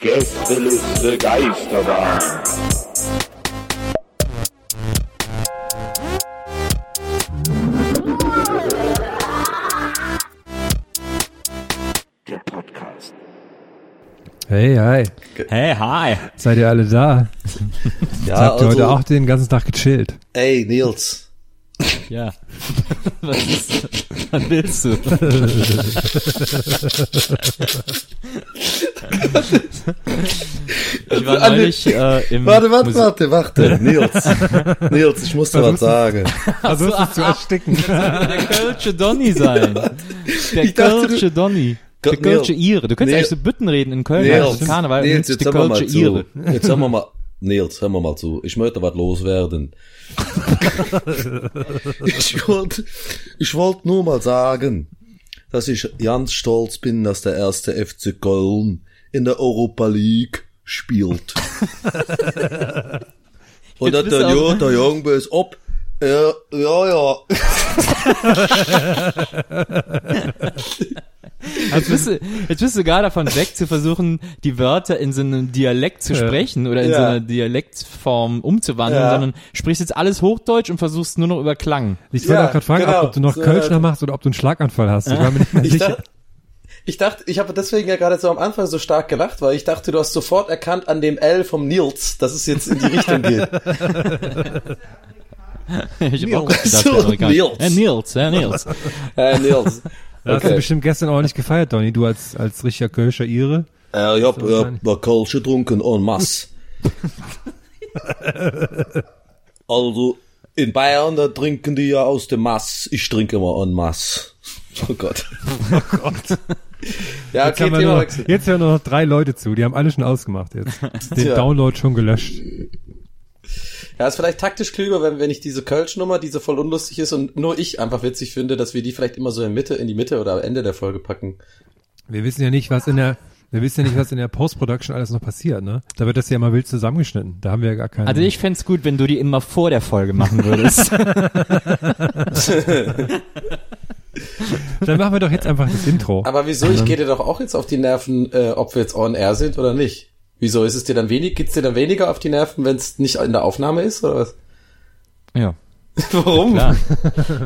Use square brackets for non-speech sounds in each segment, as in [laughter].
Gästeliste Geisterbahn. Der Podcast. Hey, hi. Hey, hi. Seid ihr alle da? Ja, Habt ihr also, heute auch den ganzen Tag gechillt? ey, Nils. Ja. [laughs] Was, ist, was willst du? [laughs] ich war An neulich äh, im Warte, warte, Muse- warte, warte. [laughs] Nils. Nils, ich muss dir was sagen. Versuchst es zu ersticken. Der Kölsche Donny sein. Der Ich dachte, Kölsche Donny. Der Kölsche. Ire. Du könntest eigentlich so Bütten reden in Köln. Nils, Nils, Karneval. Nils, jetzt mal Kölsche. Ire. Jetzt hören wir mal, Nils, hör mal mal zu. Ich möchte was loswerden. [laughs] ich wollte, ich wollte nur mal sagen, dass ich ganz stolz bin, dass der erste FC Köln in der Europa League spielt. [laughs] Und dass bist der, Jo- der Junge ist ob. Ja, ja, ja. [laughs] Jetzt bist, du, jetzt bist du gar davon weg, zu versuchen, die Wörter in so einem Dialekt zu sprechen oder in Ja. so einer Dialektform umzuwandeln, Ja. sondern sprichst jetzt alles Hochdeutsch und versuchst nur noch über Klang. Ich wollte Ja, auch gerade fragen, genau. ob du noch So, Kölschner äh, machst oder ob du einen Schlaganfall hast. Ich war mir nicht mehr Ich sicher. dachte, ich dachte, ich habe deswegen ja gerade so am Anfang so stark gelacht, weil ich dachte, du hast sofort erkannt an dem L vom Nils, dass es jetzt in die Richtung geht. [laughs] Ich hab auch Nils. gedacht, So. Nils. Ja, Nils, ja, Nils. Äh, Nils. [laughs] Da hast du Okay. bestimmt gestern ordentlich gefeiert, Donny. Du als, als richtiger Kölscher Ire. Äh, ich hab, So ich hab wahrscheinlich. mal Kölsch getrunken en masse. [laughs] also, in Bayern, da trinken die ja aus dem Mass. Ich trinke immer en masse. Oh Gott. [laughs] Oh Gott. Ja, Jetzt, okay, haben wir Thema nur, wechseln. jetzt hören nur noch drei Leute zu. Die haben alle schon ausgemacht jetzt. [laughs] Den Tja. Download schon gelöscht. Ja, ist vielleicht taktisch klüger, wenn, wenn ich diese Kölsch-Nummer, die so voll unlustig ist und nur ich einfach witzig finde, dass wir die vielleicht immer so in Mitte, in die Mitte oder am Ende der Folge packen. Wir wissen ja nicht, was in der, wir wissen ja nicht, was in der Post-Production alles noch passiert, ne? Da wird das ja mal wild zusammengeschnitten. Da haben wir ja gar keinen. Also ich fänd's gut, wenn du die immer vor der Folge machen würdest. [laughs] Dann machen wir doch jetzt einfach das Intro. Aber wieso? Ich gehe dir doch auch jetzt auf die Nerven, äh, ob wir jetzt on air sind oder nicht. Wieso ist es dir dann wenig? Geht's dir dann weniger auf die Nerven, wenn es nicht in der Aufnahme ist oder was? ja. [laughs] Warum? Klar.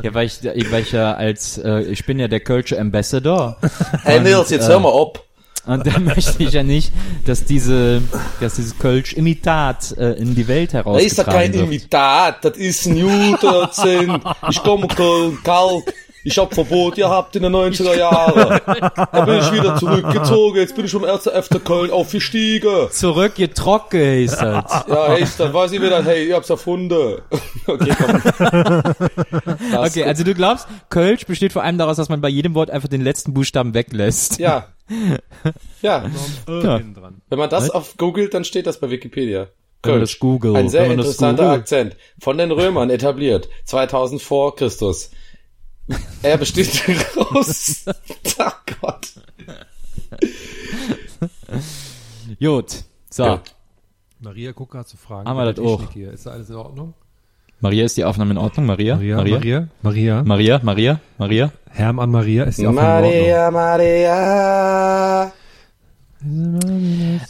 Ja, weil ich, weil ich ja als, äh, ich bin ja der Kölsche Ambassador. Hey Nils, jetzt hör mal ab. Und da [laughs] möchte ich ja nicht, dass diese, dass dieses Kölsch-Imitat äh, in die Welt Das ist ja kein herausgetragen wird. Imitat, das ist ein Juderzent. Ich komme Köln, Kalk. Ich hab Verbot gehabt in den 90er Jahren. Da bin ich wieder zurückgezogen. Jetzt bin ich vom 1. FC Köln aufgestiegen. Zurück, ihr Trocke ist das. Ja, echt, dann weiß ich wieder, hey, ich hab's erfunden. [laughs] Okay, komm. Das Okay, also du glaubst, Kölsch besteht vor allem daraus, dass man bei jedem Wort einfach den letzten Buchstaben weglässt. Ja. [laughs] Ja. Ja. Wenn man das auf googelt, dann steht das bei Wikipedia. Das googelt, Ein sehr das interessanter. Akzent. Von den Römern etabliert. 2000 vor Christus. Er besteht aus... Oh [laughs] Gott. Gut. So. Ja. Maria guck gerade zu fragen. Haben wir das auch? Hier. Ist da alles in Ordnung? Maria, ist die Aufnahme in Ordnung? Maria? Maria, Maria? Maria, Maria. Maria? Maria? Maria? Herm an Maria ist die Aufnahme in Ordnung. Maria, Maria.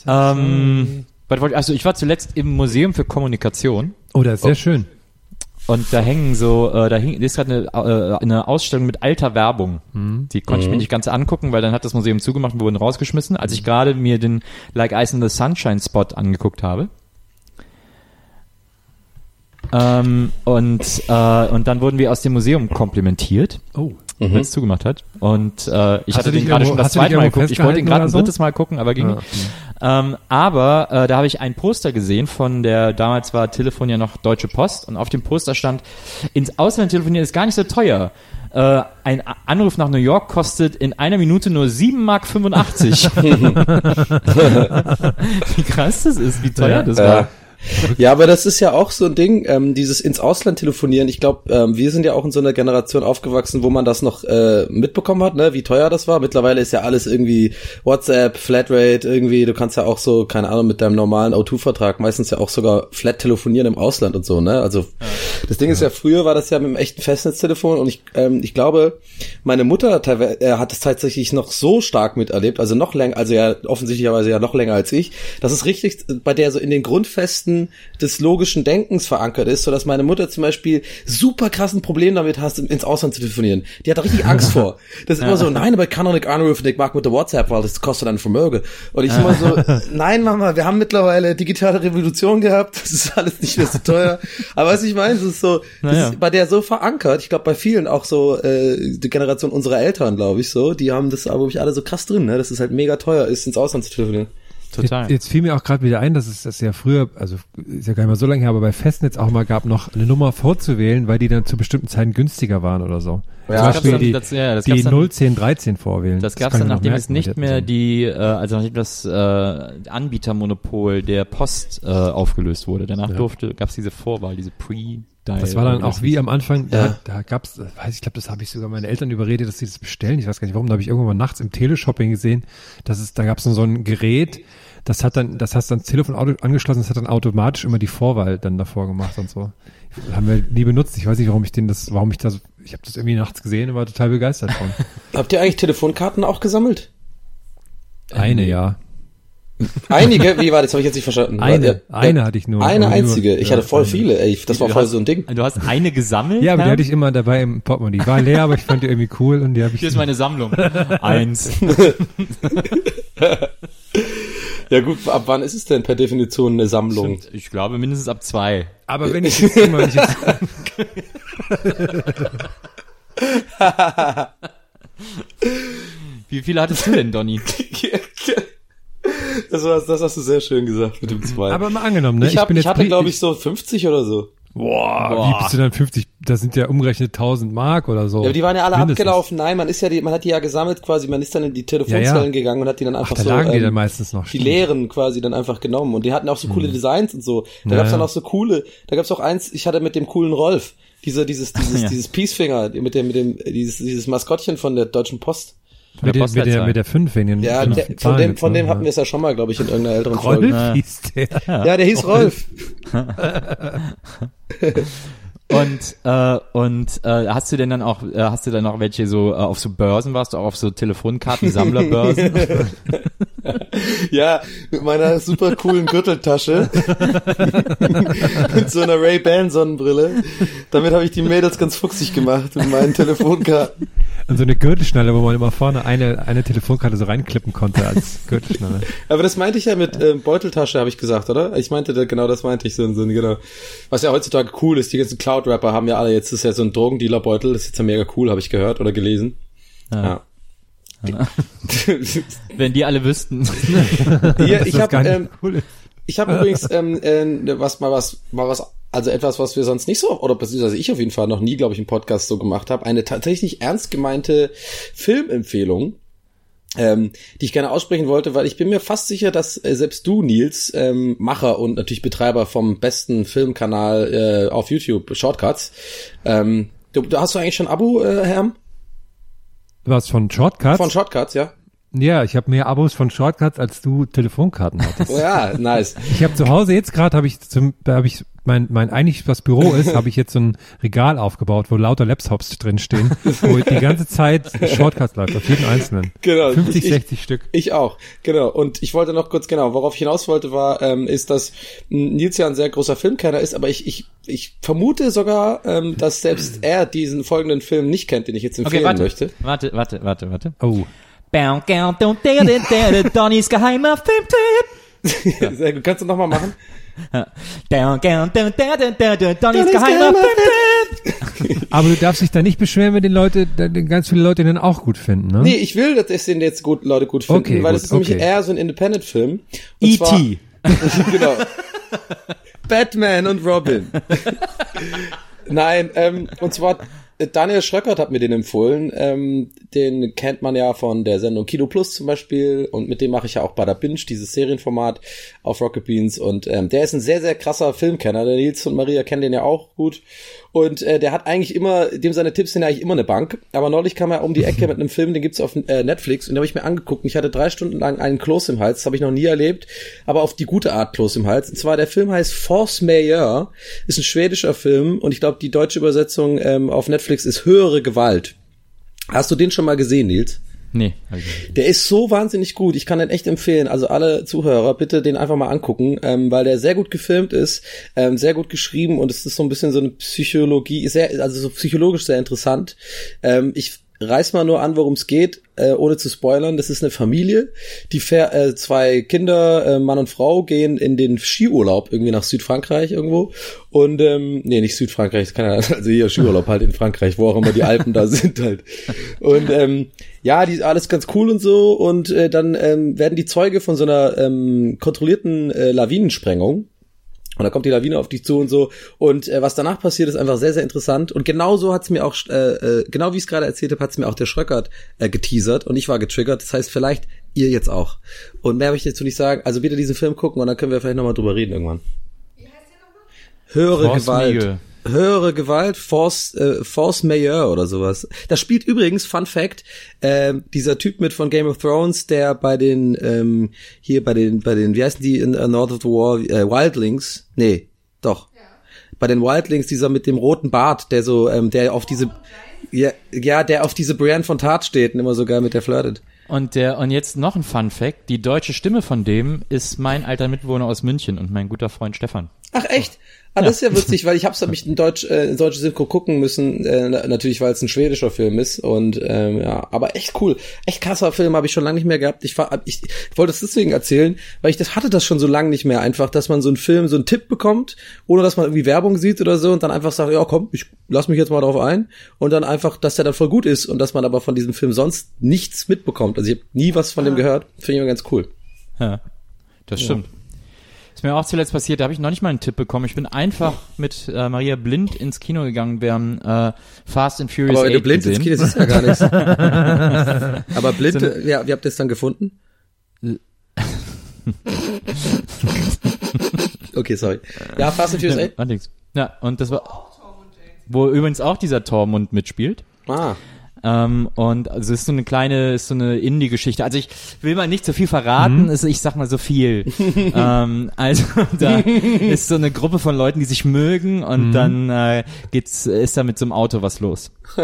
Ähm, was wollte ich, also ich war zuletzt im Museum für Kommunikation Oh, das ist sehr schön. Und da hängen so, äh, da hing, ist gerade eine, äh, eine Ausstellung mit alter Werbung. Die konnte ich mir nicht ganz angucken, weil dann hat das Museum zugemacht und wurden rausgeschmissen, als ich gerade mir den Like Ice in the Sunshine Spot angeguckt habe. Ähm, und, äh, und dann wurden wir aus dem Museum komplimentiert, Oh. weil es zugemacht hat. Und äh, ich Hast hatte den gerade schon das zweite Mal geguckt. Ich wollte ihn gerade ein drittes Mal gucken, aber ging Ja. nicht. Ähm, aber äh, da habe ich ein Poster gesehen von der, damals war Telefon ja noch Deutsche Post und auf dem Poster stand, ins Ausland telefonieren ist gar nicht so teuer. Äh, ein Anruf nach New York kostet in einer Minute nur 7,85 Mark. [laughs] [laughs] wie krass das ist, wie teuer Ja. das Ja. war. [laughs] Ja, aber das ist ja auch so ein Ding, ähm, dieses ins Ausland telefonieren. Ich glaube, ähm, wir sind ja auch in so einer Generation aufgewachsen, wo man das noch äh, mitbekommen hat, ne, wie teuer das war. Mittlerweile ist ja alles irgendwie WhatsApp, Flatrate, irgendwie, du kannst ja auch so, keine Ahnung, mit deinem normalen O2-Vertrag meistens ja auch sogar flat telefonieren im Ausland und so, ne? Also das Ding ist ja, früher war das ja mit einem echten Festnetztelefon und ich, ähm, ich glaube, meine Mutter teilwe- äh, hat es tatsächlich noch so stark miterlebt, also noch länger, also ja offensichtlicherweise ja noch länger als ich, dass es richtig bei der so in den Grundfesten des logischen Denkens verankert ist, so dass meine Mutter zum Beispiel super krassen Problem damit hat, ins Ausland zu telefonieren. Die hat da richtig Angst vor. [laughs] Das ist immer so, nein, aber ich kann doch nicht anrufen, ich mag mit der WhatsApp, weil das kostet dann Vermögen. Und ich immer so, [laughs] nein, Mama, wir haben mittlerweile digitale Revolution gehabt, das ist alles nicht mehr so teuer. Aber was ich meine, das ist so, das Naja. ist bei der so verankert, ich glaube bei vielen auch so, äh, die Generation unserer Eltern, glaube ich, so, die haben das aber wirklich alle so krass drin, ne, dass es halt mega teuer ist, ins Ausland zu telefonieren. Total. Jetzt, jetzt fiel mir auch gerade wieder ein, dass es das ja früher, also ist ja gar nicht mal so lange her, aber bei Festnetz auch mal gab, noch eine Nummer vorzuwählen, weil die dann zu bestimmten Zeiten günstiger waren oder so. Ja, Zum das Beispiel gab's die, dann- das- ja, das die gab's dann- 01013 vorwählen. Das gab's kann dann, nachdem es nicht mehr die- äh, also nachdem das äh, Anbietermonopol der Post äh, aufgelöst wurde. Danach Ja. durfte, gab's diese Vorwahl, diese Pre- Das war dann auch wie am Anfang, da, Ja. da gab's, weiß ich glaube, das habe ich sogar meine Eltern überredet, dass sie das bestellen. Ich weiß gar nicht warum, da habe ich irgendwann mal nachts im Teleshopping gesehen, dass es, da gab's dann so ein Gerät, das hat dann, das hast dann das Telefon angeschlossen, das hat dann automatisch immer die Vorwahl dann davor gemacht und so. [laughs] Haben wir nie benutzt. Ich weiß nicht, warum ich den das, warum ich das, ich habe das irgendwie nachts gesehen und war total begeistert von. [laughs] Habt ihr eigentlich Telefonkarten auch gesammelt? Eine, ja. Einige, wie war das? Habe ich jetzt nicht verstanden. Eine, Ja, ja, eine hatte ich nur. Eine einzige. Ich ja, hatte voll viele. Ey, das war voll hast- so ein Ding. Du hast eine gesammelt? Ja, aber die hatte ich immer dabei im Portemonnaie. Die war leer, aber ich fand die irgendwie cool und die habe ich. Hier ist meine Sammlung. [laughs] Eins. Ja gut, ab wann ist es denn per Definition eine Sammlung? Ich glaube mindestens ab zwei. aber wenn ich jetzt immer, ich jetzt, Wie viele hattest du denn, Donny? [laughs] Das, war, das hast du sehr schön gesagt mit dem zwei. aber mal angenommen, ne? ich, hab, bin ich jetzt hatte, glaube ich, so 50 oder so. Boah, Boah. wie bist du dann 50? Das sind ja umgerechnet 1000 Mark oder so. Ja, aber die waren ja alle Mindestens. abgelaufen. Nein, man ist ja die, man hat die ja gesammelt quasi. Man ist dann in die Telefonzellen Ja, ja. gegangen und hat die dann Ach, einfach da so lagen die ähm, dann meistens noch. die stimmt. leeren quasi dann einfach genommen und die hatten auch so coole Designs und so. Da Ja, gab's dann auch so coole. Da gab's auch eins. Ich hatte mit dem coolen Rolf dieser dieses [laughs] dieses Ja. dieses Peacefinger mit dem mit dem dieses dieses Maskottchen von der Deutschen Post. Von Mit, der mit, der, mit der 5 in den Ja, der, von dem von ne? dem ja. hatten wir es ja schon mal, glaube ich, in irgendeiner älteren Rolf Folge. hieß der. Ja, der hieß Rolf. [laughs] Und äh, und äh, hast du denn dann auch äh, hast du dann auch welche so äh, auf so Börsen warst du auch auf so Telefonkarten-Sammlerbörsen? [laughs] [laughs] [laughs] Ja, mit meiner super coolen Gürteltasche. [laughs] mit so einer Ray-Ban Sonnenbrille. Damit habe ich die Mädels ganz fuchsig gemacht mit meinen Telefonkarten. Und so eine Gürtelschnalle, wo man immer vorne eine, eine Telefonkarte so reinklippen konnte als Gürtelschnalle. Aber das meinte ich ja mit ähm, Beuteltasche, habe ich gesagt, oder? Ich meinte da, genau, das meinte ich so, so genau. Was ja heutzutage cool ist, die ganzen Cloud-Rapper haben ja alle jetzt, das ist ja so ein Drogendealer-Beutel, das ist jetzt ja mega cool, habe ich gehört oder gelesen. Ja. [laughs] Wenn die alle wüssten. [laughs] Dass ich habe ähm, cool. Ich habe übrigens ähm, äh, was mal was mal was also etwas, was wir sonst nicht so oder beziehungsweise ich auf jeden Fall noch nie, glaube ich, im Podcast so gemacht habe, eine tatsächlich ernst gemeinte Filmempfehlung. Ähm, die ich gerne aussprechen wollte, weil ich bin mir fast sicher, dass äh, selbst du, Nils, ähm, Macher und natürlich Betreiber vom besten Filmkanal äh, auf YouTube, Shortcuts, ähm, du, du hast du eigentlich schon ein Abo, äh, Herm? Was von Shortcuts? Von Shortcuts, ja? ja, ich habe mehr Abos von Shortcuts, als du Telefonkarten hattest. Oh ja, nice. Ich habe zu Hause jetzt gerade habe ich zum habe ich mein mein eigentlich was Büro ist, [laughs] habe ich jetzt so ein Regal aufgebaut, wo lauter Laptops drin stehen, wo die ganze Zeit Shortcuts läuft auf jeden einzelnen. Genau. 50, Ich- 60 Stück. Ich auch, genau. Und ich wollte noch kurz, genau, worauf ich hinaus wollte, war, ähm, ist, dass Nils ja ein sehr großer Filmkenner ist, aber ich, ich, ich vermute sogar, ähm, dass selbst er diesen folgenden Film nicht kennt, den ich jetzt Okay, empfehlen warte, möchte. warte, warte, warte, warte. Oh, Donnys geheimer Filmtipp. [laughs] Sehr gut. Kannst du nochmal machen? [laughs] Down, down, down, down, down, down, down, Donnys geheimer Filmtipp. aber du darfst dich da nicht beschweren, wenn die Leute wenn ganz viele Leute den auch gut finden, ne? Nee, ich will, dass den jetzt gut, Leute gut finden, Okay, weil es ist nämlich okay. eher so ein Independent-Film. E.T. [laughs] genau. Batman und Robin. [laughs] Nein, ähm, und zwar Daniel Schröckert hat mir den empfohlen. Ähm, den kennt man ja von der Sendung Kino Plus zum Beispiel. Und mit dem mache ich ja auch der Binge, dieses Serienformat auf Rocket Beans. Und ähm, der ist ein sehr, sehr krasser Filmkenner. Der Nils und Maria kennen den ja auch gut. Und äh, der hat eigentlich immer, dem seine Tipps sind ja eigentlich immer eine Bank. Aber neulich kam er um die Ecke [laughs] mit einem Film, den gibt's auf äh, Netflix. Und den habe ich mir angeguckt. Und ich hatte drei Stunden lang einen Kloß im Hals. Das habe ich noch nie erlebt. Aber auf die gute Art Kloß im Hals. Und zwar der Film heißt Force Majeure. Ist ein schwedischer Film. Und ich glaube, die deutsche Übersetzung ähm, auf Netflix ist höhere Gewalt. Hast du den schon mal gesehen, Nils? Nee. Der ist so wahnsinnig gut. Ich kann den echt empfehlen. Also alle Zuhörer, bitte den einfach mal angucken, ähm, weil der sehr gut gefilmt ist, ähm, sehr gut geschrieben und es ist so ein bisschen so eine Psychologie, sehr, also so psychologisch sehr interessant. Ähm, ich reiß mal nur an, worum es geht, äh, ohne zu spoilern. Das ist eine Familie, die fähr, äh, zwei Kinder, äh, Mann und Frau, gehen in den Skiurlaub irgendwie nach Südfrankreich irgendwo. Und ähm, nee, nicht Südfrankreich, kann ja, also hier Skiurlaub halt in Frankreich, wo auch immer die Alpen da [laughs] sind halt. Und ähm, ja, die alles ganz cool und so. Und äh, dann ähm, werden die Zeuge von so einer ähm, kontrollierten äh, Lawinensprengung. Und da kommt die Lawine auf dich zu und so. Und äh, was danach passiert, ist einfach sehr, sehr interessant. Und genau so hat's mir auch, äh, äh, genau wie ich es gerade erzählt habe, hat's mir auch der Schröckert äh, geteasert. Und ich war getriggert. Das heißt, vielleicht ihr jetzt auch. Und mehr möchte ich dazu nicht sagen. Also bitte diesen Film gucken und dann können wir vielleicht nochmal drüber reden irgendwann. Höhere Gewalt. Majeure. Höhere Gewalt, Force, äh, Force Majeure oder sowas. Das spielt übrigens, Fun Fact, äh, dieser Typ mit von Game of Thrones, der bei den, ähm, hier bei den, bei den, wie heißen die in uh, North of the War, äh, Wildlings? Nee, doch. Bei den Wildlings, dieser mit dem roten Bart, der so, ähm, der auf diese, ja, ja, der auf diese Brienne von Tat steht und immer so geil mit der flirtet. Und der und jetzt noch ein Fun Fact: Die deutsche Stimme von dem ist mein alter Mitbewohner aus München und mein guter Freund Stefan. Ach echt? Ah, das ist ja witzig, weil ich hab's mich in Deutsch, äh, in deutsche Synchro gucken müssen, äh, na- natürlich, weil es ein schwedischer Film ist und ähm, ja, aber echt cool, echt krasser Film habe ich schon lange nicht mehr gehabt. Ich, war, ich, ich wollte es deswegen erzählen, weil ich das hatte das schon so lange nicht mehr, einfach, dass man so einen Film, so einen Tipp bekommt, ohne dass man irgendwie Werbung sieht oder so und dann einfach sagt, ja komm, ich lass mich jetzt mal drauf ein und dann einfach, dass der dann voll gut ist und dass man aber von diesem Film sonst nichts mitbekommt. Also ich habe nie was von dem gehört, finde ich immer ganz cool. Ja, das stimmt. Ist mir auch zuletzt passiert, da habe ich noch nicht mal einen Tipp bekommen. Ich bin einfach mit äh, Maria blind ins Kino gegangen, wir haben äh, Fast and Furious Aber wenn du 8 blind ins gesehen. Kino siehst ja gar nichts. [laughs] Aber blind, ja, wie habt ihr es dann gefunden? [laughs] okay, sorry. Ja, Fast and Furious 8. Ah, nix. Ja, und das war, wo übrigens auch dieser Tormund mitspielt. Ah, Ähm, und also es ist so eine kleine, ist so eine Indie-Geschichte. Also ich will mal nicht zu viel verraten, ist, ich sag mal so viel. [laughs] ähm, also [laughs] da ist so eine Gruppe von Leuten, die sich mögen und dann äh, geht's, ist da mit so einem Auto was los. [laughs]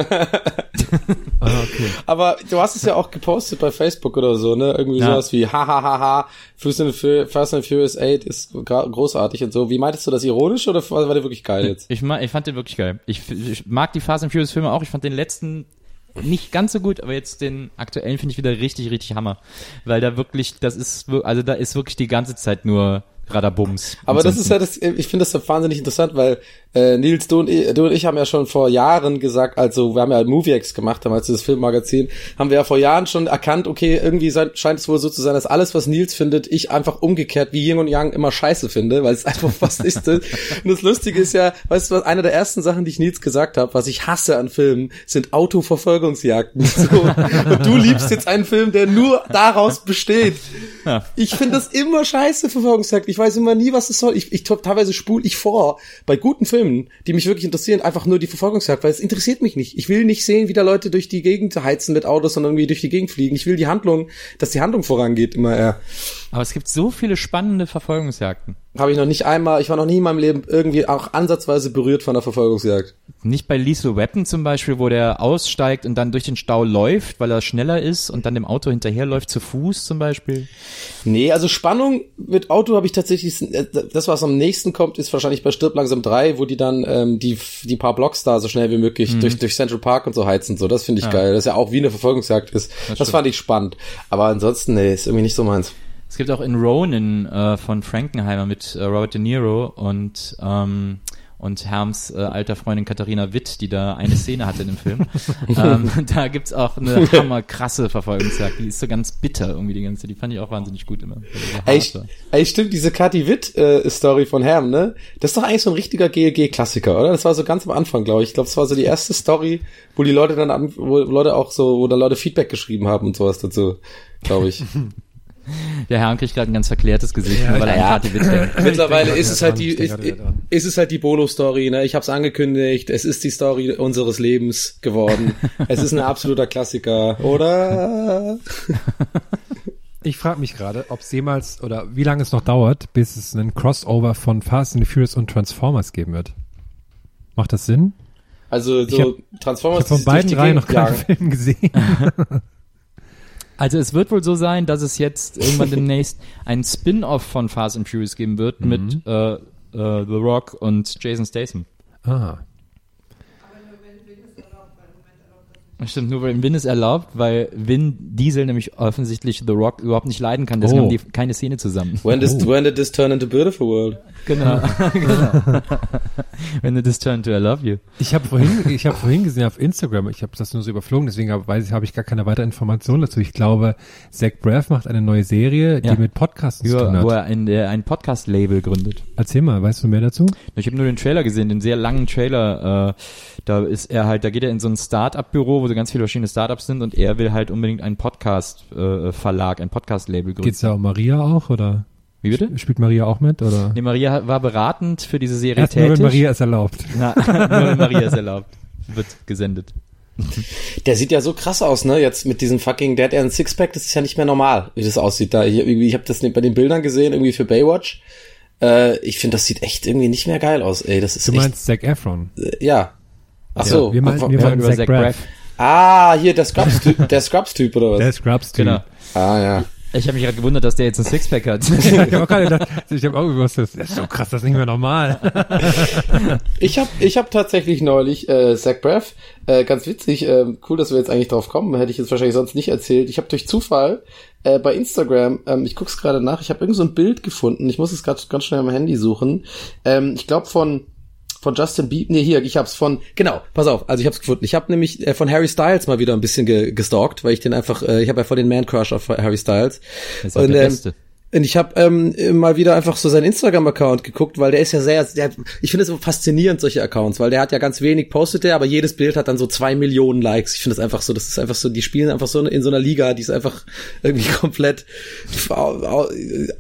Ah, okay. aber du hast es ja auch gepostet bei Facebook oder so, ne? Irgendwie Ja. sowas wie hahaha, Fast and Fu- Fast and Furious 8 ist großartig und so. Wie meintest du das ironisch oder war der wirklich geil jetzt? Ich, ich fand den wirklich geil. Ich, ich mag die Fast and Furious Filme auch. Ich fand den letzten nicht ganz so gut, aber jetzt den aktuellen finde ich wieder richtig, richtig Hammer. Weil da wirklich, das ist, also da ist wirklich die ganze Zeit nur Radabums. Aber das ist ja das, ich finde das so wahnsinnig interessant, weil äh, Nils, du und, ich, du und ich haben ja schon vor Jahren gesagt, also wir haben ja MovieX gemacht, damals dieses Filmmagazin, haben wir ja vor Jahren schon erkannt, okay, irgendwie sein, scheint es wohl so zu sein, dass alles, was Nils findet, ich einfach umgekehrt wie Yin und Yang immer scheiße finde, weil es einfach [laughs] was ist. Und das Lustige ist ja, weißt du was, eine der ersten Sachen, die ich Nils gesagt habe, was ich hasse an Filmen, sind Autoverfolgungsjagden. [laughs] So. Und du liebst jetzt einen Film, der nur daraus besteht. Ich finde das immer scheiße, Verfolgungsjagd. Ich weiß immer nie, was es soll. Ich, ich teilweise spule ich vor bei guten Filmen, die mich wirklich interessieren, einfach nur die Verfolgungsjagd, weil es interessiert mich nicht. Ich will nicht sehen, wie da Leute durch die Gegend heizen mit Autos, sondern irgendwie durch die Gegend fliegen. Ich will die Handlung, dass die Handlung vorangeht, immer eher. Aber es gibt so viele spannende Verfolgungsjagden. Habe ich noch nicht einmal, ich war noch nie in meinem Leben irgendwie auch ansatzweise berührt von der Verfolgungsjagd. Nicht bei Lethal Weapon zum Beispiel, wo der aussteigt und dann durch den Stau läuft, weil er schneller ist und dann dem Auto hinterherläuft, zu Fuß zum Beispiel. Nee, also Spannung mit Auto habe ich tatsächlich, äh, das was am nächsten kommt, ist wahrscheinlich bei Stirb langsam 3, wo die dann ähm, die, die paar Blocks da so schnell wie möglich durch, durch Central Park und so heizen. So, das finde ich geil. Das ist ja auch wie eine Verfolgungsjagd ist. Das, stimmt. fand ich spannend. Aber ansonsten, nee, ist irgendwie nicht so meins. Es gibt auch in Ronin äh, von Frankenheimer mit äh, Robert De Niro und ähm, und Herms äh, alter Freundin Katharina Witt, die da eine Szene hatte in dem Film. [laughs] ähm, [laughs] da gibt's auch eine hammerkrasse Verfolgungsjagd. Die ist so ganz bitter irgendwie die ganze. Die fand ich auch wahnsinnig gut immer. weil die so Ey, ey, stimmt, diese Kathi Witt-Story von Herm, ne? Das ist doch eigentlich so ein richtiger GLG-Klassiker, oder? Das war so ganz am Anfang, glaube ich. Ich glaube, das war so die erste Story, wo die Leute dann, an, wo Leute auch so, wo dann Leute Feedback geschrieben haben und sowas dazu, glaube ich. [laughs] Der Herr kriegt gerade ein ganz verklärtes Gesicht, Ja, weil er ja. Witt denkt. [laughs] Mittlerweile Ich ist es halt die, ich ist, ist es halt die Bolo-Story, ne? Ich hab's angekündigt, es ist die Story unseres Lebens geworden. [laughs] es ist ein absoluter Klassiker, oder? Ich frage mich gerade, ob es jemals oder wie lange es noch dauert, bis es einen Crossover von Fast and the Furious und Transformers geben wird. Macht das Sinn? Also Ich so hab- Ich Transformers habe von die durch beiden die Reihen noch keinen. Film gesehen. [laughs] Also es wird wohl so sein, dass es jetzt irgendwann [laughs] demnächst ein Spin-off von Fast and Furious geben wird Mhm. mit äh, äh, The Rock und Jason Statham. Ah. Stimmt, nur weil Vin ist erlaubt, weil Vin Diesel nämlich offensichtlich The Rock überhaupt nicht leiden kann. Deswegen Oh. haben die keine Szene zusammen. When, does, Oh. when did this turn into beautiful world? Genau. [laughs] genau. When it is turned to I love you. Ich habe vorhin, ich habe vorhin gesehen auf Instagram, ich habe das nur so überflogen, deswegen hab, weiß ich, habe ich gar keine weitere Information dazu. Ich glaube, Zach Braff macht eine neue Serie, die Ja. mit Podcasts zu tun wo hat. er ein, der ein Podcast-Label gründet. Erzähl mal, weißt du mehr dazu? Ich habe nur den Trailer gesehen, den sehr langen Trailer. Äh, da ist er halt, da geht er in so ein Start-up-Büro, wo so ganz viele verschiedene Startups sind und er will halt unbedingt einen Podcast-Verlag, ein Podcast-Label gründen. Geht's da um Maria auch oder Wie bitte? spielt Maria auch mit oder? Nee, Maria war beratend für diese Serie Erst nur, tätig. wenn Maria es erlaubt. Na, [laughs] nur wenn Maria ist erlaubt. Wird gesendet. Der sieht ja so krass aus, ne? Jetzt mit diesem fucking, ja ein Sixpack, das ist ja nicht mehr normal, wie das aussieht. Da, ich, irgendwie, ich habe das bei den Bildern gesehen, irgendwie für Baywatch. Äh, ich finde, das sieht echt irgendwie nicht mehr geil aus, ey. Das ist Du echt, meinst Zac Efron. äh, ja. Ach Ja, so. wir meinen- wir Wir meinen über Zach Zach Braff. Braff. ah, hier, der Scrubs-Typ, [laughs] der Scrubs-Typ oder was? Der Scrubs-Typ. Genau. ah, ja. Ich habe mich gerade gewundert, dass der jetzt ein Sixpack hat. [laughs] ich habe auch gerade gedacht, ich habe auch gewusst, das ist so krass, das ist nicht mehr normal. [laughs] Ich habe ich hab tatsächlich neulich äh, Zach Braff, äh, ganz witzig, äh, cool, dass wir jetzt eigentlich drauf kommen, hätte ich jetzt wahrscheinlich sonst nicht erzählt. Ich habe durch Zufall äh, bei Instagram, ähm, ich guck's gerade nach, ich habe irgend so ein Bild gefunden, ich muss es gerade ganz schnell am Handy suchen. Ähm, ich glaube von von Justin Bieber, nee, hier, ich hab's von, genau, pass auf, also ich hab's gefunden. Ich habe nämlich äh, von Harry Styles mal wieder ein bisschen ge gestalkt, weil ich den einfach, äh, ich habe ja voll den Man-Crush auf Harry Styles. Das ist auch der Beste. Und ich habe ähm, mal wieder einfach so seinen Instagram-Account geguckt, weil der ist ja sehr, der, ich finde es so faszinierend, solche Accounts, weil der hat ja ganz wenig postet der, aber jedes Bild hat dann so zwei Millionen Likes. Ich finde das einfach so, das ist einfach so, die spielen einfach so in so einer Liga, die ist einfach irgendwie [laughs] komplett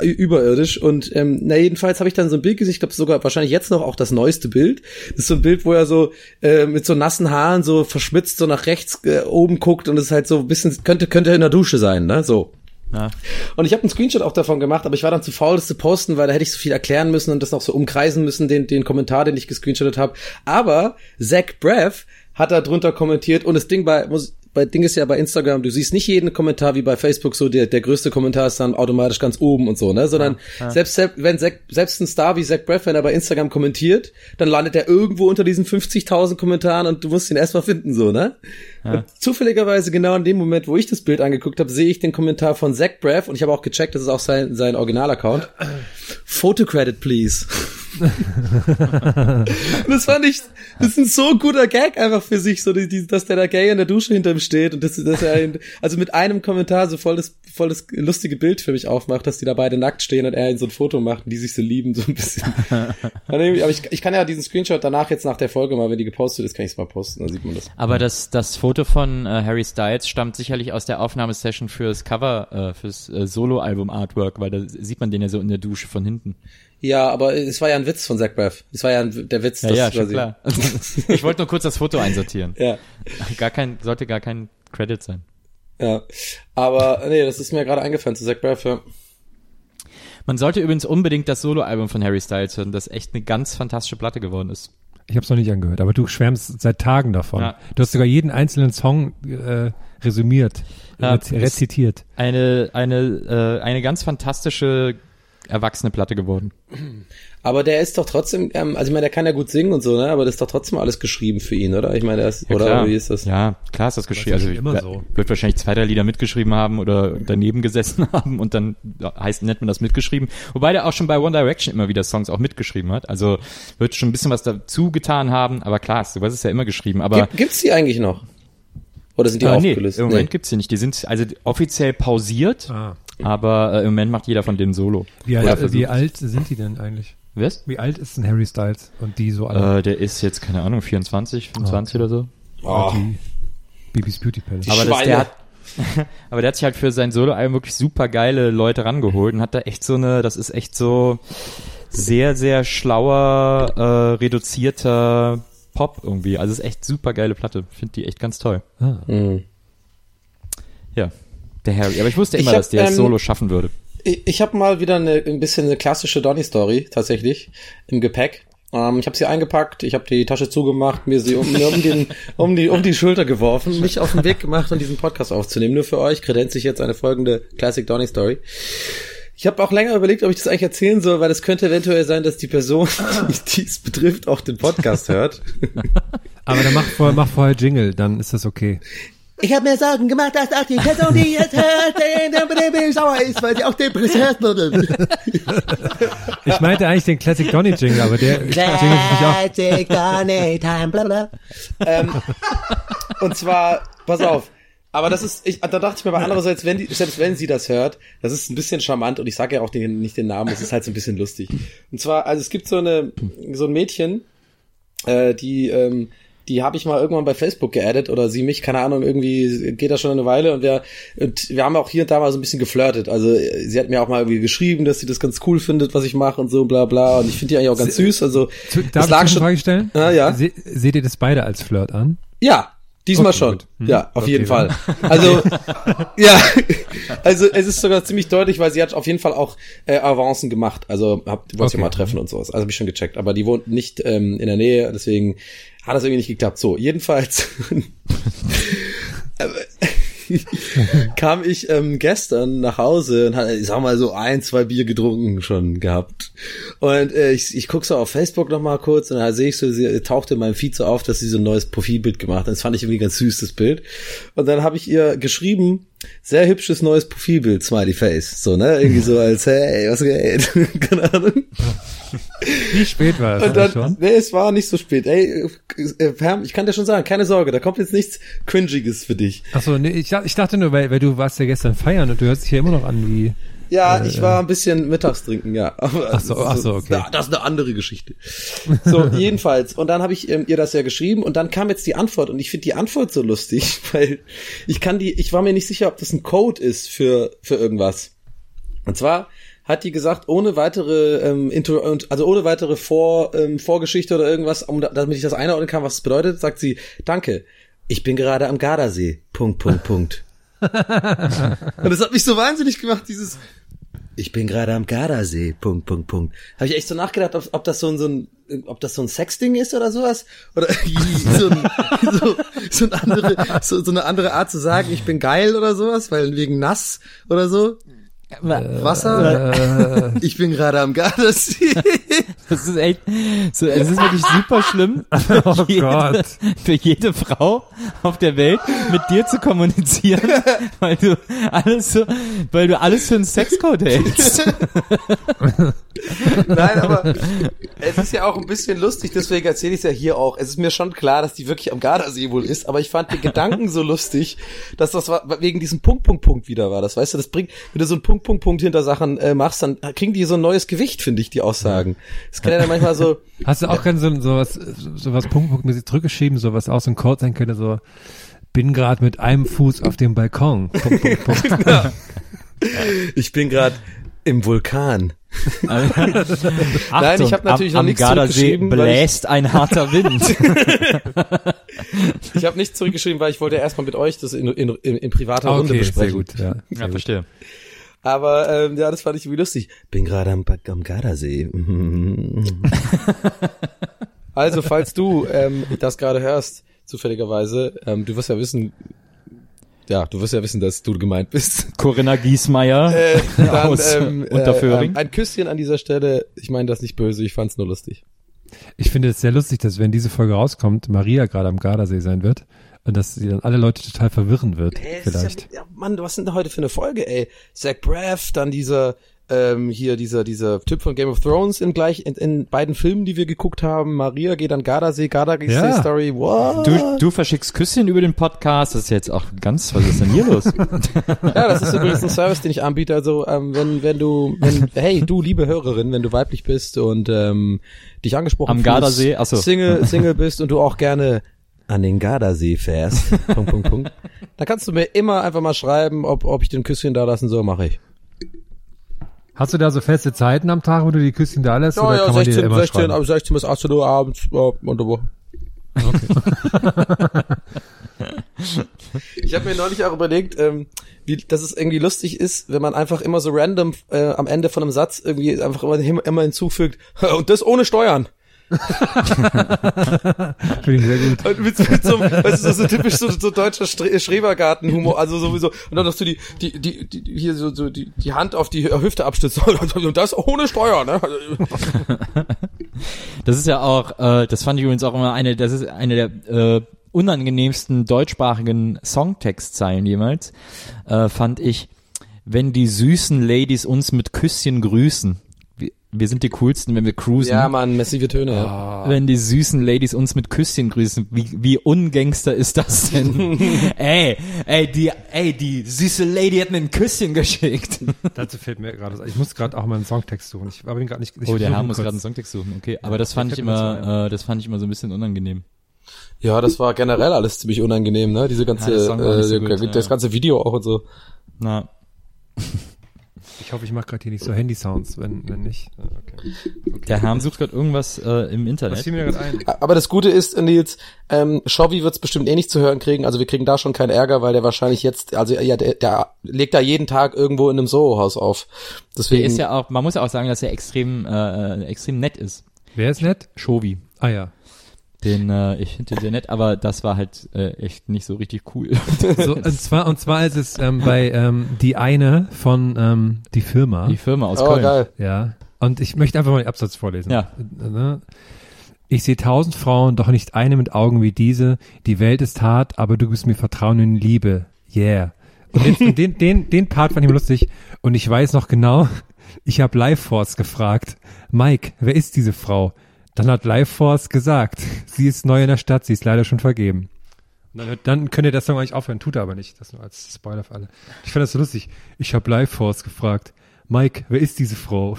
überirdisch. Und ähm, na jedenfalls habe ich dann so ein Bild gesehen, ich glaube sogar wahrscheinlich jetzt noch auch das neueste Bild. Das ist so ein Bild, wo er so äh, mit so nassen Haaren so verschmitzt so nach rechts äh, oben guckt und es halt so ein bisschen, könnte, könnte in der Dusche sein, ne? So. Ja. Und ich habe einen Screenshot auch davon gemacht, aber ich war dann zu faul, das zu posten, weil da hätte ich so viel erklären müssen und das noch so umkreisen müssen, den, den Kommentar, den ich gescreenshottet habe. Aber Zach Braff hat da drunter kommentiert und das Ding bei, muss, bei Ding ist ja bei Instagram, du siehst nicht jeden Kommentar wie bei Facebook so, der, der größte Kommentar ist dann automatisch ganz oben und so, ne? Sondern selbst, selbst wenn Zach, selbst ein Star wie Zach Braff, wenn er bei Instagram kommentiert, dann landet er irgendwo unter diesen 50.000 Kommentaren und du musst ihn erstmal finden, so, ne? Und zufälligerweise genau in dem Moment, wo ich das Bild angeguckt habe, sehe ich den Kommentar von Zach Braff und ich habe auch gecheckt, das ist auch sein, sein Original-Account. [clears throat] Photocredit, please. [laughs] Das fand ich, das ist ein so guter Gag einfach für sich, so die, die, dass der da gay in der Dusche hinter ihm steht und das, dass er ein, also mit einem Kommentar so voll das, voll das lustige Bild für mich aufmacht, dass die da beide nackt stehen und er in so ein Foto macht und die sich so lieben, so ein bisschen. [laughs] Aber ich, ich kann ja diesen Screenshot danach jetzt nach der Folge mal, wenn die gepostet ist, kann ich es mal posten, dann sieht man das. Aber das, das Foto von äh, Harry Styles stammt sicherlich aus der Aufnahmesession fürs Cover, äh, fürs äh, Solo-Album-Artwork, weil da sieht man den ja so in der Dusche von hinten. Ja, aber es war ja ein Witz von Zach Braff. Es war ja ein, der Witz, Ja, ja, schon quasi- klar. [laughs] ich wollte nur kurz das Foto einsortieren. Ja. Gar kein, sollte gar kein Credit sein. Ja, aber nee, das ist mir gerade eingefallen zu Zach Braff. Ja. Man sollte übrigens unbedingt das Solo-Album von Harry Styles hören, das echt eine ganz fantastische Platte geworden ist. Ich habe es noch nicht angehört, aber du schwärmst seit Tagen davon. Ja. Du hast sogar jeden einzelnen Song äh, resümiert, Ja, rez- rezitiert. Eine, eine, äh, eine ganz fantastische erwachsene Platte geworden. Aber der ist doch trotzdem, ähm, also ich meine, der kann ja gut singen und so, ne? Aber das ist doch trotzdem alles geschrieben für ihn, oder? Ich meine, er ist, oder klar. wie ist das? Ja, klar ist das geschrieben. ja Also immer so. wird wahrscheinlich zwei, drei Lieder mitgeschrieben haben oder daneben gesessen [laughs] haben und dann ja, heißt, nennt man das mitgeschrieben. Wobei der auch schon bei One Direction immer wieder Songs auch mitgeschrieben hat. Also wird schon ein bisschen was dazu getan haben. Aber klar, sowas ist ja immer geschrieben. Aber Gibt, gibt's die eigentlich noch? Oder sind die äh, nee, aufgelöst? im Moment gibt's die nicht. Die sind also offiziell pausiert, Ah. Aber äh, im Moment macht jeder von denen Solo. Wie alt, versucht wie alt sind die denn eigentlich? Was? Wie alt ist denn Harry Styles und die so alle? Äh, der ist jetzt, keine Ahnung, 24, 25 oder so. Oh, die Bibis Beauty Palace. Die aber das, der hat, [laughs] aber der hat sich halt für sein Solo-Album wirklich super geile Leute rangeholt und hat da echt so eine, das ist echt so sehr, sehr schlauer, äh, reduzierter Pop irgendwie. Also es ist echt super geile Platte. Finde die echt ganz toll. ah. hm. Ja. Der Harry. Aber ich wusste Ich immer, hab, dass der es ähm, Solo schaffen würde. Ich, ich habe mal wieder eine, ein bisschen eine klassische Donny-Story tatsächlich im Gepäck. Ähm, ich habe sie eingepackt, ich habe die Tasche zugemacht, mir sie um, mir um, den, um, die, um die Schulter geworfen, mich auf den Weg gemacht, um diesen Podcast aufzunehmen. Nur für euch kredenze ich jetzt eine folgende Classic Donny-Story. Ich habe auch länger überlegt, ob ich das eigentlich erzählen soll, weil es könnte eventuell sein, dass die Person, die es betrifft, auch den Podcast hört. [laughs] Aber dann mach vorher, mach vorher Jingle, dann ist das okay. Ich habe mir Sorgen gemacht, dass auch die Person, die jetzt hört, der sauer ist, weil sie auch depressiert wurde. Ich meinte eigentlich den Classic Donny Jingle, aber der. Classic Donny Time, bla bla. ähm, und zwar, pass auf. Aber das ist, ich, da dachte ich mir aber andererseits, wenn die, selbst wenn sie das hört, das ist ein bisschen charmant und ich sage ja auch den, nicht den Namen, es ist halt so ein bisschen lustig. Und zwar, also es gibt so eine, so ein Mädchen, äh, die, ähm, die habe ich mal irgendwann bei Facebook geaddet oder sie mich, keine Ahnung, irgendwie geht das schon eine Weile und wir, und wir haben auch hier und da mal so ein bisschen geflirtet. Also sie hat mir auch mal irgendwie geschrieben, dass sie das ganz cool findet, was ich mache und so bla bla. Und ich finde die eigentlich auch ganz süß. Also darf ich lag eine schon. Frage stellen? Ah, ja. Se, seht ihr das beide als Flirt an? Ja, diesmal Okay, schon. Hm. Ja, auf Okay, jeden dann. Fall. Also, [laughs] ja, also es ist sogar ziemlich deutlich, weil sie hat auf jeden Fall auch äh, Avancen gemacht. Also hab, wollte Okay. ich mal treffen und sowas. Also hab ich schon gecheckt. Aber die wohnt nicht ähm, in der Nähe, deswegen hat das irgendwie nicht geklappt. So, jedenfalls [laughs] [laughs] kam ich ähm, gestern nach Hause und hatte, ich sag mal, so ein, zwei Bier getrunken schon gehabt. Und äh, ich, ich guck so auf Facebook noch mal kurz und da sehe ich so, sie tauchte in meinem Feed so auf, dass sie so ein neues Profilbild gemacht hat. Das fand ich irgendwie ganz süß, das Bild. Und dann habe ich ihr geschrieben, sehr hübsches neues Profilbild, Smiley Face. So, ne? Irgendwie so als, hey, was geht? [laughs] Keine Ahnung. Wie spät war es Und dann, schon? nee, es war nicht so spät. Ey, äh, Pam, ich kann dir schon sagen, keine Sorge, da kommt jetzt nichts Cringiges für dich. Achso, nee, ich, ich dachte nur, weil, weil du warst ja gestern feiern und du hörst dich ja immer noch an wie. Ja, ich war ein bisschen mittags trinken, ja. [laughs] Aber Ach so, das ist ach so, okay. na, Das ist eine andere Geschichte. So, [laughs] jedenfalls. Und dann habe ich ähm, ihr das ja geschrieben und dann kam jetzt die Antwort und ich finde die Antwort so lustig, [laughs] weil ich kann die, ich war mir nicht sicher, ob das ein Code ist für, für irgendwas. Und zwar hat die gesagt, ohne weitere, ähm, Intro, also ohne weitere Vor, ähm, Vorgeschichte oder irgendwas, um, da- damit ich das einordnen kann, was es bedeutet, sagt sie, danke, ich bin gerade am Gardasee. Punkt, Punkt, Punkt. und das hat mich so wahnsinnig gemacht, dieses, ich bin gerade am Gardasee. Punkt, Punkt, Punkt. Habe ich echt so nachgedacht, ob, ob das so ein, so ein, ob das so ein Sexding ist oder sowas? Oder [laughs] so, ein, so, so, eine andere, so, so eine andere Art zu sagen, ich bin geil oder sowas, weil wegen nass oder so. Wasser? [laughs] Ich bin gerade am Gardasee. [laughs] Das ist echt, so, es ist wirklich super schlimm [laughs] für, Oh jede, Gott. für jede Frau auf der Welt mit dir zu kommunizieren, weil du alles so, weil du alles für einen Sexcode hältst. Nein, aber es ist ja auch ein bisschen lustig, deswegen erzähle ich es ja hier auch. Es ist mir schon klar, dass die wirklich am Gardasee wohl ist, aber ich fand den Gedanken so lustig, dass das war, wegen diesem Punkt, Punkt, Punkt wieder war. Das weißt du, das bringt, wenn du so einen Punkt, Punkt, Punkt hinter Sachen äh, machst, dann kriegen die so ein neues Gewicht, finde ich, die Aussagen. Das kann ja dann manchmal so, [laughs] Hast du auch gerne so, so was, so was Punkt, Punkt, mäßig zurückgeschrieben, so was auch so ein Code sein könnte, so, bin gerade mit einem Fuß auf dem Balkon. Punkt, Punkt, Punkt. [laughs] ich bin gerade im Vulkan. Achtung, ich hab natürlich noch am, am nichts Gardasee zurückgeschrieben, weil ich- bläst ein harter Wind. [laughs] Ich habe nichts zurückgeschrieben, weil ich wollte erstmal mit euch das in, in, in, in privater Runde Okay, besprechen. sehr gut, ja. Sehr ja, gut. verstehe. Aber ähm, ja, das fand ich irgendwie lustig. Bin gerade am, am Gardasee. [laughs] also, falls du ähm, das gerade hörst, zufälligerweise, ähm, du wirst ja wissen, ja, du wirst ja wissen, dass du gemeint bist. Corinna Giesmeier Äh, [laughs] dann, aus ähm, äh, Unterföhring. ähm, ein Küsschen an dieser Stelle. Ich meine das nicht böse, ich fand's nur lustig. Ich finde es sehr lustig, dass wenn diese Folge rauskommt, Maria gerade am Gardasee sein wird und dass sie dann alle Leute total verwirren wird, vielleicht. Ja, ja, Mann, was sind denn heute für eine Folge, ey? Zach Braff, dann dieser, ähm, hier dieser, dieser Typ von Game of Thrones in gleich, in, in beiden Filmen, die wir geguckt haben. Maria geht an Gardasee, Gardasee Ja. Story, what? Du, du verschickst Küsschen über den Podcast. Das ist jetzt auch ganz, was ist denn hier los? [laughs] Ja, das ist übrigens ein Service, den ich anbiete. Also, ähm, wenn, wenn du, wenn, hey, du, liebe Hörerin, wenn du weiblich bist und ähm, dich angesprochen Am Gardasee? Ach so. Single, Single bist und du auch gerne an den Gardasee fährst, [laughs] Punkt, Punkt, Punkt, dann kannst du mir immer einfach mal schreiben, ob, ob ich den Küsschen da lassen soll, mache ich. Hast du da so feste Zeiten am Tag, wo du die Küsschen da lässt? Ja, oder ja, kann man dir 16, immer 16, schreiben? ab 16 bis 18 Uhr abends, ja, unter Woche. [laughs] ich habe mir neulich auch überlegt, ähm, wie, dass es irgendwie lustig ist, wenn man einfach immer so random äh, am Ende von einem Satz irgendwie einfach immer, immer hinzufügt, [laughs] und das ohne Steuern. [laughs] Finde ich sehr gut. Und mit, mit so, weißt du, so, so typisch so, so deutscher Schrebergartenhumor, also sowieso. Und dann hast du die, die, die, die hier so, so die, die Hand auf die Hüfte abstützt. [laughs] Und das ohne Steuer, ne? [laughs] Das ist ja auch, äh, das fand ich übrigens auch immer eine, das ist eine der äh, unangenehmsten deutschsprachigen Songtextzeilen jemals, äh, fand ich, wenn die süßen Ladies uns mit Küsschen grüßen. Wir, sind die coolsten, wenn wir cruisen. Ja, Mann, massive Töne. Ja. Wenn die süßen Ladies uns mit Küsschen grüßen, wie, wie ungangster ist das denn? [laughs] ey, ey, die, ey, die süße Lady hat mir ein Küsschen geschickt. [laughs] Dazu fällt mir gerade, ich muss gerade auch mal einen Songtext suchen. Ich aber den gerade nicht. Ich Oh, der Herr ihn muss gerade einen Songtext suchen, okay. Aber das fand ich das immer, äh, das fand ich immer so ein bisschen unangenehm. ja, das war generell alles ziemlich unangenehm, ne? Diese ganze, Ja, war nicht so äh, gut, das ja. ganze Video auch und so. Na, [laughs] Ich hoffe, ich mache gerade hier nicht so Handy-Sounds, wenn, wenn nicht. äh, Okay. der Herr sucht gerade irgendwas äh, im Was Internet. fiel mir gerade ein? Aber das Gute ist, Nils, ähm, Shovi wird's bestimmt eh nicht zu hören kriegen. Also wir kriegen da schon keinen Ärger, weil der wahrscheinlich jetzt, also ja, der, der legt da jeden Tag irgendwo in einem Soho-Haus auf. Deswegen, Der ist ja auch, man muss ja auch sagen, dass er extrem, äh, extrem nett ist. Wer ist nett? Shovi. Ah ja. Den, äh, ich finde den sehr nett, aber das war halt äh, echt nicht so richtig cool. [laughs] So, und zwar, und zwar ist es ähm, bei ähm, die eine von ähm, die Firma. Die Firma aus oh, Köln. geil. Ja. Und ich möchte einfach mal den Absatz vorlesen. Ja. Ne? Ich sehe tausend Frauen, doch nicht eine mit Augen wie diese. Die Welt ist hart, aber du gibst mir Vertrauen in Liebe. Yeah. Und den, und den, den, den Part fand ich lustig. Und ich weiß noch genau, ich habe Life Force gefragt. Mike, wer ist diese Frau? Dann hat Life Force gesagt, sie ist neu in der Stadt, sie ist leider schon vergeben. Und dann, dann könnt ihr das Song eigentlich aufhören, tut er aber nicht. Das nur als Spoiler für alle. Ich fand das so lustig. Ich habe Life Force gefragt. Mike, wer ist diese Frau?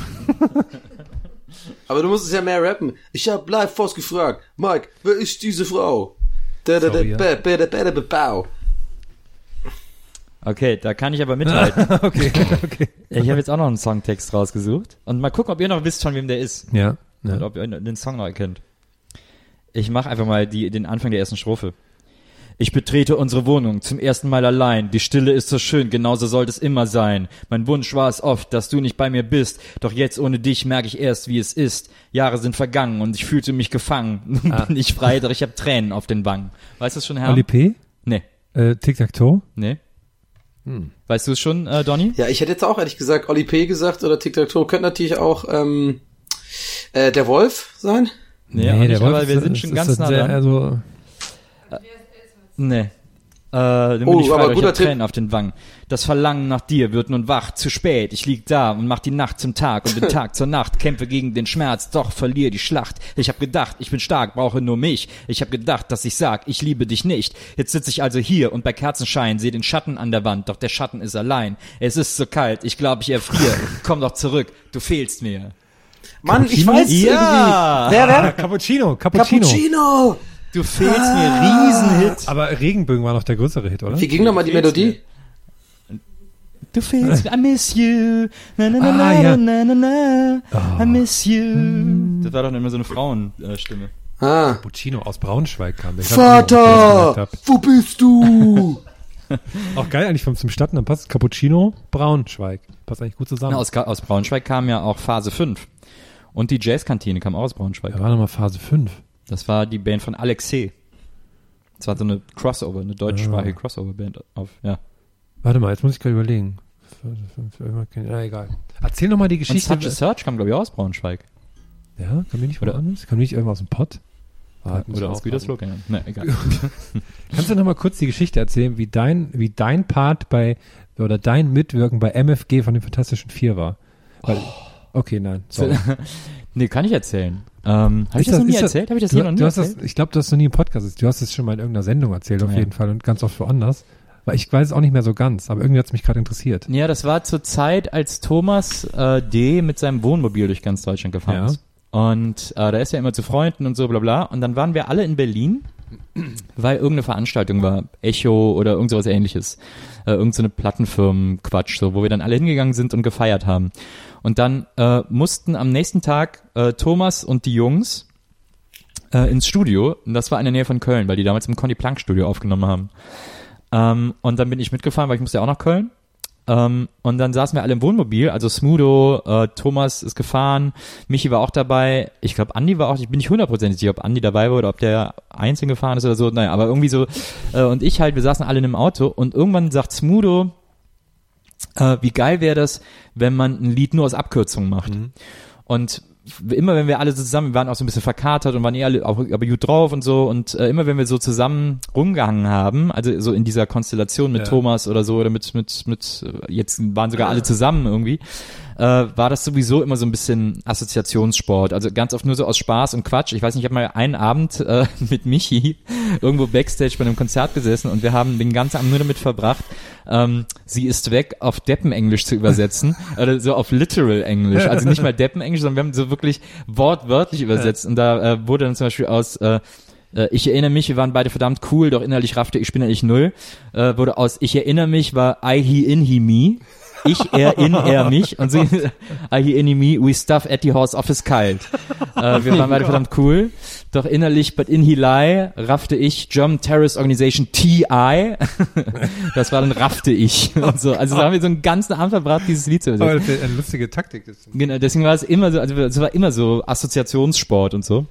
Aber du musst es ja mehr rappen. Ich hab live Force gefragt. Mike, wer ist diese Frau? Okay, da kann ich aber mithalten. [laughs] okay, okay. ich habe jetzt auch noch einen Songtext rausgesucht. Und mal gucken, ob ihr noch wisst, von wem der ist. Ja. Und ja. ob ihr den Song noch erkennt. Ich mache einfach mal die, den Anfang der ersten Strophe. Ich betrete unsere Wohnung zum ersten Mal allein. Die Stille ist so schön, genauso sollte es immer sein. Mein Wunsch war es oft, dass du nicht bei mir bist. Doch jetzt ohne dich merke ich erst, wie es ist. Jahre sind vergangen und ich fühlte mich gefangen. [laughs] Nun bin ich frei, doch ich habe Tränen auf den Wangen. Weißt du es schon, Herr? Oli P. Nee, Äh, Tic-Tac-Toe. nee. Weißt du es schon, äh, Donny? Ja, ich hätte jetzt auch ehrlich gesagt Oli P. gesagt oder Tic-Tac-Toe. Könnte natürlich auch ähm, äh, der Wolf sein. Nee, auch nicht, aber wir sind schon ganz nah dran. Also, Nee. Äh, dann Oh, ich frei, aber guter Tipp. Tränen auf den Wangen. Das Verlangen nach dir wird nun wach, zu spät. Ich lieg da und mach die Nacht zum Tag und den [laughs] Tag zur Nacht. Kämpfe gegen den Schmerz, doch verliere die Schlacht. Ich hab gedacht, ich bin stark, brauche nur mich. Ich hab gedacht, dass ich sag, ich liebe dich nicht. Jetzt sitze ich also hier und bei Kerzenschein sehe den Schatten an der Wand, doch der Schatten ist allein. Es ist so kalt, ich glaube, ich erfriere. Komm doch zurück, du fehlst mir. Mann, ich weiß Ja. irgendwie. Wer, ah, wer? Cappuccino, Cappuccino. Cappuccino. Du fehlst mir, Riesenhit. Aber Regenbögen war noch der größere Hit, oder? Wie ging nochmal die Melodie? Du fehlst mir, I miss you. Na, na, na, Ah, na, ja. na, na, na, I miss you. Das war doch immer so eine Frauenstimme. Ah. Cappuccino aus Braunschweig kam der. Vater, wo bist du? [laughs] Auch geil eigentlich vom zum Stadt, dann passt Cappuccino, Braunschweig. Passt eigentlich gut zusammen. Na, aus, aus Braunschweig kam ja auch Phase 5. Und die Jazzkantine kam auch aus Braunschweig. da war nochmal Phase 5. Das war die Band von Alexei. Das war so eine Crossover, eine deutschsprachige Crossover-Band auf, ja. Warte mal, jetzt muss ich gerade überlegen. Ja, egal. Erzähl noch mal die Und Geschichte. Such a Search kam, glaube ich, auch aus Braunschweig. ja, kann mir nicht Oder- woanders? Kann mir nicht irgendwo aus dem Pott? Ah, muss Oder aus. Gütersloh. Ne, egal. [laughs] Kannst du noch mal kurz die Geschichte erzählen, wie dein, wie dein Part bei, oder dein Mitwirken bei MFG von den Fantastischen Vier war? Weil, Okay, nein, sorry. [laughs] nee, kann ich erzählen. Ähm, Habe ich Ist das noch nie erzählt? Habe ich das hier noch nie erzählt? das, Ich glaube, du hast noch nie im Podcast. Du hast es schon mal in irgendeiner Sendung erzählt, auf Ja. jeden Fall, und ganz oft woanders. Weil ich weiß es auch nicht mehr so ganz, aber irgendwie hat es mich gerade interessiert. Ja, das war zur Zeit, als Thomas äh, D. mit seinem Wohnmobil durch ganz Deutschland gefahren Ja. ist. Und äh, da ist er immer zu Freunden und so, bla bla. Und dann waren wir alle in Berlin, weil irgendeine Veranstaltung war, Echo oder irgend sowas ähnliches. Äh, irgend so eine Plattenfirmen-Quatsch, so, wo wir dann alle hingegangen sind und gefeiert haben. Und dann äh, mussten am nächsten Tag äh, Thomas und die Jungs äh, ins Studio. Und das war in der Nähe von Köln, weil die damals im Conny Plank Studio aufgenommen haben. Ähm, und dann bin ich mitgefahren, weil ich musste ja auch nach Köln. Ähm, und dann saßen wir alle im Wohnmobil, also Smudo, äh, Thomas ist gefahren, Michi war auch dabei, ich glaube Andi war auch, ich bin nicht hundertprozentig sicher, ob Andi dabei war oder ob der einzeln gefahren ist oder so, naja, aber irgendwie so, äh, und ich halt, wir saßen alle in einem Auto und irgendwann sagt Smudo, äh, wie geil wäre das, wenn man ein Lied nur aus Abkürzungen macht. Und immer wenn wir alle so zusammen, wir waren auch so ein bisschen verkatert und waren eh alle auch aber gut drauf und so und äh, immer wenn wir so zusammen rumgehangen haben, also so in dieser Konstellation mit Ja. Thomas oder so oder mit mit mit äh, jetzt waren sogar alle zusammen irgendwie, äh, war das sowieso immer so ein bisschen Assoziationssport, also ganz oft nur so aus Spaß und Quatsch. Ich weiß nicht, ich habe mal einen Abend äh, [laughs] mit Michi irgendwo backstage bei einem Konzert gesessen und wir haben den ganzen Abend nur damit verbracht, ähm, sie ist weg auf Deppenenglisch zu übersetzen [laughs] oder so auf literal Englisch, also nicht mal Deppenenglisch, sondern wir haben so wirklich wortwörtlich übersetzt und da äh, wurde dann zum Beispiel aus äh, äh, ich erinnere mich, wir waren beide verdammt cool, doch innerlich raffte ich bin innerlich null. Äh, wurde aus Ich erinnere mich war I he in he me. Ich er in er mich und sie [laughs] in he me we stuff at the horse office kalt. Äh, wir waren beide verdammt cool, doch innerlich but in he lie raffte ich German Terrorist Organization TI. [laughs] das war dann raffte ich und so. Also da haben wir so einen ganzen Abend verbracht, dieses Lied zu übersetzen. Eine lustige Taktik. Genau, deswegen war es immer so, also es war immer so Assoziationssport und so.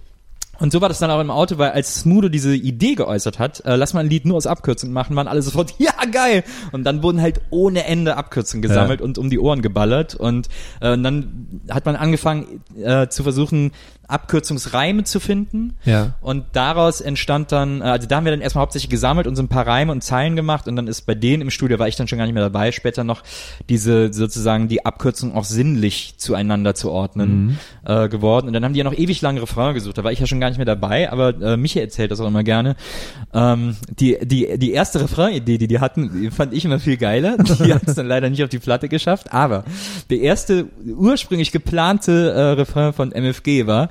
Und so war das dann auch im Auto, weil als Smudo diese Idee geäußert hat, äh, lass mal ein Lied nur aus Abkürzungen machen, waren alle sofort, [laughs] ja geil! Und dann wurden halt ohne Ende Abkürzungen gesammelt Ja. und um die Ohren geballert. Und äh, dann hat man angefangen äh, zu versuchen, Abkürzungsreime zu finden. Ja. Und daraus entstand dann, äh, also da haben wir dann erstmal hauptsächlich gesammelt und so ein paar Reime und Zeilen gemacht und dann ist bei denen im Studio, war ich dann schon gar nicht mehr dabei, später noch diese sozusagen die Abkürzung auch sinnlich zueinander zu ordnen äh, geworden. Und dann haben die ja noch ewig lange Refrain gesucht, da war ich ja schon gar nicht mehr dabei, aber äh, Michi erzählt das auch immer gerne. Ähm, die, die, die erste Refrain-Idee, die die hatten, die fand ich immer viel geiler. Die [laughs] hat es dann leider nicht auf die Platte geschafft, aber der erste ursprünglich geplante äh, Refrain von MFG war,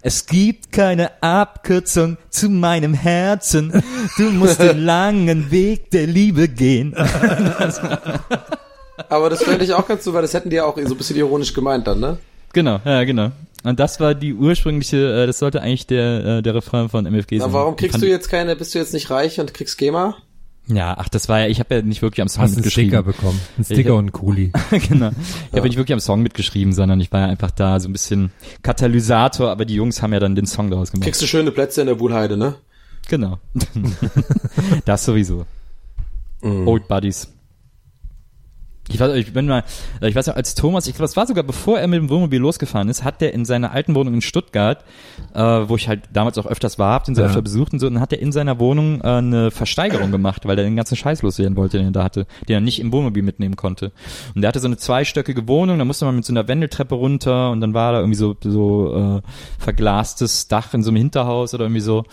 es gibt keine Abkürzung zu meinem Herzen. Du musst den [laughs] langen Weg der Liebe gehen. [laughs] Aber das fände ich auch ganz so, weil das hätten die ja auch so ein bisschen ironisch gemeint dann, ne? Genau, ja, genau. Und das war die ursprüngliche, äh, das sollte eigentlich der, äh, der Refrain von MFG sein. Na, warum kriegst du jetzt keine, bist du jetzt nicht reich und kriegst GEMA? Ja, ach, das war ja, ich habe ja nicht wirklich am Song Hast einen Sticker mitgeschrieben. bekommen. Einen Sticker hab- und einen Kuli. [laughs] genau. Ich habe nicht wirklich am Song mitgeschrieben, sondern ich war ja einfach da so ein bisschen Katalysator, aber die Jungs haben ja dann den Song daraus gemacht. Kriegst du schöne Plätze in der Wuhlheide, ne? Genau. [laughs] das sowieso. Old Buddies. Ich weiß, ich bin mal, ich weiß ja, als Thomas, ich glaube, das war sogar bevor er mit dem Wohnmobil losgefahren ist, hat der in seiner alten Wohnung in Stuttgart, äh, wo ich halt damals auch öfters war, hab den so Ja. öfter besucht und so, und dann hat er in seiner Wohnung äh, eine Versteigerung gemacht, weil er den ganzen Scheiß loswerden wollte, den er da hatte, den er nicht im Wohnmobil mitnehmen konnte. Und der hatte so eine zweistöckige Wohnung, da musste man mit so einer Wendeltreppe runter und dann war da irgendwie so, so äh, verglastes Dach in so einem Hinterhaus oder irgendwie so.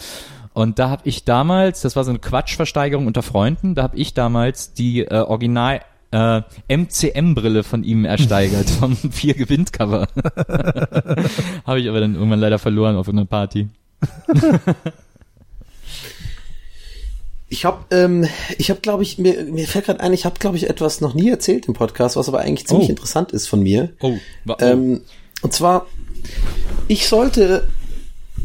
Und da habe ich damals, das war so eine Quatschversteigerung unter Freunden, da habe ich damals die äh, Original äh, MCM-Brille von ihm ersteigert, [laughs] vom vier gewinnt cover [laughs] habe ich aber dann irgendwann leider verloren auf einer Party. [laughs] Ich habe, ähm, ich habe, glaube ich, mir, mir fällt gerade ein, ich habe, glaube ich, etwas noch nie erzählt im Podcast, was aber eigentlich ziemlich Oh. interessant ist von mir. Oh, oh. Ähm, und zwar, ich sollte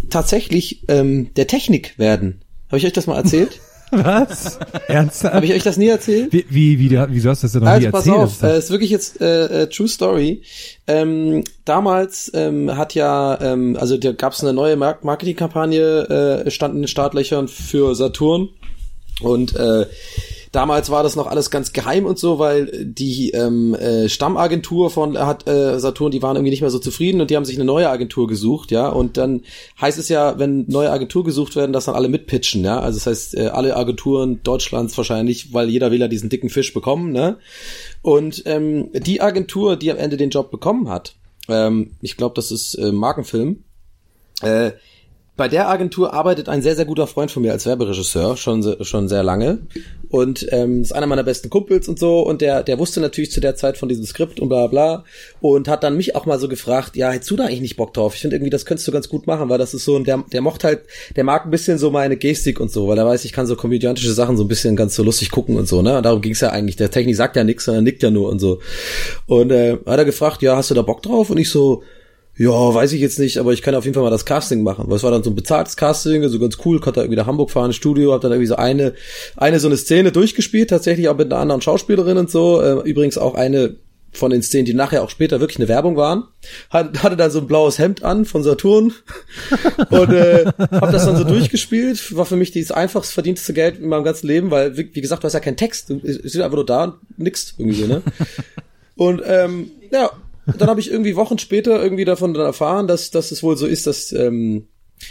tatsächlich ähm, der Technik werden. Habe ich euch das mal erzählt? Was? Ernsthaft? Habe ich euch das nie erzählt? Wie, wie, wie, du- wieso hast du das denn noch nie Also pass erzählt? auf, äh, ist wirklich jetzt äh, äh, True Story. Ähm, damals ähm, hat ja, ähm, also da gab es eine neue Mar Marketingkampagne, äh, stand in den Startlöchern für Saturn und äh, Damals war das noch alles ganz geheim und so, weil die ähm, äh, Stammagentur von hat äh, Saturn, die waren irgendwie nicht mehr so zufrieden und die haben sich eine neue Agentur gesucht, ja. Und dann heißt es ja, wenn neue Agentur gesucht werden, dass dann alle mitpitchen, ja. Also das heißt, äh, alle Agenturen Deutschlands wahrscheinlich, weil jeder will ja diesen dicken Fisch bekommen, ne? Und ähm, die Agentur, die am Ende den Job bekommen hat, ähm, ich glaube, das ist äh, Markenfilm, äh, bei der Agentur arbeitet ein sehr, sehr guter Freund von mir als Werberegisseur, schon, schon sehr lange. Und ähm, ist einer meiner besten Kumpels und so. Und der, der wusste natürlich zu der Zeit von diesem Skript und bla bla. Und hat dann mich auch mal so gefragt, ja, hättest du da eigentlich nicht Bock drauf? Ich finde irgendwie, das könntest du ganz gut machen, weil das ist so, und der, der mocht halt, der mag ein bisschen so meine Gestik und so, weil er weiß, ich kann so komödiantische Sachen so ein bisschen ganz so lustig gucken und so, ne? Und darum ging's ja eigentlich. Der Technik sagt ja nichts, sondern nickt ja nur und so. Und äh, hat er gefragt, ja, hast du da Bock drauf? Und ich so, ja, weiß ich jetzt nicht, aber ich kann auf jeden Fall mal das Casting machen. Weil es war dann so ein bezahltes Casting, so ganz cool, konnte irgendwie nach Hamburg fahren, Studio, hab dann irgendwie so eine, eine so eine Szene durchgespielt, tatsächlich auch mit einer anderen Schauspielerin und so. Äh, übrigens auch eine von den Szenen, die nachher auch später wirklich eine Werbung waren. Hat, hatte dann so ein blaues Hemd an von Saturn [laughs] und äh, hab das dann so durchgespielt. War für mich das einfachst verdienteste Geld in meinem ganzen Leben, weil, wie, wie gesagt, du hast ja keinen Text. Du bist einfach nur da und nix irgendwie so, ne? [laughs] Und ähm, ja, dann habe ich irgendwie Wochen später irgendwie davon erfahren, dass, dass es wohl so ist, dass ähm,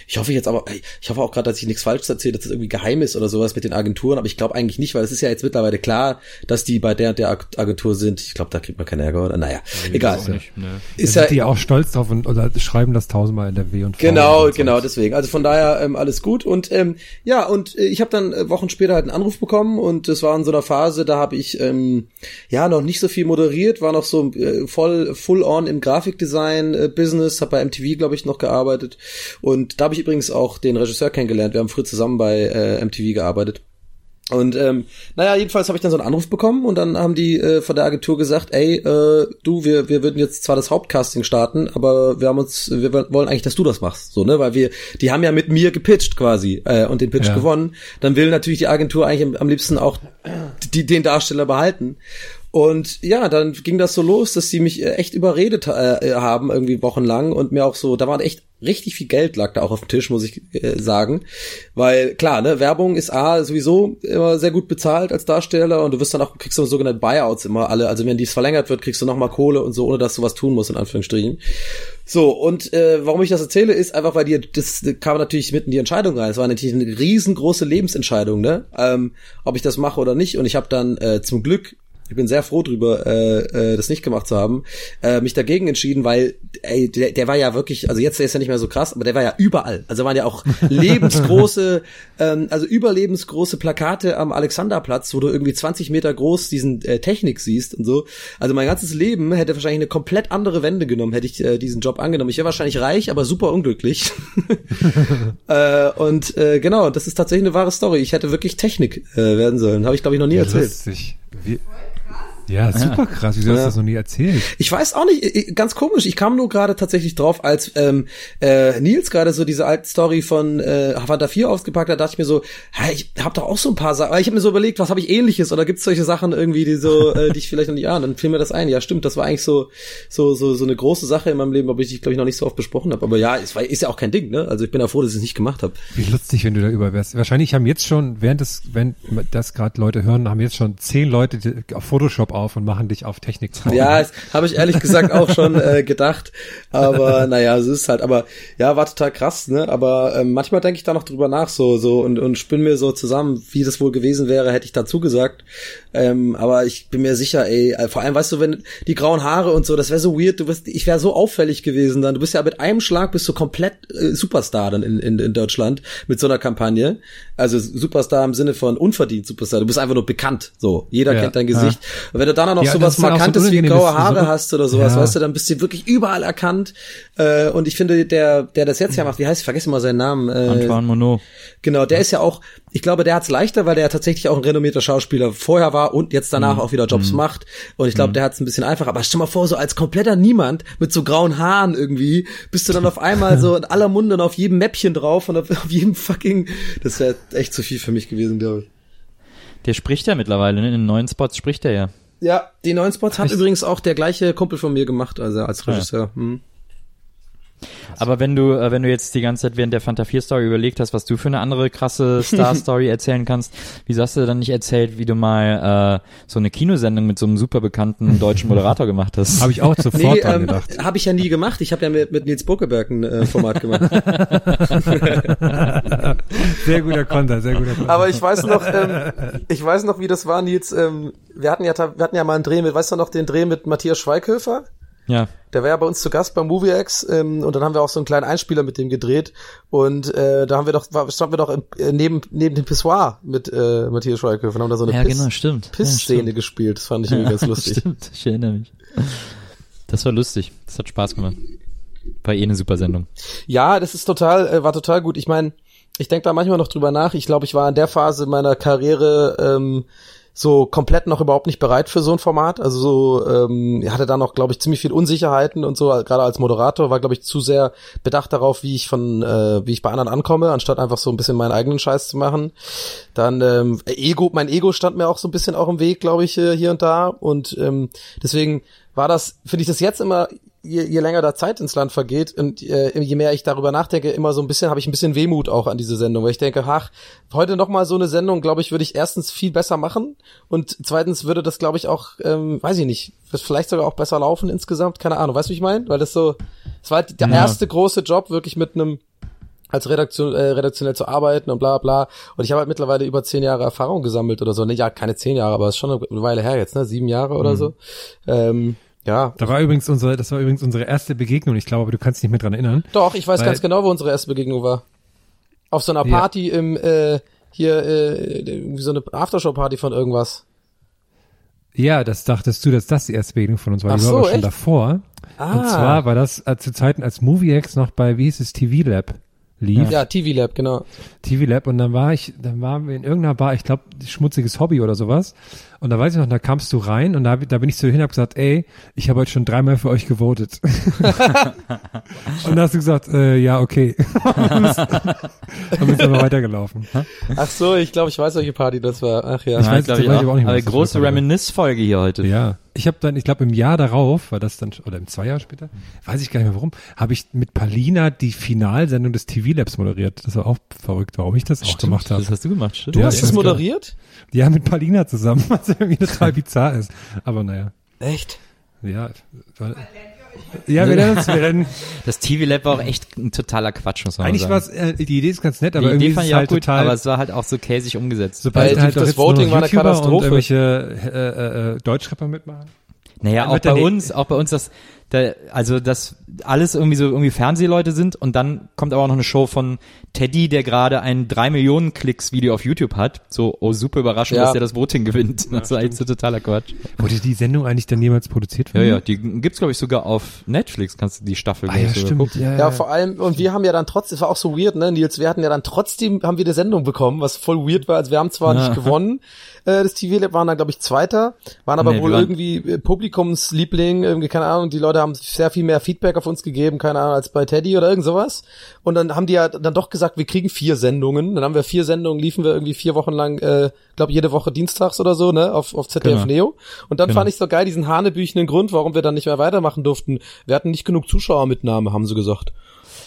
ich hoffe jetzt aber, ich hoffe auch gerade, dass ich nichts Falsches erzähle, dass das irgendwie geheim ist oder sowas mit den Agenturen, aber ich glaube eigentlich nicht, weil es ist ja jetzt mittlerweile klar, dass die bei der und der Ag- Agentur sind. Ich glaube, da kriegt man keinen Ärger oder naja, egal. Auch nicht, ne. Ist sind ja die auch stolz drauf und oder schreiben das tausendmal in der W und V Genau, und genau, deswegen. Also von daher ähm, alles gut. Und ähm, ja, und äh, ich habe dann äh, Wochen später halt einen Anruf bekommen und das war in so einer Phase, da habe ich ähm, ja noch nicht so viel moderiert, war noch so äh, voll full on im Grafikdesign äh, Business, habe bei MTV glaube ich noch gearbeitet und da habe ich übrigens auch den Regisseur kennengelernt. Wir haben früher zusammen bei äh, MTV gearbeitet. Und ähm, naja, jedenfalls habe ich dann so einen Anruf bekommen und dann haben die äh, von der Agentur gesagt, ey, äh, du, wir, wir würden jetzt zwar das Hauptcasting starten, aber wir haben uns, wir wollen eigentlich, dass du das machst, so ne, weil wir, die haben ja mit mir gepitcht quasi äh, und den Pitch Ja. gewonnen. Dann will natürlich die Agentur eigentlich am, am liebsten auch die, den Darsteller behalten. Und ja, dann ging das so los, dass sie mich äh, echt überredet äh, haben, irgendwie wochenlang und mir auch so, da war echt richtig viel Geld lag da auch auf dem Tisch, muss ich äh, sagen. Weil klar, ne, Werbung ist A sowieso immer sehr gut bezahlt als Darsteller und du wirst dann auch, kriegst du sogenannte Buyouts immer alle. Also wenn dies verlängert wird, kriegst du nochmal Kohle und so, ohne dass du was tun musst, in Anführungsstrichen. So, und äh, warum ich das erzähle, ist einfach, weil die, das kam natürlich mitten in die Entscheidung rein. Es war natürlich eine riesengroße Lebensentscheidung, ne? Ähm, ob ich das mache oder nicht. Und ich habe dann äh, zum Glück ich bin sehr froh drüber, äh, äh, das nicht gemacht zu haben, äh, mich dagegen entschieden, weil ey, der, der war ja wirklich, also jetzt der ist ja nicht mehr so krass, aber der war ja überall. Also waren ja auch [laughs] lebensgroße, ähm, also überlebensgroße Plakate am Alexanderplatz, wo du irgendwie 20 Meter groß diesen äh, Technik siehst und so. Also mein ganzes Leben hätte wahrscheinlich eine komplett andere Wende genommen, hätte ich äh, diesen Job angenommen. Ich wäre wahrscheinlich reich, aber super unglücklich. [laughs] äh, und äh, genau, das ist tatsächlich eine wahre Story. Ich hätte wirklich Technik äh, werden sollen. Habe ich glaube ich noch nie erzählt. Lustig. Wie, ja, super krass. Wieso hast du das noch nie erzählt? Ich weiß auch nicht, äh, ganz komisch. Ich kam nur gerade tatsächlich drauf, als ähm, äh, Nils gerade so diese alte Story von äh, Havana 4 ausgepackt hat, dachte ich mir so, hä, ich habe doch auch so ein paar Sachen. Ich habe mir so überlegt, was habe ich ähnliches oder gibt's solche Sachen irgendwie, die so, [laughs] äh, die ich vielleicht noch nicht ahne. Dann fiel mir das ein. Ja, stimmt, das war eigentlich so so so so eine große Sache in meinem Leben, aber ich glaube ich noch nicht so oft besprochen habe. Aber ja, es war, ist ja auch kein Ding, ne? Also ich bin ja froh, dass ich es nicht gemacht habe. Wie lustig, wenn du da über wärst. Wahrscheinlich haben jetzt schon, während das, wenn das gerade Leute hören, haben jetzt schon zehn Leute die- auf Photoshop auf und machen dich auf Technik drauf. Ja, habe ich ehrlich gesagt auch schon äh, gedacht. Aber naja, es ist halt, aber ja, war total krass, ne? Aber ähm, manchmal denke ich da noch drüber nach, so, so und, und spinne mir so zusammen, wie das wohl gewesen wäre, hätte ich dazu gesagt. Ähm, aber ich bin mir sicher, ey, äh, vor allem, weißt du, wenn die grauen Haare und so, das wäre so weird, du bist, ich wäre so auffällig gewesen dann. Du bist ja mit einem Schlag bist du komplett äh, Superstar dann in, in, in Deutschland mit so einer Kampagne. Also Superstar im Sinne von unverdient Superstar. Du bist einfach nur bekannt. So, jeder Ja. kennt dein Gesicht. Und wenn du dann noch Ja, sowas auch so Markantes wie graue Haare so- hast oder sowas, Ja. weißt du, dann bist du wirklich überall erkannt. Äh, und ich finde, der, der das jetzt ja macht, wie heißt, ich vergesse immer seinen Namen. Äh, Antoine Monod. Genau, der ist ja auch, ich glaube, der hat's leichter, weil der ja tatsächlich auch ein renommierter Schauspieler vorher war und jetzt danach auch wieder Jobs macht. Und ich glaube, der hat's ein bisschen einfacher. Aber stell mal vor, so als kompletter Niemand mit so grauen Haaren irgendwie, bist du dann auf einmal so in aller Munde und auf jedem Mäppchen drauf und auf, auf jedem fucking, das wäre echt zu viel für mich gewesen, glaube ich. Der spricht ja mittlerweile, ne? in den neuen Spots spricht er ja. Ja, die neuen Spots hat übrigens auch der gleiche Kumpel von mir gemacht, also als Regisseur. Hm. Aber wenn du, äh, wenn du jetzt die ganze Zeit während der Fanta 4 Story überlegt hast, was du für eine andere krasse [laughs] Star-Story erzählen kannst, wieso hast du dann nicht erzählt, wie du mal äh, so eine Kinosendung mit so einem super bekannten deutschen Moderator gemacht hast? [laughs] Habe ich auch sofort Nee, dran ähm, gedacht. habe ich ja nie gemacht. Ich habe ja mit, mit Nils Buckeberg ein äh, Format gemacht. [laughs] Sehr guter Konter, sehr guter Konter. Aber ich weiß noch, ähm, ich weiß noch, wie das war, Nils. Ähm, wir hatten ja, wir hatten ja mal einen Dreh mit, weißt du noch, den Dreh mit Matthias Schweighöfer? Ja. Der war ja bei uns zu Gast beim MovieX ähm, und dann haben wir auch so einen kleinen Einspieler mit dem gedreht und äh, da haben wir doch, war, standen wir doch im, äh, neben neben dem Pissoir mit äh, Matthias Schweighöfer und haben da so eine Ja, Piss, genau, stimmt. Piss-Szene Ja, gespielt. Das fand ich irgendwie ganz lustig. [laughs] Stimmt, ich erinnere mich. Das war lustig. Das hat Spaß gemacht. War eh eine super Sendung. Ja, das ist total, äh, war total gut. Ich meine, ich denke da manchmal noch drüber nach. Ich glaube, ich war in der Phase meiner Karriere ähm, so komplett noch überhaupt nicht bereit für so ein Format. Also so, ähm, hatte da noch, glaube ich, ziemlich viel Unsicherheiten und so. Gerade als Moderator war, glaube ich, zu sehr bedacht darauf, wie ich von, äh, wie ich bei anderen ankomme, anstatt einfach so ein bisschen meinen eigenen Scheiß zu machen. Dann ähm, Ego, mein Ego stand mir auch so ein bisschen auch im Weg, glaube ich, äh, hier und da. Und ähm, deswegen war das, finde ich das jetzt immer, je, je länger da Zeit ins Land vergeht und äh, je mehr ich darüber nachdenke, immer so ein bisschen, habe ich ein bisschen Wehmut auch an diese Sendung, weil ich denke, ach, heute noch mal so eine Sendung, glaube ich, würde ich erstens viel besser machen und zweitens würde das, glaube ich, auch, ähm, weiß ich nicht, vielleicht sogar auch besser laufen insgesamt, keine Ahnung, weißt du, wie ich meine? Weil das so, es war halt der Ja. erste große Job, wirklich mit einem als Redaktion, äh, redaktionell zu arbeiten und bla bla. Und ich habe halt mittlerweile über zehn Jahre Erfahrung gesammelt oder so. Ne, ja, keine zehn Jahre, aber es ist schon eine Weile her jetzt, ne? Sieben Jahre oder so. Ähm, ja. Da war übrigens unsere, das war übrigens unsere erste Begegnung. Ich glaube, aber du kannst dich nicht mehr dran erinnern. Doch, ich weiß Weil- ganz genau, wo unsere erste Begegnung war. Auf so einer Ja. Party im, äh, hier, äh, so eine Aftershow-Party von irgendwas. Ja, das dachtest du, dass das die erste Begegnung von uns war. Ach die war so, aber schon echt? davor. Ah. Und zwar war das äh, zu Zeiten, als MovieX noch bei, wie hieß es, TV Lab lief. Ja, TV Lab, genau. TV Lab und dann war ich, dann waren wir in irgendeiner Bar, ich glaube, schmutziges Hobby oder sowas. Und da weiß ich noch, da kamst du rein und da, da bin ich zu dir hin und hab gesagt, ey, ich habe heute schon dreimal für euch gewotet. [laughs] und da hast du gesagt, äh, ja, okay. [laughs] dann bist du aber weitergelaufen. Ach so, ich glaube, ich weiß, welche Party das war. Ach ja. Ich weiß glaub jetzt aber auch nicht mehr, aber was das große war. Reminisce-Folge hier heute. Ja. Ich habe dann, ich glaube im Jahr darauf, war das dann, oder im zwei Jahre später, weiß ich gar nicht mehr warum, habe ich mit Palina die Finalsendung des TV Labs moderiert. Das war auch verrückt, warum ich das auch gemacht habe. Das hast du gemacht, stimmt. Du Ja, hast ich es weiß moderiert? Ja, mit Palina zusammen, was [laughs] [laughs] irgendwie total bizarr ist. Aber naja, Echt? ja. war- Ja, wir lernen uns, wir lernen, [laughs] Das TV Lab war auch echt ein totaler Quatsch, muss man eigentlich sagen. war es, äh, die Idee ist ganz nett, aber die irgendwie Idee ist fand es ich auch halt gut, total, aber es war halt auch so käsig umgesetzt. sobald Weil halt das Voting war eine Katastrophe. Und irgendwelche äh, äh, äh, Deutschrapper mitmachen. Naja, auch bei uns, auch bei uns, dass, da, also, dass alles irgendwie so irgendwie Fernsehleute sind und dann kommt aber auch noch eine Show von Teddy, der gerade ein drei Millionen Klicks Video auf YouTube hat. So, oh, super überraschend, Ja. dass der das Voting gewinnt. das war eigentlich so totaler Quatsch. Wurde die Sendung eigentlich dann jemals produziert Ja, ja, die gibt's, glaube ich, sogar auf Netflix, kannst du die Staffel Ah, ja, stimmt. Ja, Ja, vor allem, und wir haben ja dann trotzdem, es war auch so weird, ne, Nils, wir hatten ja dann trotzdem, haben wir eine Sendung bekommen, was voll weird war, also wir haben zwar Ja. nicht gewonnen, [laughs] äh, das TV Lab waren dann, glaube ich, Zweiter, waren aber Nee, wohl wir waren- irgendwie äh, Publikumsliebling, irgendwie, keine Ahnung, die Leute haben sehr viel mehr Feedback auf uns gegeben, keine Ahnung, als bei Teddy oder irgend sowas. Und dann haben die ja dann doch gesagt, wir kriegen vier Sendungen, dann haben wir vier Sendungen, liefen wir irgendwie vier Wochen lang, äh, glaube jede Woche dienstags oder so, ne, auf, auf ZDF Genau. Neo. Und dann Genau. fand ich so geil, diesen hanebüchenden Grund, warum wir dann nicht mehr weitermachen durften. Wir hatten nicht genug Zuschauermitnahme, haben sie gesagt.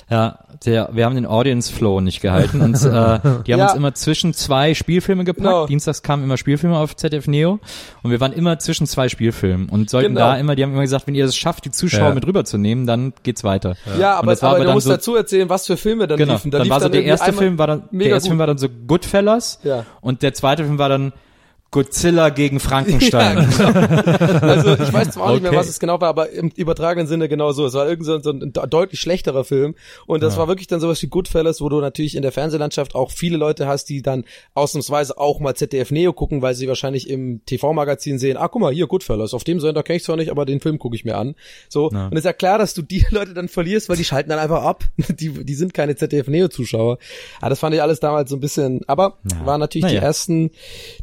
Ja, der, wir haben den Audience Flow nicht gehalten und äh, die haben [laughs] Ja. uns immer zwischen zwei Spielfilme gepackt. Genau. Dienstags kamen immer Spielfilme auf ZDF Neo und wir waren immer zwischen zwei Spielfilmen und sollten Genau. da immer, die haben immer gesagt, wenn ihr es schafft, die Zuschauer Ja. mit rüberzunehmen, dann geht's weiter. Ja, Und aber, aber, du musst so- dazu erzählen, was für Filme dann Genau. liefen. Da dann lief war so der erste Film war dann der erste gut. Film war dann so Goodfellas Ja. und der zweite Film war dann Godzilla gegen Frankenstein. [laughs] Also ich weiß zwar auch nicht mehr, Okay. was es genau war, aber im übertragenen Sinne genau so. Es war irgend so, so ein de- deutlich schlechterer Film. Und das war wirklich dann sowas wie Goodfellas, wo du natürlich in der Fernsehlandschaft auch viele Leute hast, die dann ausnahmsweise auch mal ZDF Neo gucken, weil sie wahrscheinlich im TV-Magazin sehen, ah guck mal, hier Goodfellas, auf dem Sender kenne ich zwar nicht, aber den Film gucke ich mir an. So. Und ist ja klar, dass du die [laughs] Leute dann verlierst, weil die schalten dann einfach ab. [laughs] Die, die sind keine ZDF Neo-Zuschauer. Ah, das fand ich alles damals so ein bisschen, aber waren natürlich die ersten,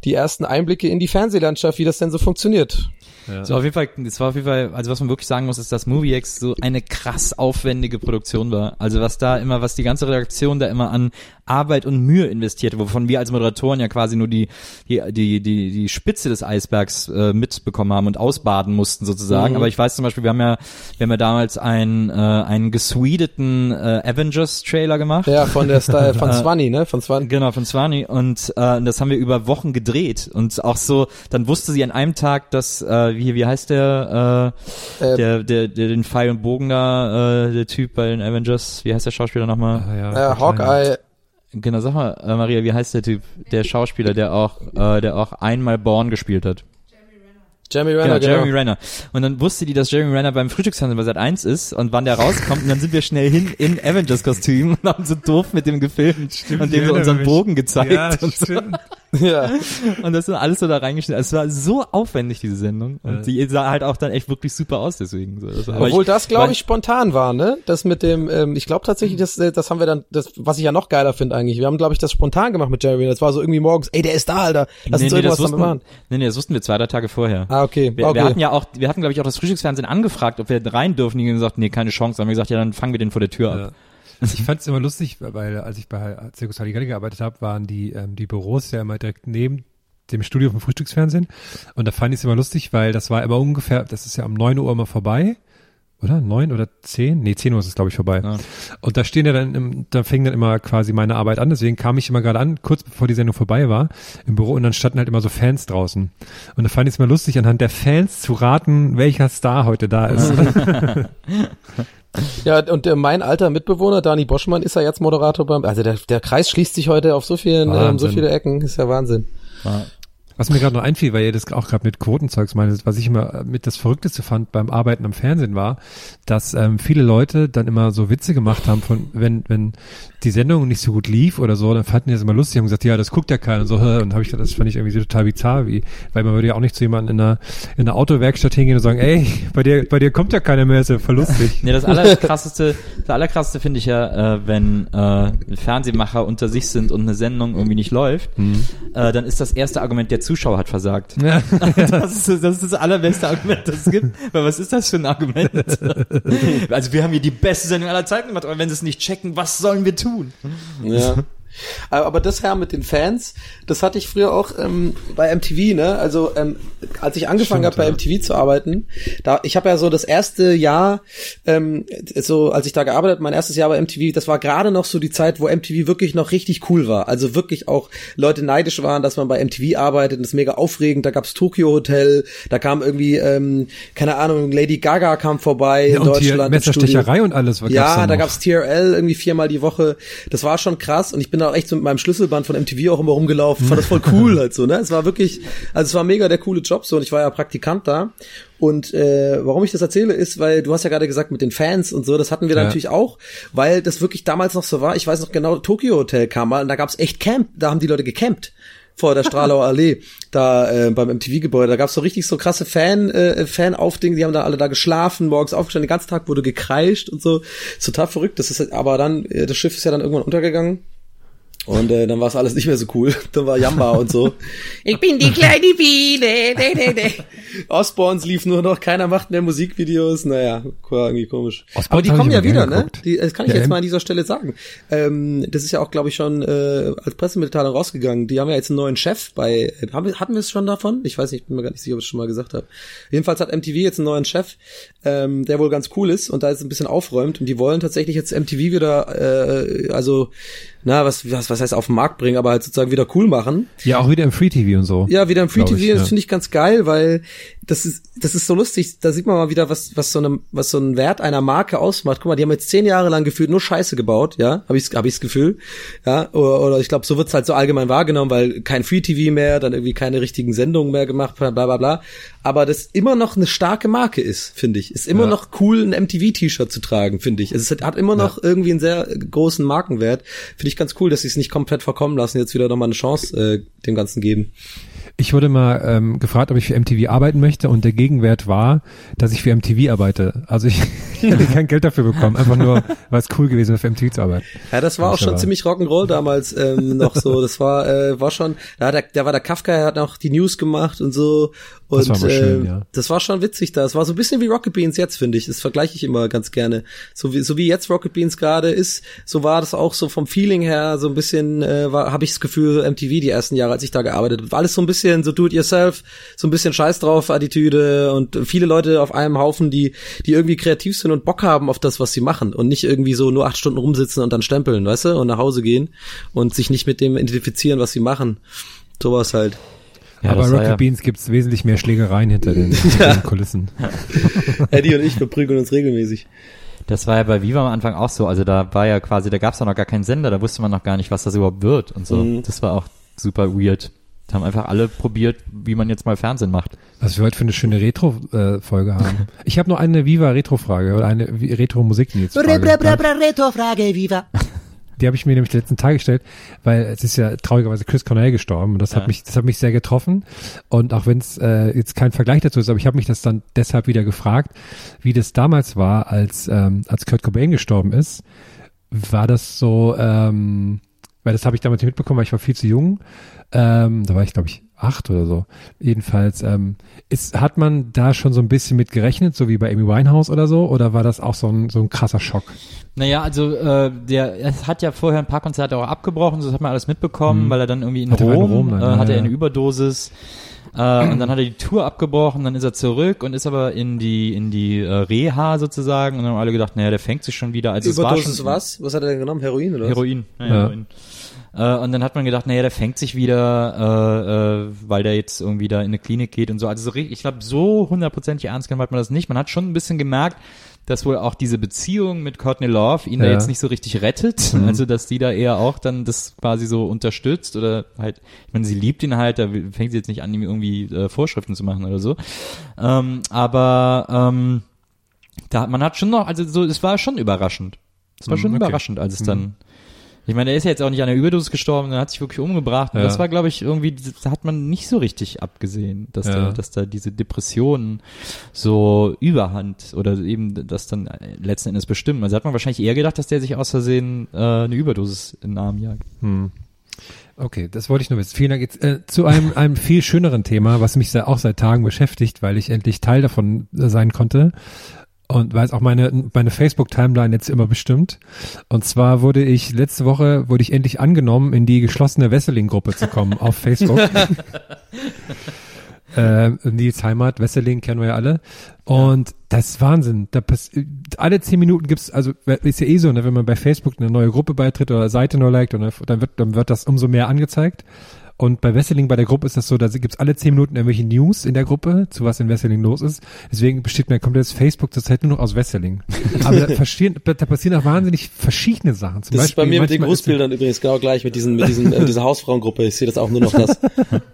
die ersten Einblicke in die Fernsehlandschaft, wie das denn so funktioniert. Es war auf jeden Fall, es war auf jeden Fall, also was man wirklich sagen muss, ist, dass MovieX so eine krass aufwendige Produktion war. Also was da immer, was die ganze Redaktion da immer an Arbeit und Mühe investierte, wovon wir als Moderatoren ja quasi nur die, die, die, die, die Spitze des Eisbergs äh, mitbekommen haben und ausbaden mussten sozusagen. Aber ich weiß zum Beispiel, wir haben ja, wir haben ja damals einen, äh, einen gesweedeten äh, Avengers-Trailer gemacht. Ja, von der Style, von [laughs] Swanny, ne? Von Swanny. Genau, von Swanny. Und äh, das haben wir über Wochen gedreht. Und auch so, dann wusste sie an einem Tag, dass, äh, wie, wie heißt der, äh, Äh, der, der, der den Pfeil und Bogen da, äh, der Typ bei den Avengers, wie heißt der Schauspieler nochmal? Ah, ja, Äh. Hawkeye, Genau, sag mal, äh, Maria, wie heißt der Typ? Der Schauspieler, der auch, äh, der auch einmal Born gespielt hat. Jeremy Genau, Renner, genau. Jeremy Renner. Und dann wusste die, dass Jeremy Renner beim Frühstücksfernsehen bei Sat 1 ist und wann der rauskommt. Und dann sind wir schnell hin in Avengers-Kostüm [laughs] und haben so doof mit dem gefilmt und ich dem so unseren mich. Bogen gezeigt. Ja, und so. Ja. Und das ist alles so da reingeschnitten. Also Es war so aufwendig, diese Sendung. Und die sah halt auch dann echt wirklich super aus, deswegen. So. Das war- aber Obwohl ich- das, glaube ich, spontan war, ne? Das mit dem, ähm, ich glaube tatsächlich, das, äh, das haben wir dann, das, was ich ja noch geiler finde eigentlich. Wir haben, glaube ich, das spontan gemacht mit Jeremy. Das war so irgendwie morgens, ey, der ist da, Alter. Lass nee, uns nee, das irgendwas damit wussten, machen. nee, nee, das wussten wir zwei, drei Tage vorher. Ah, okay. Wir, okay. wir hatten ja auch, wir hatten, glaube ich, auch das Frühstücksfernsehen angefragt, ob wir rein dürfen. Die haben gesagt, nee, keine Chance. Dann haben wir gesagt, ja, dann fangen wir den vor der Tür Ja. ab. Ich fand es immer lustig, weil als ich bei Circus Halligalli gearbeitet habe, waren die, ähm, die Büros ja immer direkt neben dem Studio vom Frühstücksfernsehen. Und da fand ich es immer lustig, weil das war immer ungefähr, das ist ja um 9 Uhr immer vorbei. Oder? Neun oder zehn? Nee, zehn Uhr ist es, glaube ich, vorbei. Ja. Und da stehen ja dann, im, da fing dann immer quasi meine Arbeit an. Deswegen kam ich immer gerade an, kurz bevor die Sendung vorbei war, im Büro. Und dann standen halt immer so Fans draußen. Und da fand ich es immer lustig, anhand der Fans zu raten, welcher Star heute da ist. [laughs] Ja, und äh, mein alter Mitbewohner, Dani Boschmann, ist ja jetzt Moderator beim, also der, der Kreis schließt sich heute auf so vielen, ähm, so viele Ecken. Ist ja Wahnsinn. Was mir gerade noch einfiel, weil ihr das auch gerade mit Quotenzeugs meintet, was ich immer mit das Verrückteste fand beim Arbeiten am Fernsehen war, dass ähm, viele Leute dann immer so Witze gemacht haben von, wenn, wenn die Sendung nicht so gut lief oder so, dann fanden die das immer lustig und gesagt, ja, das guckt ja keiner und so, und habe ich gedacht, das fand ich irgendwie so total bizarr, wie, weil man würde ja auch nicht zu jemandem in einer, in einer Autowerkstatt hingehen und sagen, ey, bei dir, bei dir kommt ja keiner mehr, ist ja voll lustig. [laughs] Nee, das allerkrasseste, das allerkrasseste finde ich ja, äh, wenn äh, Fernsehmacher unter sich sind und eine Sendung irgendwie nicht läuft, äh, dann ist das erste Argument, der Zuschauer hat versagt. Ja. [laughs] Das ist, das ist das allerbeste Argument, das es gibt. Weil was ist das für ein Argument? [laughs] Also wir haben hier die beste Sendung aller Zeiten gemacht, aber wenn sie es nicht checken, was sollen wir tun? Ja. Aber das Herr mit den Fans, das hatte ich früher auch ähm, bei MTV, ne? Also ähm, als ich angefangen habe bei MTV zu arbeiten, da ich habe ja so das erste Jahr, ähm, so als ich da gearbeitet, mein erstes Jahr bei MTV, das war gerade noch so die Zeit, wo MTV wirklich noch richtig cool war. Also wirklich auch Leute neidisch waren, dass man bei MTV arbeitet, das ist mega aufregend. Da gab's Tokyo Hotel, da kam irgendwie, ähm, keine Ahnung, Lady Gaga kam vorbei in und die Deutschland. Messerstecherei und alles. was gab's Ja, da noch? gab's TRL irgendwie viermal die Woche. Das war schon krass und ich bin da auch echt so mit meinem Schlüsselband von MTV auch immer rumgelaufen. Fand das voll cool [laughs] halt so, ne? Es war wirklich, also es war mega der coole Job so und ich war ja Praktikant da. Und äh, warum ich das erzähle, ist, weil du hast ja gerade gesagt mit den Fans und so, das hatten wir da Ja. natürlich auch, weil das wirklich damals noch so war. Ich weiß noch genau, Tokyo Hotel kam mal und da gab's echt Camp, da haben die Leute gecampt vor der Stralauer [laughs] Allee, da äh, beim MTV-Gebäude. Da gab's so richtig so krasse Fan, äh, Fan-Aufdinge, die haben da alle da geschlafen, morgens aufgestanden, den ganzen Tag wurde gekreischt und so. Ist total verrückt. Das ist aber dann, äh, das Schiff ist ja dann irgendwann untergegangen. Und äh, dann war es alles nicht mehr so cool. [laughs] Dann war Jamba und so. [laughs] ich bin die kleine Biene. De, de, de. Osborns lief nur noch, keiner macht mehr Musikvideos. Naja, war irgendwie komisch. Osborns Aber die ich kommen ja wieder, ne? Die, das kann ich Ja, jetzt mal an dieser Stelle sagen. Ähm, das ist ja auch, glaube ich, schon äh, als Pressemitteilung rausgegangen. Die haben ja jetzt einen neuen Chef bei. Haben wir, hatten wir es schon davon? Ich weiß nicht, bin mir gar nicht sicher, ob ich es schon mal gesagt habe. Jedenfalls hat MTV jetzt einen neuen Chef, ähm, der wohl ganz cool ist und da jetzt ein bisschen aufräumt. Und die wollen tatsächlich jetzt MTV wieder, äh, also na, was, was, was heißt auf den Markt bringen, aber halt sozusagen wieder cool machen. Ja, auch wieder im Free TV und so. Ja, wieder im Free TV, ich, das ja. finde ich ganz geil, weil das ist, das ist so lustig. Da sieht man mal wieder, was, was so eine, was so ein Wert einer Marke ausmacht. Guck mal, die haben jetzt zehn Jahre lang gefühlt nur Scheiße gebaut, ja, habe ich, hab ich das Gefühl, ja, oder, oder ich glaube, so wird's halt so allgemein wahrgenommen, weil kein Free TV mehr, dann irgendwie keine richtigen Sendungen mehr gemacht, bla bla bla. Aber das immer noch eine starke Marke ist, finde ich. Ist immer Ja. noch cool, ein MTV-T-Shirt zu tragen, finde ich. Es hat, hat immer noch irgendwie einen sehr großen Markenwert. Finde ich ganz cool, dass sie es nicht komplett verkommen lassen, jetzt wieder nochmal eine Chance äh, dem Ganzen geben. Ich wurde mal ähm, gefragt, ob ich für MTV arbeiten möchte und der Gegenwert war, dass ich für MTV arbeite. Also [laughs] ich hätte kein Geld dafür bekommen, einfach nur, weil es cool gewesen wäre, für MTV zu arbeiten. Ja, das war auch schon aber- ziemlich Rock'n'Roll damals ähm, noch so. Das war äh, war schon, da, der, da war der Kafka, er hat auch die News gemacht und so. Und Das war schön, äh, ja. das war schon witzig da. Es war so ein bisschen wie Rocket Beans jetzt, finde ich. Das vergleiche ich immer ganz gerne. So wie so wie jetzt Rocket Beans gerade ist, so war das auch so vom Feeling her so ein bisschen, äh, war habe ich das Gefühl, MTV die ersten Jahre, als ich da gearbeitet habe, war alles so ein bisschen so do it yourself, so ein bisschen Scheiß drauf Attitüde und viele Leute auf einem Haufen, die die irgendwie kreativ sind und Bock haben auf das, was sie machen und nicht irgendwie so nur acht Stunden rumsitzen und dann stempeln, weißt du, und nach Hause gehen und sich nicht mit dem identifizieren, was sie machen. Sowas halt. Ja, aber Rocket ja- Beans gibt's wesentlich mehr Schlägereien hinter den, [laughs] hinter den Kulissen. [laughs] Eddie und ich verprügeln uns regelmäßig. Das war ja bei Viva am Anfang auch so. Also da war ja quasi, da gab's auch noch gar keinen Sender, da wusste man noch gar nicht, was das überhaupt wird und so. Mhm. Das war auch super weird. Da haben einfach alle probiert, wie man jetzt mal Fernsehen macht. Was wir heute für eine schöne Retro-Folge haben. Ich habe noch eine Viva-Retro-Frage oder eine Vi- Retro-Musik-Frage. Retro-Frage, Viva. [laughs] Die habe ich mir nämlich die letzten Tage gestellt, weil es ist ja traurigerweise Chris Cornell gestorben und das Ja. hat mich, das hat mich sehr getroffen. Und auch wenn es äh, jetzt kein Vergleich dazu ist, aber ich habe mich das dann deshalb wieder gefragt, wie das damals war, als ähm, als Kurt Cobain gestorben ist. War das so, ähm, weil das habe ich damals nicht mitbekommen, weil ich war viel zu jung. Ähm, da war ich glaube ich acht oder so. Jedenfalls ähm, ist, hat man da schon so ein bisschen mit gerechnet, so wie bei Amy Winehouse oder so, oder war das auch so ein so ein krasser Schock? Naja, also äh, der es hat ja vorher ein paar Konzerte auch abgebrochen, so das hat man alles mitbekommen, Mhm. weil er dann irgendwie in Hat Rom, in Rom dann, äh, ja, hatte er ja. eine Überdosis äh, und dann hat er die Tour abgebrochen, dann ist er zurück und ist aber in die in die äh, Reha sozusagen und dann haben alle gedacht, naja, der fängt sich schon wieder. Also es war Überdosis schon, was? Was hat er denn genommen? Heroin oder was? Heroin. Ja, Ja. Heroin. Äh, und dann hat man gedacht, naja, der fängt sich wieder, äh, äh, weil der jetzt irgendwie da in eine Klinik geht und so. Also so, ich glaube, so hundertprozentig ernst genommen hat man das nicht. Man hat schon ein bisschen gemerkt, dass wohl auch diese Beziehung mit Courtney Love ihn da Ja. jetzt nicht so richtig rettet. Also, dass die da eher auch dann das quasi so unterstützt oder halt, ich meine, sie liebt ihn halt, da fängt sie jetzt nicht an, ihm irgendwie äh, Vorschriften zu machen oder so. Ähm, aber ähm, da man hat schon noch, also so, es war schon überraschend. Es war Mhm, schon okay. überraschend, als es dann. Ich meine, er ist ja jetzt auch nicht an der Überdosis gestorben, er hat sich wirklich umgebracht. Und Ja. das war, glaube ich, irgendwie, das hat man nicht so richtig abgesehen, dass, Ja. da, dass da diese Depressionen so überhand oder eben das dann letzten Endes bestimmen. Also hat man wahrscheinlich eher gedacht, dass der sich aus Versehen äh, eine Überdosis in den Arm jagt. Hm. Okay, das wollte ich nur wissen. Vielen Dank. Jetzt, äh, zu einem, einem viel schöneren Thema, was mich auch seit Tagen beschäftigt, weil ich endlich Teil davon sein konnte. Und weil es auch meine, meine Facebook-Timeline jetzt immer bestimmt. Und zwar wurde ich, letzte Woche wurde ich endlich angenommen, in die geschlossene Wesseling-Gruppe zu kommen auf Facebook. [laughs] äh, Nils Heimat, Wesseling kennen wir ja alle. Und das ist Wahnsinn. Da pass alle zehn Minuten gibt's, also ist ja eh so, ne, wenn man bei Facebook eine neue Gruppe beitritt oder Seite neu liked, und dann wird, dann wird das umso mehr angezeigt. Und bei Wesseling, bei der Gruppe ist das so, da gibt's alle zehn Minuten irgendwelche News in der Gruppe, zu was in Wesseling los ist. Deswegen besteht mein komplettes Facebook zurzeit nur noch aus Wesseling. [laughs] Aber da, verstehen, da passieren auch wahnsinnig verschiedene Sachen. Zum Das ist bei mir mit den Grußbildern übrigens genau gleich, mit diesen, mit diesen, äh, dieser Hausfrauengruppe. Ich sehe das auch nur noch das. [laughs]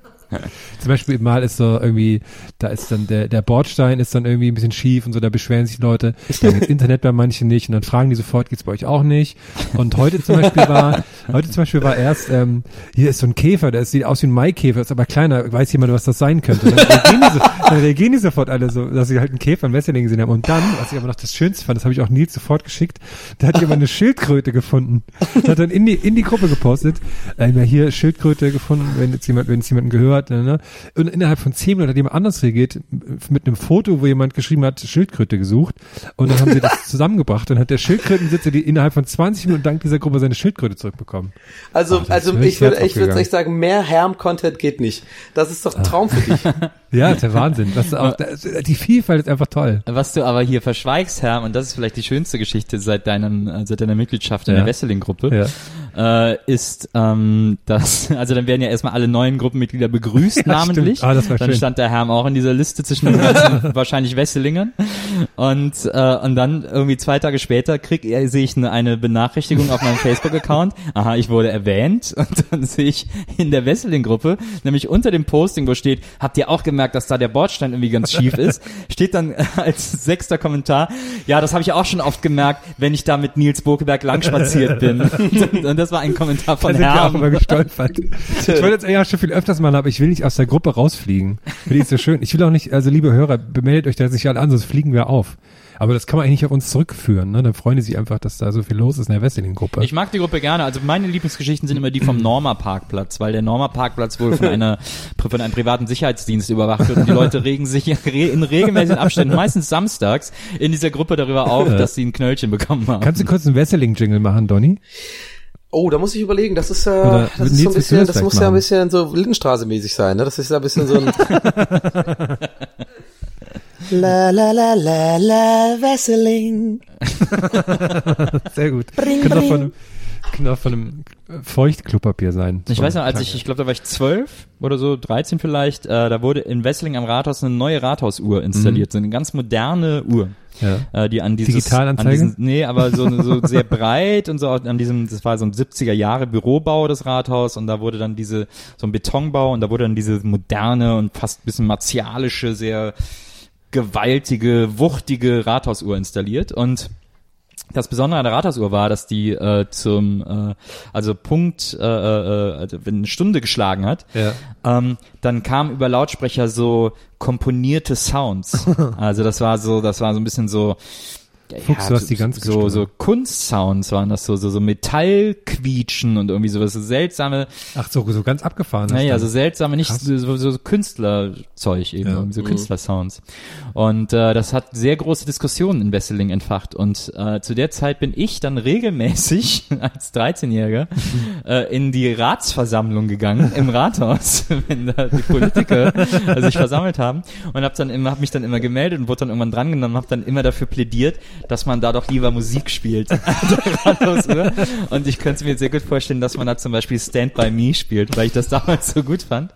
Zum Beispiel mal ist so irgendwie, da ist dann der, der Bordstein ist dann irgendwie ein bisschen schief und so, da beschweren sich Leute, dann geht's Internet bei manchen nicht und dann fragen die sofort, geht's bei euch auch nicht? Und heute zum Beispiel war, heute zum Beispiel war erst, ähm, hier ist so ein Käfer, der sieht aus wie ein Maikäfer, ist aber kleiner, weiß jemand, was das sein könnte? Dann reagieren, die so, dann reagieren die sofort alle so, dass sie halt einen Käfer in Wesseling gesehen haben. Und dann, was ich aber noch das Schönste fand, das habe ich auch Nils sofort geschickt, da hat jemand eine Schildkröte gefunden. Das hat dann in die, in die Gruppe gepostet, äh, hier Schildkröte gefunden, wenn jetzt jemand, wenn es jemanden gehört, ne, ne? Und innerhalb von zehn Minuten hat jemand anders reagiert, mit einem Foto, wo jemand geschrieben hat, Schildkröte gesucht. Und dann haben sie das [laughs] zusammengebracht und hat der Schildkrötenbesitzer die innerhalb von 20 Minuten dank dieser Gruppe seine Schildkröte zurückbekommen. Also, Ach, also ich würde, ich würde echt sagen, mehr Herm-Content geht nicht. Das ist doch ein Traum für dich. [laughs] Ja, der Wahnsinn. Das ist auch, das, die Vielfalt ist einfach toll. Was du aber hier verschweigst, Herr, und das ist vielleicht die schönste Geschichte seit deinen, äh, seit deiner Mitgliedschaft in Ja. der Wesseling-Gruppe. Ja. Äh, ist, ähm, dass, [laughs] also dann werden ja erstmal alle neuen Gruppenmitglieder begrüßt, [laughs] Ja, namentlich. Ah, das war dann schön. stand der Herm auch in dieser Liste zwischen den ganzen [laughs] wahrscheinlich Wesselingern. Und, äh, und dann irgendwie zwei Tage später krieg, äh, sehe ich eine, eine Benachrichtigung auf meinem Facebook-Account. Aha, ich wurde erwähnt. Und dann sehe ich in der Wesseling-Gruppe, nämlich unter dem Posting, wo steht, habt ihr auch gemerkt, dass da der Bordstein irgendwie ganz schief ist, steht dann als sechster Kommentar, ja, das habe ich auch schon oft gemerkt, wenn ich da mit Nils Bokeberg langspaziert bin. Und, und das war ein Kommentar von Da sind wir auch gestolpert. [laughs] Ich wollte jetzt ja schon viel öfters mal, aber ich will nicht aus der Gruppe rausfliegen. Finde ich so schön. Ich will auch nicht, also liebe Hörer, bemeldet euch da sich alle an, sonst fliegen wir auf. Aber das kann man eigentlich nicht auf uns zurückführen. Ne? Dann freuen die sich einfach, dass da so viel los ist in der Wesseling-Gruppe. Ich mag die Gruppe gerne. Also meine Lieblingsgeschichten sind immer die vom Norma Parkplatz, weil der Norma Parkplatz wohl von einer von einem privaten Sicherheitsdienst überwacht wird und die Leute regen sich in regelmäßigen Abständen, meistens samstags, in dieser Gruppe darüber auf, dass sie ein Knöllchen bekommen haben. Kannst du kurz einen Wesseling-Jingle machen, Donny? Oh, da muss ich überlegen, das ist, äh, Oder das ist so ein bisschen, das muss ja ein machen? bisschen so Lindenstraße-mäßig sein, ne? Das ist ja ein bisschen so ein, [laughs] La la la la la Wesseling. [laughs] Sehr gut. Bring, bring. [laughs] auch von einem Feuchtklopapier sein. Ich weiß noch, als ich, ich glaube, da war ich zwölf oder so, 13 vielleicht, äh, da wurde in Wesseling am Rathaus eine neue Rathausuhr installiert, so eine ganz moderne Uhr. Ja. äh, die an dieses Digitalanzeige? an diesen, nee, aber so, so [laughs] sehr breit und so an diesem das war so ein 70er Jahre Bürobau das Rathaus und da wurde dann diese so ein Betonbau und da wurde dann diese moderne und fast ein bisschen martialische sehr gewaltige wuchtige Rathausuhr installiert und das Besondere an der Rathausuhr war, dass die äh, zum äh, also Punkt, äh, äh, also wenn eine Stunde geschlagen hat, Ja. ähm, dann kam über Lautsprecher so komponierte Sounds. [laughs] Also das war so, das war so ein bisschen so Fuchs, du hast die ganz so, so Kunstsounds waren das so, so, so Metallquietschen und irgendwie sowas, so seltsame, Ach so, so ganz abgefahren. ist naja, so seltsame, nicht Krass. so, so, so Künstlerzeug eben, Ja. so Künstlersounds. Und äh, das hat sehr große Diskussionen in Wesseling entfacht. Und äh, zu der Zeit bin ich dann regelmäßig [laughs] als 13-Jähriger [laughs] äh, in die Ratsversammlung gegangen im Rathaus, [laughs] wenn da die Politiker sich versammelt haben und habe dann immer, hab mich dann immer gemeldet und wurde dann irgendwann drangenommen, habe dann immer dafür plädiert, dass man da doch lieber Musik spielt. [laughs] und ich könnte mir sehr gut vorstellen, dass man da zum Beispiel Stand By Me spielt, weil ich das damals so gut fand.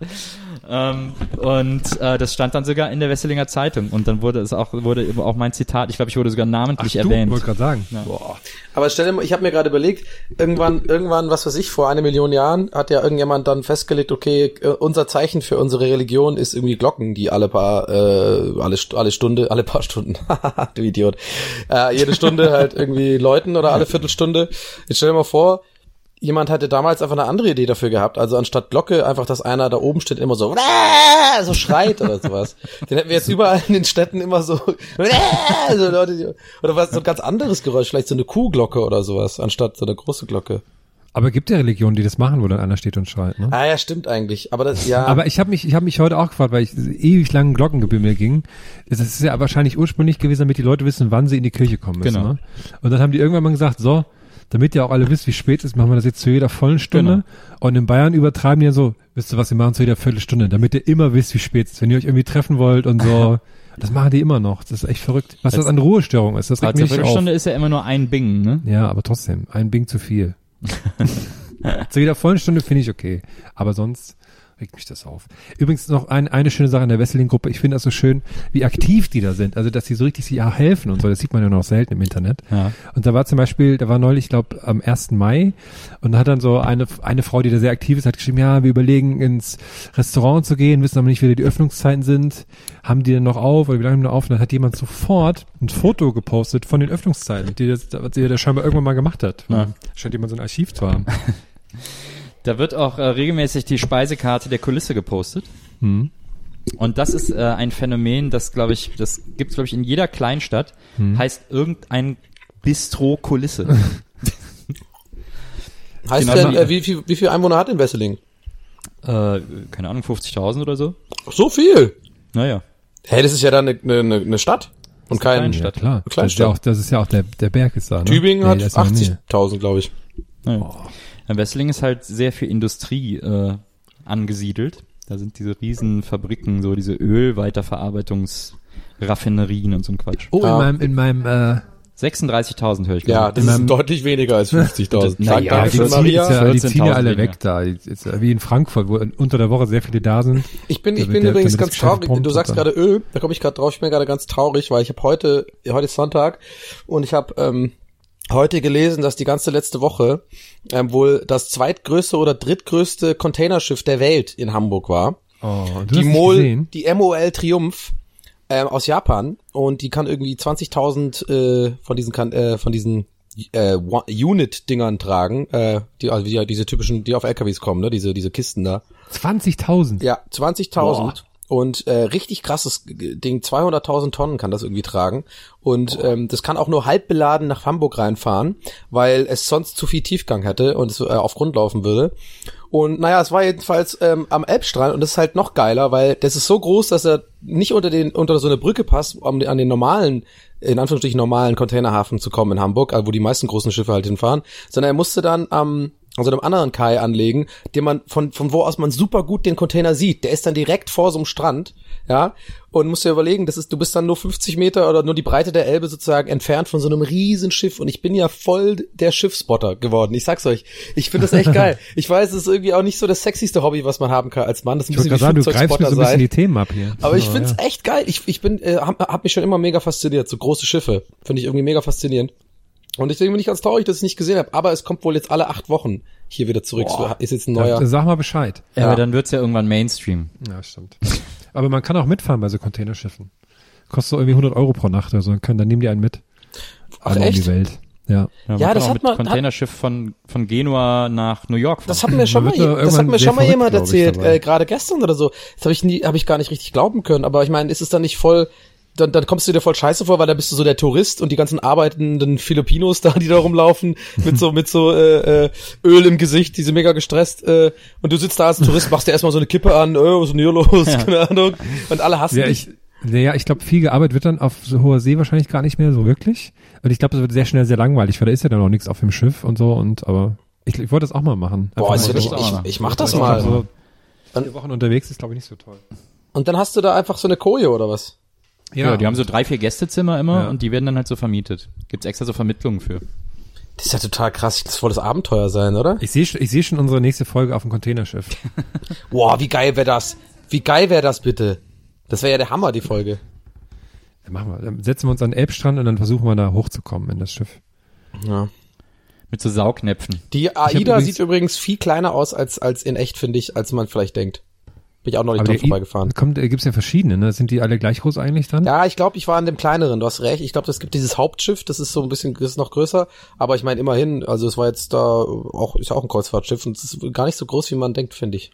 Ähm, und äh, das stand dann sogar in der Wesselinger Zeitung und dann wurde es auch wurde eben auch mein Zitat, ich glaube, ich wurde sogar namentlich du, erwähnt. wollte gerade sagen. aber stell dir mal, ich habe mir gerade überlegt, irgendwann, irgendwann, was weiß ich, vor eine Million Jahren hat ja irgendjemand dann festgelegt, okay, äh, unser Zeichen für unsere Religion ist irgendwie Glocken, die alle paar, äh, alle, alle Stunde, alle paar Stunden, Haha, [laughs] du Idiot, äh, jede Stunde halt irgendwie läuten oder alle Viertelstunde. Jetzt stell dir mal vor, jemand hatte damals einfach eine andere Idee dafür gehabt. Also anstatt Glocke einfach, dass einer da oben steht, immer so, so schreit oder sowas. [laughs] Den hätten wir jetzt überall in den Städten immer so, [laughs] so Leute, die, oder was, so ein ganz anderes Geräusch, vielleicht so eine Kuhglocke oder sowas, anstatt so eine große Glocke. Aber gibt ja Religionen, die das machen, wo dann einer steht und schreit. Ne? Ah ja, stimmt eigentlich. Aber das, ja. Aber ich habe mich, ich habe mich heute auch gefragt, weil ich ewig langen Glockengebimmel ging. Das ist ja wahrscheinlich ursprünglich gewesen, damit die Leute wissen, wann sie in die Kirche kommen müssen. Genau. Ne? Und dann haben die irgendwann mal gesagt, so, damit ihr auch alle wisst, wie spät es ist, machen wir das jetzt zu jeder vollen Stunde. Genau. Und in Bayern übertreiben die ja so, wisst ihr was, wir machen zu jeder Viertelstunde, damit ihr immer wisst, wie spät es ist. Wenn ihr euch irgendwie treffen wollt und so. [laughs] Das machen die immer noch. Das ist echt verrückt. Was das, Das- an Ruhestörung ist, das regt Also mich eine auf. Viertelstunde ist ja immer nur ein Bing, ne? Ja, aber trotzdem, ein Bing zu viel. [laughs] zu jeder vollen Stunde finde ich okay. Aber sonst regt mich das auf. Übrigens noch ein, eine schöne Sache in der Wesseling-Gruppe. Ich finde das so schön, wie aktiv die da sind. Also, dass die so richtig sich auch helfen und so. Das sieht man ja noch selten im Internet. Ja. Und da war zum Beispiel, da war neulich, ich glaube, am 1. Mai und da hat dann so eine, eine Frau, die da sehr aktiv ist, hat geschrieben, ja, wir überlegen ins Restaurant zu gehen, wissen aber nicht, wie die Öffnungszeiten sind. Haben die denn noch auf oder wie lange haben die noch auf? Und dann hat jemand sofort ein Foto gepostet von den Öffnungszeiten, die das, was die da scheinbar irgendwann mal gemacht hat. Ja. Scheint jemand so ein Archiv zu haben. [laughs] Da wird auch äh, regelmäßig die Speisekarte der Kulisse gepostet. Hm. Und das ist äh, ein Phänomen, das glaube ich, das gibt's glaube ich in jeder Kleinstadt, heißt irgendein Bistro Kulisse. [laughs] heißt genau denn, wie- äh, wie, viel, wie viel Einwohner hat denn Wesseling? äh, keine Ahnung, 50.000 oder so. So viel. Naja. Hey, das ist ja dann eine, eine, eine Stadt und kein Kleinstadt. Ja, klar. Das ist Kleinstadt. ja auch, das ist ja auch der, der Berg ist da, ne? Tübingen Nee, hat der ist ja in der Nähe. 80.000, glaube ich. naja. Ja, Wesseling ist halt sehr viel Industrie äh, angesiedelt. Da sind diese riesen Fabriken, so diese Ölweiterverarbeitungsraffinerien und so ein Quatsch. Oh, in meinem, in meinem, äh, 36.000 höre ich Ja, gerade. das ist deutlich weniger als 50.000. [laughs] Na Danke ja, für die, ziehen, Maria. ja, die ziehen ja 14.000 alle weniger. weg da. Jetzt, ja wie in Frankfurt, wo unter der Woche sehr viele da sind. Ich bin, ich bin der- übrigens ganz traurig. Du sagst gerade Öl, da komme ich gerade drauf. Ich bin gerade ganz traurig, weil ich habe heute, heute ist Sonntag und ich habe ähm, heute gelesen, dass die ganze letzte Woche ähm, wohl das zweitgrößte oder drittgrößte Containerschiff der Welt in Hamburg war. Oh, die MOL, die MOL Triumph ähm, aus Japan und die kann irgendwie 20.000 äh, von diesen kan äh, von diesen äh, Unit-Dingern tragen, äh, die also die, diese typischen, die auf LKWs kommen, ne, diese diese Kisten da. 20.000. Ja, 20.000 und äh, richtig krasses Ding, 200.000 Tonnen kann das irgendwie tragen und ähm, das kann auch nur halb beladen nach Hamburg reinfahren, weil es sonst zu viel Tiefgang hätte und es äh, auf Grund laufen würde. Und naja, es war jedenfalls ähm, am Elbstrand und das ist halt noch geiler, weil das ist so groß, dass er nicht unter den unter so eine Brücke passt, um an den normalen in Anführungsstrichen normalen Containerhafen zu kommen in Hamburg, also wo die meisten großen Schiffe halt hinfahren, sondern er musste dann am also einem anderen Kai anlegen, den man von von wo aus man super gut den Container sieht. Der ist dann direkt vor so einem Strand, ja, und musst dir überlegen, das ist du bist dann nur 50 Meter oder nur die Breite der Elbe sozusagen entfernt von so einem riesen Schiff und ich bin ja voll der Schiffspotter geworden. Ich sag's euch, ich finde das echt [laughs] geil. Ich weiß, es ist irgendwie auch nicht so das sexyste Hobby, was man haben kann als Mann. Das ist ein Ich sagen, du greifst mir so ein bisschen die. Themen ab hier. Aber ich So, find's ja. echt geil. Ich, ich bin, äh, hab, hab mich schon immer mega fasziniert. So große Schiffe finde ich irgendwie mega faszinierend. Und deswegen bin ich ganz traurig, dass ich nicht gesehen habe. Aber es kommt wohl jetzt alle acht Wochen hier wieder zurück. So, ist jetzt ein neuer. Ja, sag mal Bescheid. Ja, Ja. aber dann wird's ja irgendwann Mainstream. Ja, stimmt. [laughs] Aber man kann auch mitfahren bei so Containerschiffen. Kostet so irgendwie 100 Euro pro Nacht oder so. Dann, können, dann nehmen die einen mit. Ach, Einmal um echt? die Welt. Ja. Ja, kann das auch hat mit man- hat- Containerschiff von, von Genua nach New York fahren. Das hat mir [laughs] schon mal, das hat mir schon mal jemand erzählt, äh, gerade gestern oder so. Das habe ich nie, habe ich gar nicht richtig glauben können. Aber ich meine, ist es dann nicht voll? Dann, dann kommst du dir voll scheiße vor, weil da bist du so der Tourist und die ganzen arbeitenden Filipinos [laughs] da, die da rumlaufen, mit so, mit so äh, äh, Öl im Gesicht, die sind mega gestresst. Äh, und du sitzt da als Tourist, machst dir erstmal so eine Kippe an, äh, ist denn hier los? [laughs] Keine Ahnung. Und alle hassen Ja, dich. ich, naja, ich glaube, viel gearbeitet wird dann auf so hoher See wahrscheinlich gar nicht mehr so wirklich. Und ich glaube, das wird sehr schnell sehr langweilig, weil da ist ja dann auch nichts auf dem Schiff und so und aber ich, ich wollte das auch mal machen. Boah, Einfach ja mal nicht, so. ich, ich mach das Ich mal. So vier Wochen unterwegs ist, glaube ich, nicht so toll. Und dann hast du da einfach so eine Koje oder was? Ja, die haben so drei, vier Gästezimmer immer Ja. und die werden dann halt so vermietet. Gibt's extra so Vermittlungen für. Das ist ja total krass. Das soll das Abenteuer sein, oder? Ich sehe ich seh schon unsere nächste Folge auf dem Containerschiff. [laughs] Boah, wie geil wäre das? Wie geil wäre das bitte? Das wäre ja der Hammer, die Folge. Dann machen wir. Dann setzen wir uns an den Elbstrand und dann versuchen wir da hochzukommen in das Schiff. Ja. Mit so Saugnäpfen. Die AIDA übrigens- sieht übrigens viel kleiner aus als, als in echt, finde ich, als man vielleicht denkt. Bin ich auch noch nicht dran vorbeigefahren. Kommt, äh, gibt's ja verschiedene, ne? Sind die alle gleich groß eigentlich dann? Ja, ich glaube, ich war an dem kleineren, du hast recht. Ich glaube, es gibt dieses Hauptschiff, das ist so ein bisschen, das ist noch größer, aber ich meine immerhin, also es war jetzt da auch, ist ja auch ein Kreuzfahrtschiff und es ist gar nicht so groß, wie man denkt, finde ich.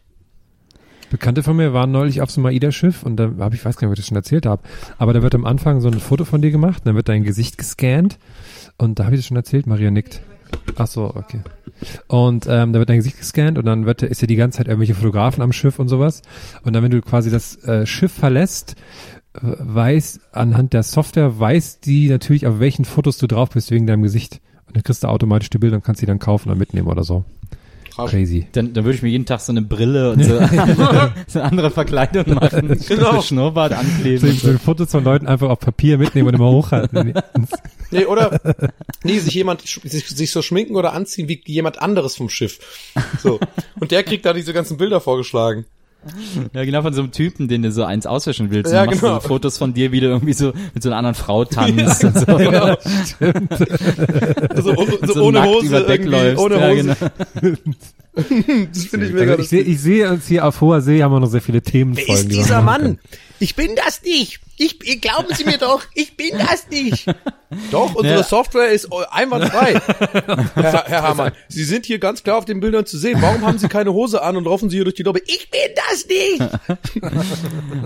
Bekannte von mir waren neulich auf so einem AIDA-Schiff und da habe ich weiß gar nicht, ob ich das schon erzählt habe, aber da wird am Anfang so ein Foto von dir gemacht, dann wird dein Gesicht gescannt und da habe ich das schon erzählt, Maria nickt. Ach so, okay. Und ähm, da wird dein Gesicht gescannt und dann wird, ist ja die ganze Zeit irgendwelche Fotografen am Schiff und sowas. Und dann, wenn du quasi das äh, Schiff verlässt, weiß anhand der Software weiß die natürlich, auf welchen Fotos du drauf bist wegen deinem Gesicht. Und dann kriegst du automatisch die Bilder und kannst die dann kaufen oder mitnehmen oder so. Crazy. Dann, dann würde ich mir jeden Tag so eine Brille und so, [laughs] so eine andere Verkleidung machen. [laughs] Genau. So Schnurrbart ankleben. so So. Fotos von Leuten einfach auf Papier mitnehmen und immer hochhalten. [laughs] Nee, oder? nee, sich jemand, sich, sich so schminken oder anziehen wie jemand anderes vom Schiff. So. Und der kriegt da diese ganzen Bilder vorgeschlagen. Ja, genau von so einem Typen, den du so eins auswischen willst. Ja, Ja, machst genau. du so Fotos von dir, wie du irgendwie so mit so einer anderen Frau tanzt und so. Genau. [laughs] so, so, So ohne nackt Hose über Deck läufst. ohne ja, Hose. genau. [laughs] Das finde ich mega Also ich sehe ich sehe uns hier auf hoher See haben wir noch sehr viele Themen. Wer ist dieser Mann? Ich bin das nicht. Ich, glauben Sie mir doch, ich bin das nicht. Doch, unsere Ja. Software ist einwandfrei. [laughs] Herr, Herr Hamann, Sie sind hier ganz klar auf den Bildern zu sehen. Warum haben Sie keine Hose an und laufen Sie hier durch die Lobby? Ich bin das nicht. [laughs]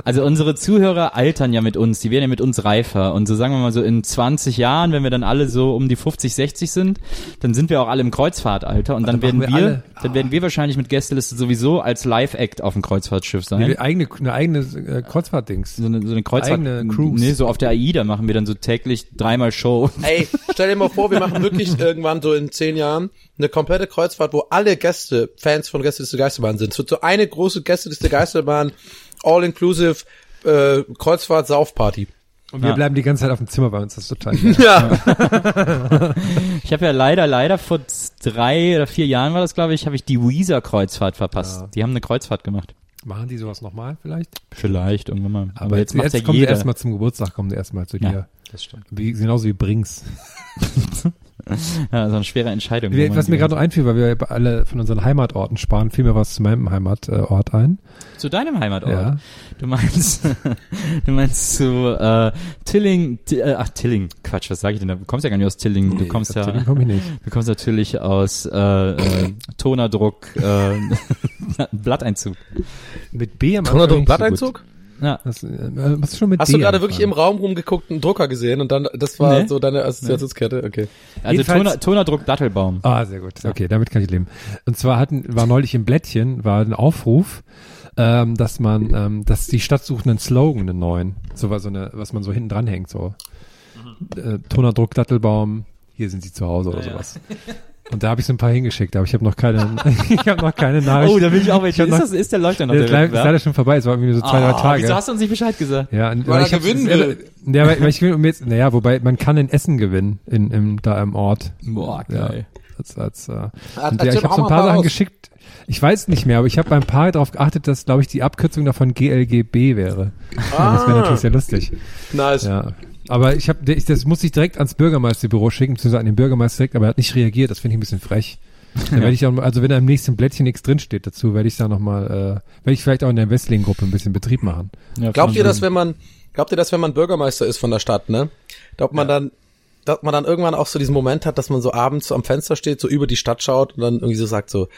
Also unsere Zuhörer altern ja mit uns, die werden ja mit uns reifer. Und so sagen wir mal so in 20 Jahren, wenn wir dann alle so um die 50, 60 sind, dann sind wir auch alle im Kreuzfahrtalter und dann werden machen wir, wir alle. dann werden wir wahrscheinlich mit Gästeliste sowieso als Live-Act auf dem Kreuzfahrtschiff sein. Eine eigene, eine eigene äh, Kreuzfahrtdings. so eine, so eine Kreuzfahrt. Eigene Cruise. Nee, so auf der AIDA machen wir dann so täglich dreimal Show. Ey, stell dir mal vor, wir machen wirklich [laughs] irgendwann so in zehn Jahren eine komplette Kreuzfahrt, wo alle Gäste Fans von Gästeliste Geisterbahn sind. Wird so eine große Gästeliste Geisterbahn, All-Inclusive äh, Kreuzfahrt-Saufparty. Und wir Ja. bleiben die ganze Zeit auf dem Zimmer bei uns, das ist total geil. Ja. [laughs] Ich habe ja leider, leider vor drei oder vier Jahren war das, glaube ich, habe ich die Weezer-Kreuzfahrt verpasst. Ja. Die haben eine Kreuzfahrt gemacht. Machen die sowas nochmal vielleicht? Vielleicht irgendwann mal. Aber, jetzt, jetzt, ja kommen sie jeder. erstmal zum Geburtstag, kommen sie erstmal zu Ja. dir. Das stimmt. Wie, genauso wie Brings. [laughs] [laughs] Ja, so eine schwere Entscheidung. man was mir gerade noch einfiel, weil wir alle von unseren Heimatorten sparen, fiel mir was zu meinem Heimatort ein. Zu deinem Heimatort. Ja. Du meinst, [laughs] du meinst zu äh, Tilling, Ti- äh, ach Tilling, Quatsch, was sage ich denn da? Du kommst ja gar nicht aus Tilling, du kommst ja, Deswegen komme ich nicht. du kommst natürlich aus äh, äh, Tonerdruck, äh, [laughs] Blatteinzug. Mit B am Tonerdruck, so Blatteinzug? gut. Ja, Das, äh, was ist schon mit Hast D du gerade wirklich im? Raum rumgeguckt einen Drucker gesehen und dann, das war Nee. so deine Assoziationskette? Okay. also Toner, Tonerdruck Dattelbaum. Ah, sehr gut. Okay, damit kann ich leben. Und zwar hatten, war neulich im Blättchen, war ein Aufruf, ähm, dass man, ähm, dass die Stadt sucht einen Slogan, einen neuen. So was, so eine, was man so hinten dran hängt, so. Äh, Tonerdruck, Dattelbaum, hier sind sie zu Hause oder sowas. [laughs] Und da habe ich so ein paar hingeschickt, aber ich habe noch keine, [laughs] ich habe noch keine Nachricht. Oh, da will ich auch welche. Ist, noch- das, ist der Leuchter noch Der der ist leider, ist Wettbewerb? leider schon vorbei, es war irgendwie so zwei, drei Ah, Tage. Wieso hast du uns nicht Bescheid gesagt? Ja, und, Weil er ich gewinnen will. Ja, weil, weil ich will um jetzt, naja, wobei man kann in Essen gewinnen, in, im, da im Ort. Boah, Ja, geil. als, als, äh, und erzähl ja, ich habe so ein paar Sachen aus. geschickt. Ich weiß nicht mehr, aber ich habe beim paar darauf geachtet, dass, glaube ich, die Abkürzung davon GLGB wäre. Das wäre natürlich sehr lustig. Nice. Ja. Aber ich habe, ich, das muss ich direkt ans Bürgermeisterbüro schicken, beziehungsweise an den Bürgermeister direkt, aber er hat nicht reagiert. Das finde ich ein bisschen frech. [laughs] Dann werde ich auch, also wenn da im nächsten Blättchen nichts drinsteht dazu, werde ich da nochmal, äh, werde ich vielleicht auch in der Westling-Gruppe ein bisschen Betrieb machen. Ja, Glaubt ihr, dass wenn man, glaubt ihr, dass wenn man Bürgermeister ist von der Stadt, ne? Glaubt man dann, dass man dann irgendwann auch so diesen Moment hat, dass man so abends so am Fenster steht, so über die Stadt schaut und dann irgendwie so sagt so,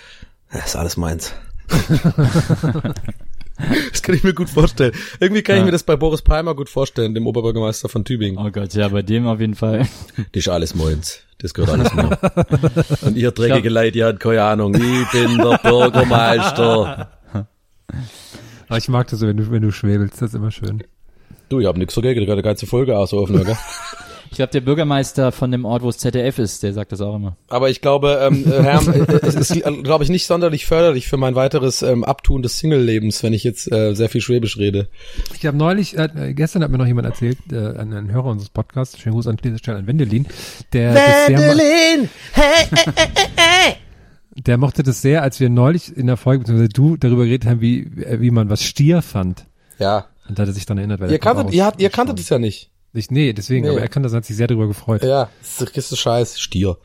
das ist alles meins. [laughs] [laughs] [laughs] das kann ich mir gut vorstellen. Irgendwie kann ich Ja. mir das bei Boris Palmer gut vorstellen, dem Oberbürgermeister von Tübingen. Oh Gott, ja, bei dem auf jeden Fall. [laughs] Das ist alles meins. Das gehört alles mir. [laughs] Und ihr dreckige Leute, ihr habt keine Ahnung. Ich bin der Bürgermeister. Aber ich mag das so, wenn du, wenn du schwebelst, das ist immer schön. Du, ich hab nix dagegen, gerade ganze Folge ausrufen, gell? Ich glaube, der Bürgermeister von dem Ort, wo es ZDF ist, der sagt das auch immer. Aber ich glaube, ähm, äh, Herr, äh, es ist, äh, glaube ich, nicht sonderlich förderlich für mein weiteres ähm, Abtun des Single-Lebens, wenn ich jetzt äh, sehr viel Schwäbisch rede. Ich habe neulich, äh, gestern hat mir noch jemand erzählt, äh, ein, ein Hörer unseres Podcasts, schönen Gruß an dieser Stelle an Wendelin, der, das sehr, mo- Wendelin, hey, hey, hey, hey, hey. der mochte das sehr, als wir neulich in der Folge, beziehungsweise du darüber geredet haben, wie, äh, wie man was Stier fand. Ja. Und da hat er sich dann erinnert, weil Ihr kanntet, aus- ihr, hat, ihr kanntet es ja nicht. Ich, nee, deswegen, Nee. aber er kann das, hat sich sehr darüber gefreut. Ja, das ist, scheiß. Stier.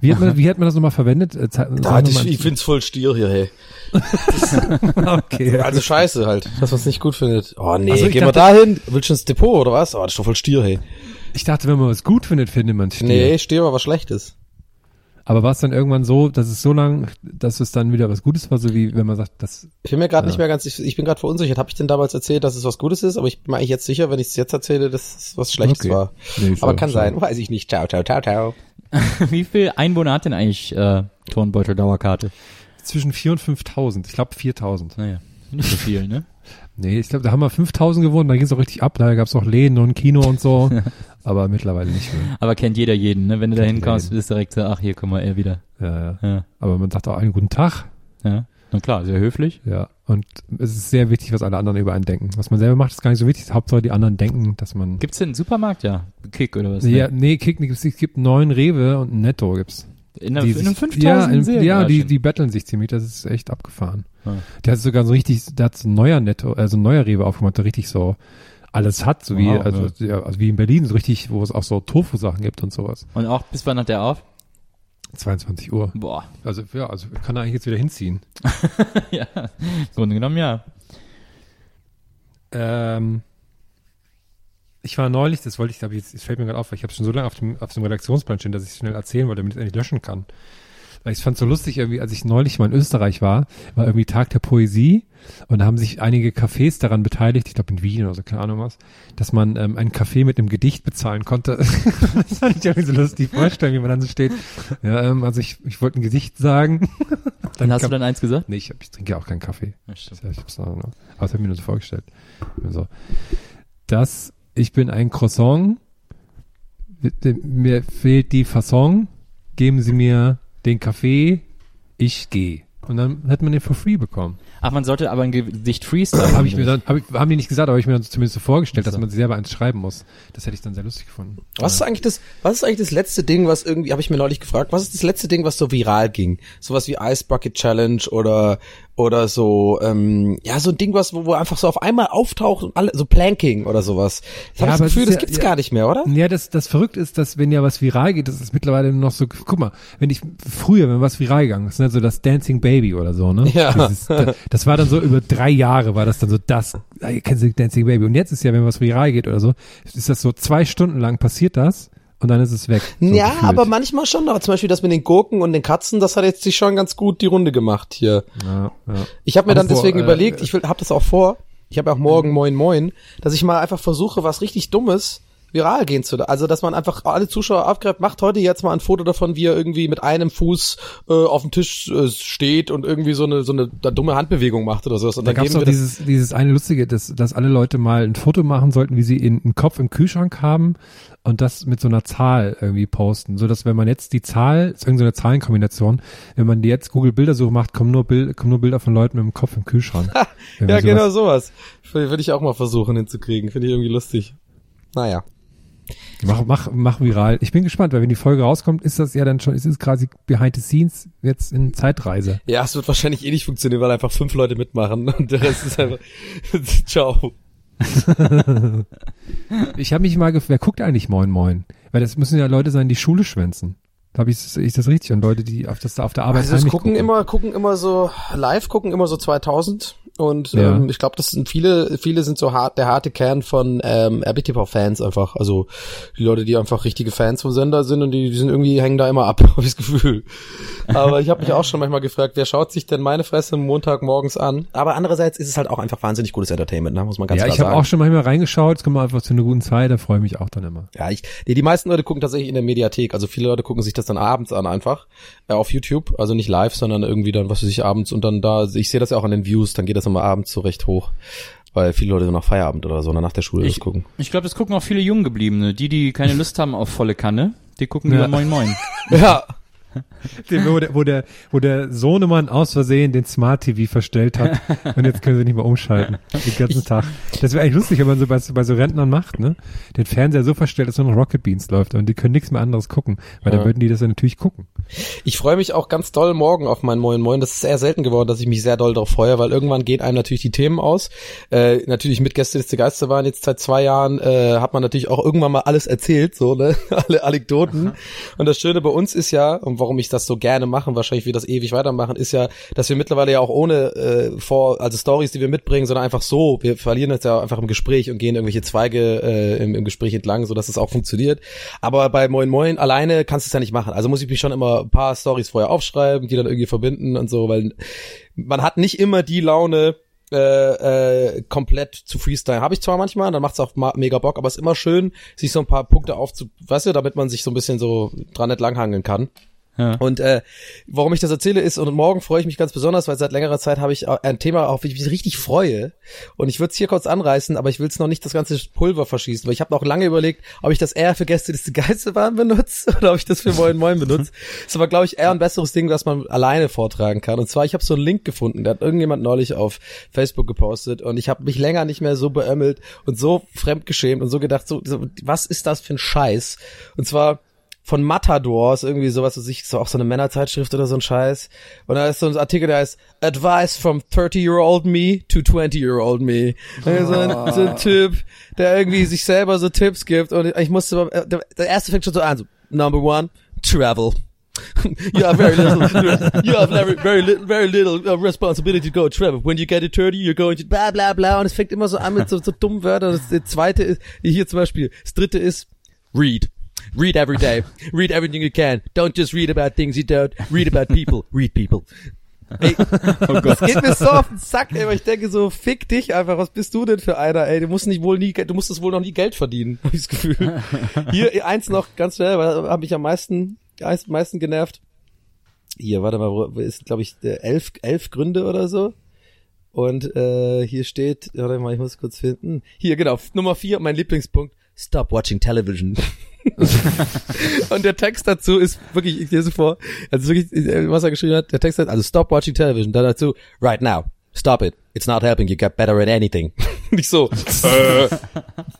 Wie, hat man, wie hat man das nochmal verwendet? Äh, ze- Da ich, ich find's voll Stier hier, hey. [laughs] okay. Also scheiße halt, dass man's nicht gut findet. Oh nee, Ach so, ich gehen wir dachte- dahin? Willst du ins Depot oder was? Oh, das ist doch voll Stier, hey. Ich dachte, wenn man was gut findet, findet man Stier. Nee, Stier war was Schlechtes. Aber war es dann irgendwann so, dass es so lang, dass es dann wieder was Gutes war, so wie wenn man sagt, das Ich bin mir gerade nicht mehr ganz, ich, ich bin gerade verunsichert. Habe ich denn damals erzählt, dass es was Gutes ist? Aber ich bin mir eigentlich jetzt sicher, wenn ich es jetzt erzähle, dass es was Schlechtes Okay. war. Nee, aber ja kann schade. sein, weiß ich nicht. Ciao, ciao, ciao, ciao. [laughs] Wie viel Einwohner hat denn eigentlich äh, Turnbeutel Dauerkarte? zwischen 4 und 5.000. Ich glaube 4.000. Naja, nicht so viel, ne? Nee, ich glaube, da haben wir 5.000 gewonnen, da ging es auch richtig ab, da gab es auch Läden und Kino und so, [laughs] aber mittlerweile nicht mehr. Aber kennt jeder jeden, ne? Wenn du da hinkommst, bist du direkt so, ach, hier, guck mal, er wieder. Ja, ja. Ja, Aber man sagt auch einen guten Tag, ja. Na klar, sehr höflich. ja. Und es ist sehr wichtig, was alle anderen über einen denken. Was man selber macht, ist gar nicht so wichtig. Hauptsache die anderen denken, dass man. Gibt's denn einen Supermarkt? Ja. Kick oder was? ja, Ne? nee, Kick es gibt neun Rewe und ein Netto gibt's. In, einer, Die in einem sich- 5000 ja, in, ja, die, die betteln sich ziemlich, das ist echt abgefahren. Ja. Der hat sogar so richtig, der hat so ein neuer Netto, also ein neuer Rewe aufgemacht, der richtig so alles hat, so wie, Wow, also, ja. also wie in Berlin, so richtig, wo es auch so Tofu-Sachen gibt und sowas. Und auch, bis wann hat der auf? 22 Uhr. Boah. Also, ja, also kann er eigentlich jetzt wieder hinziehen. [laughs] ja, im Grunde genommen ja. Ähm, ich war neulich, das wollte ich, glaube ich, es fällt mir gerade auf, weil ich habe schon so lange auf dem, auf dem Redaktionsplan stehen, dass ich es schnell erzählen wollte, damit ich es endlich löschen kann. Weil ich fand so lustig, irgendwie, als ich neulich mal in Österreich war, war irgendwie Tag der Poesie und da haben sich einige Cafés daran beteiligt, ich glaube in Wien oder so, keine Ahnung was, dass man ähm, einen Kaffee mit einem Gedicht bezahlen konnte. [laughs] das fand ich irgendwie so lustig, vorstellen, wie man dann so steht. Ja, ähm, also ich, ich wollte ein Gedicht sagen. [laughs] Dann hast kam- du dann eins gesagt? Nee, ich, ich trinke ja auch keinen Kaffee. Ja, ich hab's noch, noch. Aber das hab ich mir nur so vorgestellt. So. Das, ich bin ein Croissant, mir fehlt die Fasson, geben Sie mir den Kaffee, ich gehe. Und dann hat man den for free bekommen. Ach, man sollte aber ein Gedicht freestylen. Hab ich mir dann, hab ich, haben die nicht gesagt, aber ich mir dann zumindest so vorgestellt, dass man sich selber eins schreiben muss. Das hätte ich dann sehr lustig gefunden. Was ist eigentlich das, was ist eigentlich das letzte Ding, was irgendwie, habe ich mir neulich gefragt, was ist das letzte Ding, was so viral ging? Sowas wie Ice Bucket Challenge oder, oder so, ähm, ja, so ein Ding, was, wo, wo einfach so auf einmal auftaucht und alle, so Planking oder sowas. Ich Ja, habe das Gefühl, das ja- gibt's ja- gar nicht mehr, oder? Ja, das, das verrückt ist, dass wenn ja was viral geht, das ist mittlerweile noch so, guck mal, wenn ich, früher, wenn was viral gegangen ist, ne, so das Dancing Baby oder so, ne? Ja. Dieses, das, das war dann so über drei Jahre war das dann so das, ah, kennst du Dancing Baby? Und jetzt ist ja, wenn was viral geht oder so, ist das so zwei Stunden lang passiert das und dann ist es weg. So ja, gefühlt. aber manchmal schon, aber zum Beispiel das mit den Gurken und den Katzen, das hat jetzt sich schon ganz gut die Runde gemacht hier. Ja, ja. Ich habe mir dann Apropos, deswegen äh, überlegt, ich will, hab das auch vor, ich habe ja auch morgen Moin Moin, dass ich mal einfach versuche, was richtig Dummes viral gehen zu Also, dass man einfach alle Zuschauer abgreift, macht heute jetzt mal ein Foto davon, wie er irgendwie mit einem Fuß äh, auf dem Tisch äh, steht und irgendwie so eine so eine dumme Handbewegung macht oder sowas. Und Da dann gab es geben doch dieses, dieses eine lustige, dass, dass alle Leute mal ein Foto machen sollten, wie sie in, einen Kopf im Kühlschrank haben und das mit so einer Zahl irgendwie posten, so dass wenn man jetzt die Zahl, ist irgendeine Zahlenkombination, wenn man die jetzt Google Bildersuche macht, kommen nur, Bild, kommen nur Bilder von Leuten mit dem Kopf im Kühlschrank. [laughs] Ja, sowas. genau sowas. Würde ich auch mal versuchen hinzukriegen. Finde ich irgendwie lustig. Naja. Mach, mach, mach viral. Ich bin gespannt, weil wenn die Folge rauskommt, ist das ja dann schon, ist es quasi behind the scenes jetzt in Zeitreise. Ja, es wird wahrscheinlich eh nicht funktionieren, weil einfach fünf Leute mitmachen und der Rest ist einfach [laughs] Ciao. [laughs] Ich habe mich mal gefragt, wer guckt eigentlich Moin Moin? Weil das müssen ja Leute sein, die Schule schwänzen. Habe ich, ich das richtig? Und Leute, die auf, das, auf der Arbeit Also es heimlich gucken immer, gucken immer so live, gucken immer so 2000 und Ja. ähm, ich glaube, das sind viele, viele sind so hart, der harte Kern von ähm, RBTV-Fans einfach. Also die Leute, die einfach richtige Fans vom Sender sind und die, die sind irgendwie hängen da immer ab, [laughs] habe ich das Gefühl. Aber ich habe mich auch schon manchmal gefragt, wer schaut sich denn meine Fresse Montagmorgens an? Aber andererseits ist es halt auch einfach wahnsinnig gutes Entertainment, ne? muss man ganz Ja, klar ich habe sagen. auch schon manchmal reingeschaut, kommen wir einfach zu einer guten Zeit, da freue ich mich auch dann immer. Ja, ich, nee, die meisten Leute gucken tatsächlich in der Mediathek. Also viele Leute gucken sich das dann abends an einfach äh, auf YouTube, also nicht live, sondern irgendwie dann was weiß ich abends und dann da. Ich sehe das ja auch an den Views, dann geht das immer abends so recht hoch, weil viele Leute so nach Feierabend oder so oder nach der Schule das gucken. Ich glaube, das gucken auch viele Junggebliebene. Die, die keine [laughs] Lust haben auf volle Kanne, die gucken Ja. lieber Moin Moin. [laughs] Ja, [laughs] wo, der, wo, der, wo der Sohnemann aus Versehen den Smart TV verstellt hat [laughs] und jetzt können sie nicht mehr umschalten. Den ganzen Tag. Das wäre eigentlich lustig, wenn man so bei, so bei so Rentnern macht, ne? Den Fernseher so verstellt, dass nur noch Rocket Beans läuft und die können nichts mehr anderes gucken, weil Ja. dann würden die das ja natürlich gucken. ich freue mich auch ganz doll morgen auf mein Moin Moin. Das ist eher selten geworden, dass ich mich sehr doll darauf freue, weil irgendwann gehen einem natürlich die Themen aus. Äh, natürlich mit Gästeliste Geister waren jetzt seit zwei Jahren, äh, hat man natürlich auch irgendwann mal alles erzählt, so, ne? [laughs] Alle Anekdoten. Und das Schöne bei uns ist ja, und warum ich das so gerne mache, wahrscheinlich wir das ewig weitermachen, ist ja, dass wir mittlerweile ja auch ohne äh, vor, also Stories, die wir mitbringen, sondern einfach so, wir verlieren uns ja einfach im Gespräch und gehen irgendwelche Zweige äh, im, im Gespräch entlang, so dass es auch funktioniert. Aber bei Moin Moin alleine kannst du es ja nicht machen. Also muss ich mich schon immer ein paar Stories vorher aufschreiben, die dann irgendwie verbinden und so, weil man hat nicht immer die Laune, äh, äh, komplett zu Freestyle. Habe ich zwar manchmal, dann macht's auch mega Bock, aber es ist immer schön, sich so ein paar Punkte aufzu, weißt du, damit man sich so ein bisschen so dran entlanghangeln kann. Ja. Und äh, warum ich das erzähle ist, und morgen freue ich mich ganz besonders, weil seit längerer Zeit habe ich auch ein Thema, auf das ich mich richtig freue. Und ich würde es hier kurz anreißen, aber ich will es noch nicht das ganze Pulver verschießen, weil ich habe noch lange überlegt, ob ich das eher für Gäste des Geisterbahn benutze [laughs] oder ob ich das für Moin Moin benutze. [laughs] ist aber, glaube ich, eher ein besseres Ding, was man alleine vortragen kann. Und zwar, ich habe so einen Link gefunden, der hat irgendjemand neulich auf Facebook gepostet und ich habe mich länger nicht mehr so beömmelt und so fremdgeschämt und so gedacht, so, so was ist das für ein Scheiß? Und zwar von Matador, ist irgendwie sowas, was ich, so auch so eine Männerzeitschrift oder so ein Scheiß. Und da ist so ein Artikel, der heißt Advice from 30-year-old me to 20-year-old me. Und so, ein, so ein Typ, der irgendwie sich selber so Tipps gibt. Und ich musste, äh, der, erste fängt schon so an, so, number one, travel. [laughs] you have very little, you have very, very little, very little uh, responsibility to go travel. When you get to 30, you're going to bla bla bla. Und es fängt immer so an mit so, so dummen Wörtern. Und das zweite ist, hier zum Beispiel, das dritte ist, read. Read every day. Read everything you can. Don't just read about things you don't. Read about people. [laughs] Read people. Ey, das geht mir so auf den Sack, ey, weil ich denke so, fick dich einfach, was bist du denn für einer, ey, du musst nicht wohl nie, du musstest wohl noch nie Geld verdienen, hab ich das Gefühl. [laughs] Hier, eins noch, ganz schnell, weil hab mich am meisten, am meisten genervt. Hier, warte mal, wo ist, glaube ich, elf, elf Gründe oder so. Und äh, hier steht, warte mal, ich muss kurz finden. Hier, genau, Nummer vier, mein Lieblingspunkt. Stop watching television. [laughs] und der Text dazu ist wirklich, ich lese vor, also wirklich, was er geschrieben hat, der Text hat, also stop watching television, dann dazu, right now, Stop it. It's not helping you get better at anything. [laughs] Nicht so. äh,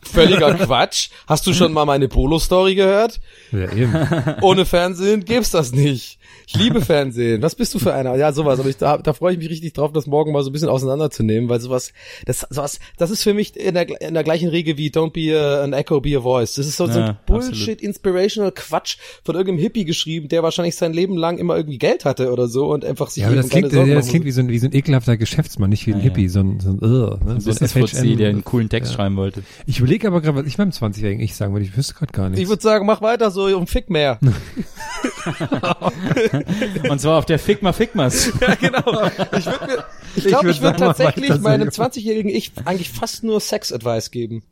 völliger Quatsch. Hast du schon mal meine Polo-Story gehört? Ja, eben. Ohne Fernsehen gibt's das nicht. Ich liebe Fernsehen. Was bist du für einer? Ja, sowas. Aber ich, da, da freue ich mich richtig drauf, das morgen mal so ein bisschen auseinanderzunehmen, weil sowas, das, sowas, das ist für mich in der, in der gleichen Regel wie Don't be a, an echo, be a voice. Das ist so, so Ja, ein Bullshit, inspirational Quatsch von irgendeinem Hippie geschrieben, der wahrscheinlich sein Leben lang immer irgendwie Geld hatte oder so und einfach sich Ja, aber das klingt, ja, das machen klingt wie so, ein, wie so ein ekelhafter Geschäftsmann, nicht wie ein Ja, Hippie, so ein, so ein, uh, ne? so ein Business-Fuzzi, der einen FHM. coolen Text schreiben wollte. Ich überlege aber gerade, was ich meinem 20-Jährigen ich sagen würde. Ich wüsste gerade gar nichts. Ich würde sagen, mach weiter so um Fick mehr. [laughs] [laughs] Und zwar auf der Figma Figmas. [laughs] ja, genau. Ich würde mir, ich glaube, würd ich würde mach tatsächlich meinem 20-jährigen Ich eigentlich fast nur Sex-Advice geben.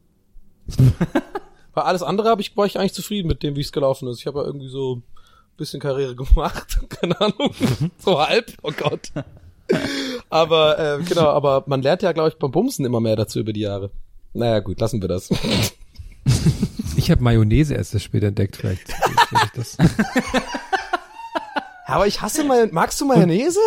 [laughs] Weil alles andere habe ich, war ich eigentlich zufrieden mit dem, wie es gelaufen ist. Ich habe ja irgendwie so ein bisschen Karriere gemacht. Keine Ahnung. so halb. Oh Gott. Aber, äh, genau, aber man lernt ja, glaube ich, beim Bumsen immer mehr dazu über die Jahre. Naja, gut, lassen wir das. Ich habe Mayonnaise erst das später entdeckt, vielleicht. Ich das. Aber ich hasse mal, magst du Mayonnaise?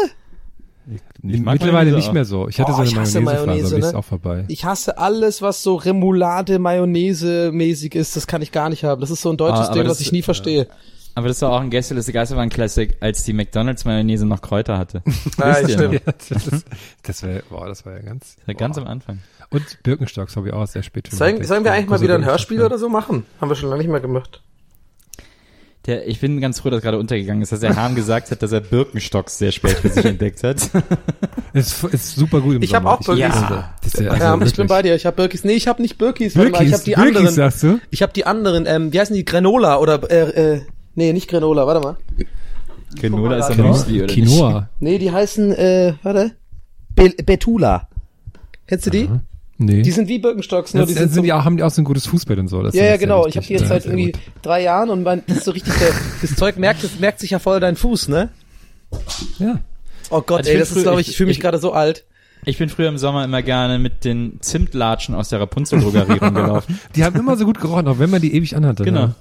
mag Mittlerweile Mayonnaise nicht auch. mehr so. Ich hatte Oh, so eine ich hasse Mayonnaise-Phase, Mayonnaise, aber die ist ne? auch vorbei. Ich hasse alles, was so Remoulade, Mayonnaise mäßig ist. Das kann ich gar nicht haben. Das ist so ein deutsches Ah, Ding, das was ich nie verstehe. Aber das war auch ein Gästeliste Geisterbahn Classic, als die McDonalds Mayonnaise noch Kräuter hatte. [laughs] Ja, ihr stimmt. noch? Ja, das ist, das war, boah, das war ja ganz. Das war Ganz am Anfang. Und Birkenstocks habe ich auch sehr spät. Sollen, sollen wir eigentlich mal wieder ein Hörspiel oder so machen? Haben wir schon lange nicht mehr gemacht. Der, ich bin ganz froh, dass gerade untergegangen ist, dass der Hahn gesagt hat, dass er Birkenstocks sehr spät für sich entdeckt hat. [laughs] Ist, ist super gut im Ich hab Sommer. auch Birkis. Ja, also ja, ich bin bei dir. Ich habe Birkis. Nee, ich habe nicht Birkis. Warte mal, ich Birkis, habe die Birkis, anderen. sagst du? Ich habe die anderen. Ähm, wie heißen die? Granola oder äh, äh, nee, nicht Granola. Warte mal. Granola ist ein Müsli, oder Quinoa. Nee, die heißen äh, warte. Be Betula. Kennst du die? Nee. Die sind wie Birkenstocks, nur das, die sind, sind so, ja auch, haben die auch so ein gutes Fußbett und so. Das Ja, ist ja, genau. Ich habe die jetzt Ja, seit sehr irgendwie gut. drei Jahren und man, das ist so richtig, der, das Zeug merkt, das merkt sich ja voll dein Fuß, ne? Ja. Oh Gott, Also ey, das ist, glaube ich, ich- fühle mich ich- gerade so alt. Ich bin früher im Sommer immer gerne mit den Zimtlatschen aus der Rapunzel-Drogerie [laughs] rumgelaufen. Die haben immer so gut gerochen, auch wenn man die ewig anhatte. Genau. Ne?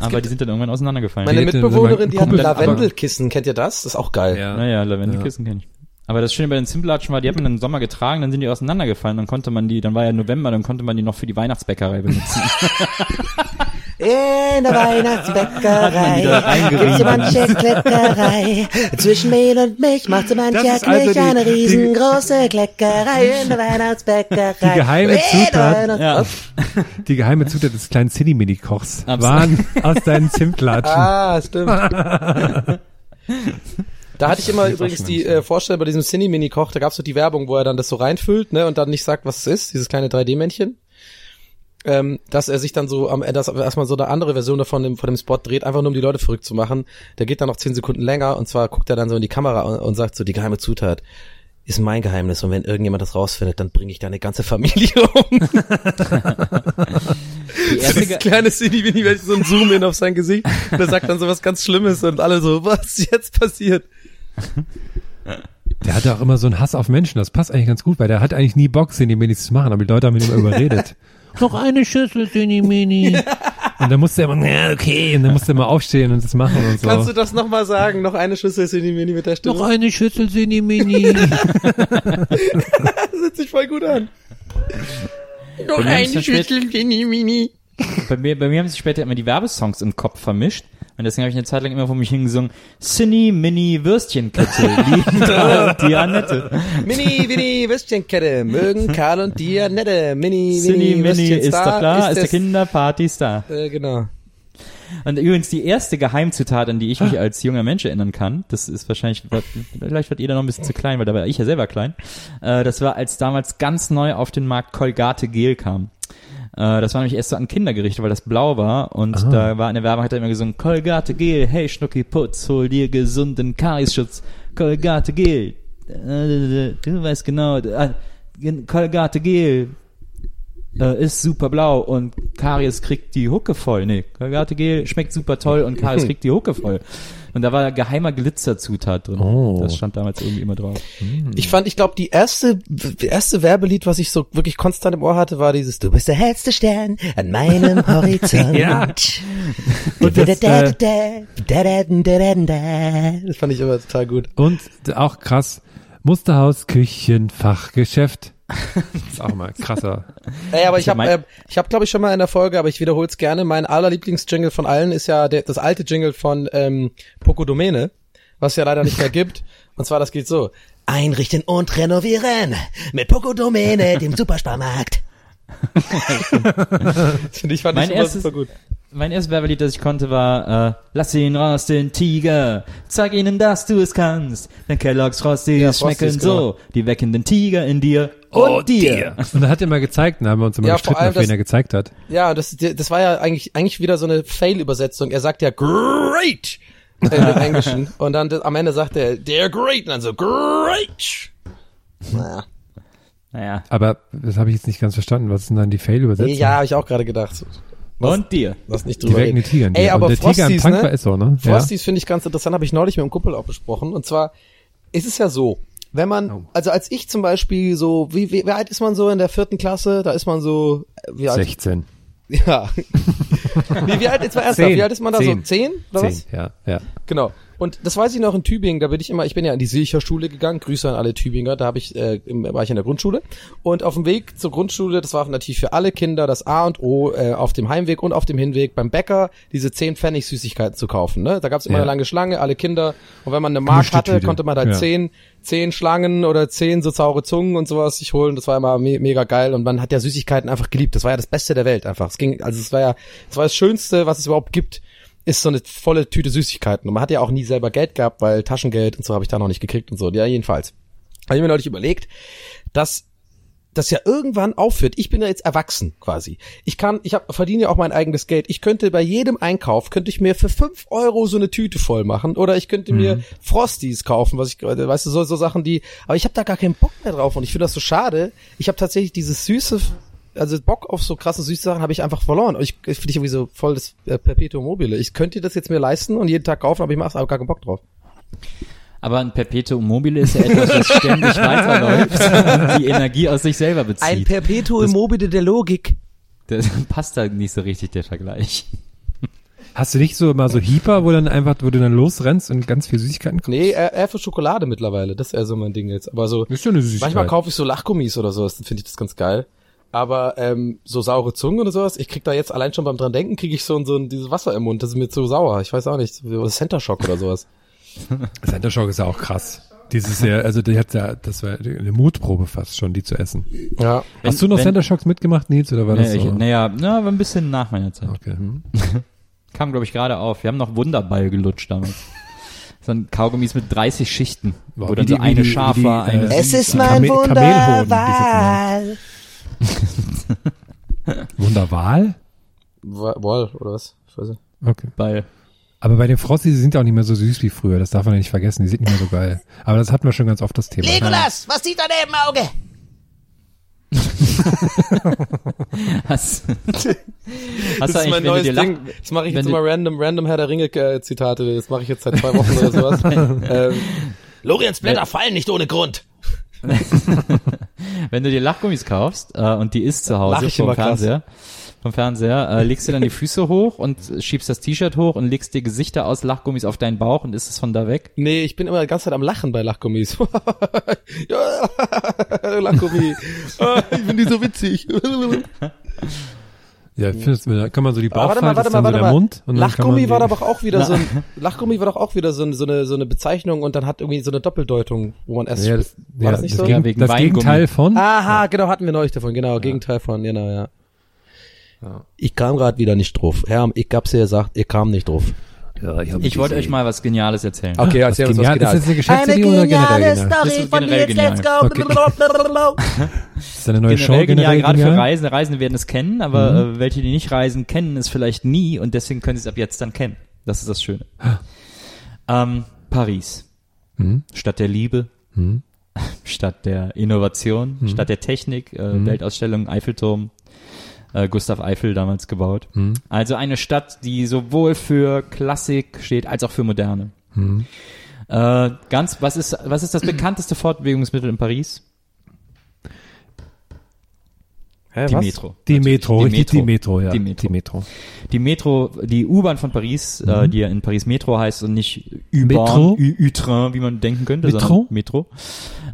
Aber die sind dann irgendwann auseinandergefallen. Meine Die Mitbewohnerin, die hat Lavendelkissen, kennt ihr das? Das ist auch geil. Ja. Naja, Lavendelkissen kenn ich. Aber das Schöne bei den Zimtlatschen war, die hat man im Sommer getragen, dann sind die auseinandergefallen, dann konnte man die, dann war ja November, dann konnte man die noch für die Weihnachtsbäckerei benutzen. [laughs] In der Weihnachtsbäckerei gibt's so manche Kleckerei. Zwischen Mehl und Milch macht so mancher ist also eine riesengroße Kleckerei in der Weihnachtsbäckerei. Die geheime Zutat. Ja. Die geheime Zutat des kleinen Cine-Mini-Kochs Absolut. waren aus deinen Zimtlatschen. Ah, stimmt. [laughs] Da hatte ich immer übrigens die äh, Vorstellung bei diesem Cine-Mini-Koch, da gab's so die Werbung, wo er dann das so reinfüllt, ne, und dann nicht sagt, was es ist, dieses kleine 3D-Männchen. Ähm, dass er sich dann so am Ende erstmal so eine andere Version davon dem, von dem Spot dreht, einfach nur um die Leute verrückt zu machen. Der geht dann noch 10 Sekunden länger und zwar guckt er dann so in die Kamera und, und sagt so, die geheime Zutat ist mein Geheimnis und wenn irgendjemand das rausfindet, dann bringe ich deine ganze Familie [laughs] um. Die erste, Das Ge- kleine Cine-Mini, wenn ich so ein Zoom-In auf sein Gesicht und er sagt dann so was ganz Schlimmes und alle so, was jetzt passiert? Der hatte auch immer so einen Hass auf Menschen. Das passt eigentlich ganz gut, weil der hat eigentlich nie Bock, Cine-Minis zu machen, aber die Leute haben ihn immer überredet. [laughs] Noch eine Schüssel Cine-Mini. [laughs] Und dann musste er immer, ja, okay, und dann musste er immer aufstehen und das machen und so. Kannst du das nochmal sagen? Noch eine Schüssel Cine-Mini mit der Stimme? noch eine Schüssel Cine-Mini. Das [laughs] hört sich voll gut an. Noch eine Schüssel Mini-Mini. bei mir, bei mir haben sich später immer die Werbesongs im Kopf vermischt. Und deswegen habe ich eine Zeit lang immer vor mich hingesungen, Cinny Mini Würstchenkette, [laughs] Karl und die Annette. Mini, Mini, Würstchenkette. Mögen Karl und Dianette. Mini, Mini, Mini ist doch klar, ist, der es- Kinderparty-Star. Äh, genau. Und übrigens die erste Geheimzutat, an die ich mich als junger Mensch erinnern kann, das ist wahrscheinlich, vielleicht wird jeder noch ein bisschen zu klein, weil da war ich ja selber klein, äh, das war, als damals ganz neu auf den Markt Colgate Gel kam. Äh, das war nämlich erst so an Kinder gerichtet, weil das blau war und da war in der Werbung, hat er immer gesungen, Colgate Gel, hey Schnucki Putz, hol dir gesunden Kariesschutz, Colgate Gel, äh, du weißt genau, äh, Colgate Gel, äh, ist super blau und Karies kriegt die Hucke voll. Nee, Colgate Gel schmeckt super toll und Karies [laughs] kriegt die Hucke voll. Und da war geheimer Glitzerzutat drin. Oh. Das stand damals irgendwie immer drauf. Ich fand, ich glaube, die erste, die erste Werbelied, was ich so wirklich konstant im Ohr hatte, war dieses Du bist der hellste Stern an meinem [laughs] Horizont. Ja. Und das, das Das fand ich immer total gut. Und auch krass, Musterhaus, Küchen, Fachgeschäft. Ist [laughs] auch mal krasser. Ey, aber ich habe, äh, ich habe, glaube ich, schon mal in der Folge, aber ich wiederhole es gerne. Mein allerlieblingsjingle von allen ist ja der, das alte Jingle von ähm, Poco Domene, was ja leider nicht mehr [laughs] gibt. Und zwar, das geht so: Einrichten und renovieren mit Poco Domäne, dem [laughs] Supersparmarkt. [laughs] Ich fand Mein erstes- super gut. Mein erstes Werbelied, das ich konnte, war äh, Lass ihn raus, den Tiger. Zeig ihnen, dass du es kannst. Denn Kellogg's Frosties Ja, Frosties, schmecken genau. so. Die wecken den Tiger in dir und, dir. Und er hat immer gezeigt, da haben wir uns immer Ja, gestritten, auf wen das- er gezeigt hat. Ja, das, das war ja eigentlich, eigentlich wieder so eine Fail-Übersetzung. Er sagt ja great im Englischen. Und dann das, am Ende sagt er, der great. Und dann so great. Naja. Naja. Aber das habe ich jetzt nicht ganz verstanden. Was ist denn dann die Fail-Übersetzung? Ja, habe ich auch gerade gedacht. Und dir. Lass nicht drüber wecken reden. die Tiger Ey, aber Und der Tiger im Frosties, Tank ne? war Esso, ne? Frosties finde ich ganz interessant, habe ich neulich mit einem Kumpel auch besprochen. Und zwar ist es ja so, wenn man, Oh. also als ich zum Beispiel so, wie, wie, wie alt ist man so in der vierten Klasse? Da ist man so, äh, wie Ja. alt? 16. Ja. Wie, wie alt, jetzt ernsthaft, Zehn. wie alt ist man da so? Zehn. Zehn? Oder was? Zehn, ja, ja. Genau. Und das weiß ich noch in Tübingen, da bin ich immer, ich bin ja in die Silcher-Schule gegangen, Grüße an alle Tübinger, da habe ich, äh, war ich in der Grundschule. Und auf dem Weg zur Grundschule, das war natürlich für alle Kinder das A und O, äh, auf dem Heimweg und auf dem Hinweg beim Bäcker, diese 10 Pfennig Süßigkeiten zu kaufen. Ne? Da gab es immer Ja. eine lange Schlange, alle Kinder. Und wenn man eine Mark hatte, konnte man da Ja. zehn, zehn Schlangen oder zehn so saure Zungen und sowas sich holen. Das war immer me mega geil. Und man hat ja Süßigkeiten einfach geliebt. Das war ja das Beste der Welt einfach. Es ging, also es war ja, es war das Schönste, was es überhaupt gibt ist so eine volle Tüte Süßigkeiten. Und man hat ja auch nie selber Geld gehabt, weil Taschengeld und so habe ich da noch nicht gekriegt und so. Ja, jedenfalls. Habe ich mir neulich überlegt, dass das ja irgendwann aufhört. Ich bin ja jetzt erwachsen quasi. Ich kann, ich hab, verdiene ja auch mein eigenes Geld. Ich könnte bei jedem Einkauf, könnte ich mir für fünf Euro so eine Tüte voll machen oder ich könnte mir Frosties kaufen, was ich, weißt du, so, so Sachen, die, aber ich habe da gar keinen Bock mehr drauf und ich finde das so schade. Ich habe tatsächlich dieses süße, also Bock auf so krasse süße Sachen habe ich einfach verloren. Ich, ich finde ich irgendwie so voll das äh, Perpetuum mobile. Ich könnte das jetzt mir leisten und jeden Tag kaufen, aber ich mache aber gar keinen Bock drauf. Aber ein Perpetuum mobile ist ja etwas, das ständig [laughs] weiterläuft und die Energie aus sich selber bezieht. Perpetuum mobile der Logik. Das [laughs] passt da nicht so richtig, der Vergleich. Hast du nicht so immer so Heeper, wo dann einfach, wo du dann losrennst und ganz viel Süßigkeiten kaufst? Nee, eher, eher für Schokolade mittlerweile. Das ist eher so mein Ding jetzt. Aber so, Ist ja eine Süßigkeit. manchmal kaufe ich so Lachgummis oder sowas, dann finde ich das ganz geil. Aber ähm, so saure Zungen oder sowas, ich krieg da jetzt allein schon beim dran denken, kriege ich so ein, so ein dieses Wasser im Mund, das ist mir zu sauer. Ich weiß auch nicht, Center Shock oder sowas. Center Shock ist ja auch krass. Dieses Jahr, also die hat ja, das war eine Mutprobe fast schon, die zu essen. Ja. Hast du noch wenn- Center Shocks mitgemacht, Nils, oder war das Nee, so? ich, naja, na, aber ein bisschen nach meiner Zeit. Okay. Hm. [laughs] Kam, glaube ich, gerade auf. Wir haben noch Wunderball gelutscht damals. So ein Kaugummis mit 30 Schichten, Wow, wo wie dann die- so eine scharf war, eine äh, Es ist war. mein Kamelhoden, Wunderwahl. Wunderwahl? Wa- Wall oder was? Ich weiß nicht. Okay. Ball. Aber bei den Frosties, die sind ja auch nicht mehr so süß wie früher. Das darf man ja nicht vergessen. Die sind nicht mehr so geil. Aber das hatten wir schon ganz oft das Thema. Legolas, was sieht da im Auge? [laughs] Hast, hast Das du ist mein neues Ding. Das mache ich jetzt immer random, random Herr der Ringe äh, Zitate. Das mache ich jetzt seit zwei Wochen oder sowas. [laughs] ähm, Loriens Blätter fallen nicht ohne Grund. [laughs] wenn du dir Lachgummis kaufst äh, und die isst zu Hause vom immer krass. Vom Fernseher, äh, legst du dann die Füße hoch und schiebst das T-Shirt hoch und legst dir Gesichter aus Lachgummis auf deinen Bauch und isst es von da weg. nee, ich bin immer die ganze Zeit am Lachen bei Lachgummis. [laughs] ja, Lachgummi. Ah, ich finde die so witzig. [laughs] Ja, ich finde, da kann man so die Bauchfalte, warte mal, warte ist mal, so warte der mal. Mund. Und dann kann man Lachgummi war doch auch wieder so ein Lachgummi war doch auch wieder so, ein, so eine so eine Bezeichnung und dann hat irgendwie so eine Doppeldeutung, wo man erst Ja, das, war ja, das nicht das, so? Gegen, Ja, das Weingummi. Gegenteil von. Aha, genau, hatten wir neulich davon, genau, Gegenteil von, genau, ja. Ich kam gerade wieder nicht drauf. Herr, ich hab's ja gesagt, ich kam nicht drauf. Ja, ich Ich wollte euch mal was Geniales erzählen. Okay, erzähl uns was Genial, ist das Geniales. eine Geschäftsidee oder generell genial? Das ist generell genial. [laughs] Das ist eine neue Show Generell genial, generell gerade für genial? Reisende. Reisende werden es kennen, aber äh, welche, die nicht reisen, kennen es vielleicht nie und deswegen können sie es ab jetzt dann kennen. Das ist das Schöne. [laughs] ähm, Paris. Stadt der Liebe. [laughs] Stadt der Innovation. Stadt der Technik. Äh, Weltausstellung, Eiffelturm. Äh, Gustav Eiffel damals gebaut. Also eine Stadt, die sowohl für Klassik steht, als auch für Moderne. Äh, ganz, was ist, was ist das bekannteste Fortbewegungsmittel in Paris? Hä, Die? Metro. Die. Metro, richtig, die Metro, ja. Die Metro. Die Metro. Die Metro, die U-Bahn von Paris, Mhm. äh, die ja in Paris Metro heißt und nicht Metro? Ü- Ü-Train, wie man denken könnte. Metro? sondern Metro.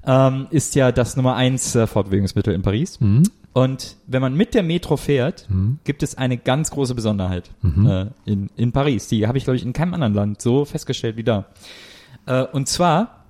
Ähm, ist ja das Nummer eins äh, Fortbewegungsmittel in Paris. Mhm. Und wenn man mit der Metro fährt, gibt es eine ganz große Besonderheit äh, in, in Paris. Die habe ich, glaube ich, in keinem anderen Land so festgestellt wie da. Äh, und zwar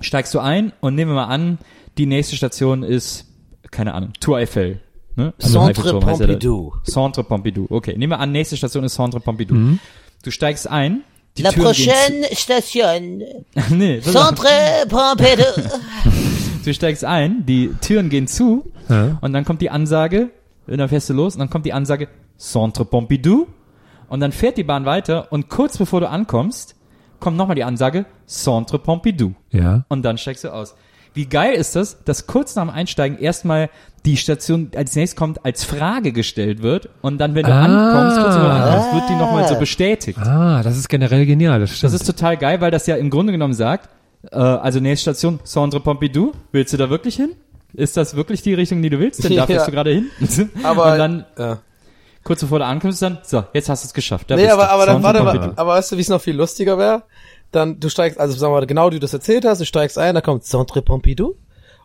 steigst du ein und nehmen wir mal an, die nächste Station ist, keine Ahnung, Tour Eiffel. Ne? Also Centre. Pompidou. Centre Pompidou. Okay, nehmen wir an, nächste Station ist Centre Pompidou. Du steigst ein. Die La Türen gehen prochaine station, zu. [laughs] nee. Centre Pompidou. [laughs] du steigst ein, die Türen gehen zu Ja. und dann kommt die Ansage, und dann fährst du los und dann kommt die Ansage Centre Pompidou und dann fährt die Bahn weiter und kurz bevor du ankommst, kommt nochmal die Ansage Centre Pompidou Ja. und dann steigst du aus. Wie geil ist das, dass kurz nach dem Einsteigen erstmal die Station als nächstes kommt, als Frage gestellt wird und dann, wenn du Ah. ankommst, kurz du ankommst, wird die nochmal so bestätigt. Ah, das ist generell genial, das stimmt. Das ist total geil, weil das ja im Grunde genommen sagt, äh, also nächste Station, Centre Pompidou, willst du da wirklich hin? Ist das wirklich die Richtung, die du willst? Denn da [laughs] Ja. fährst du gerade hin. [laughs] Aber, und dann, ja. kurz bevor du ankommst, dann, so, jetzt hast du es geschafft. Da Nee, bist aber, aber dann warte mal, aber weißt du, wie es noch viel lustiger wäre? Dann, du steigst, also sagen wir mal, genau wie du das erzählt hast, du steigst ein, dann kommt Centre Pompidou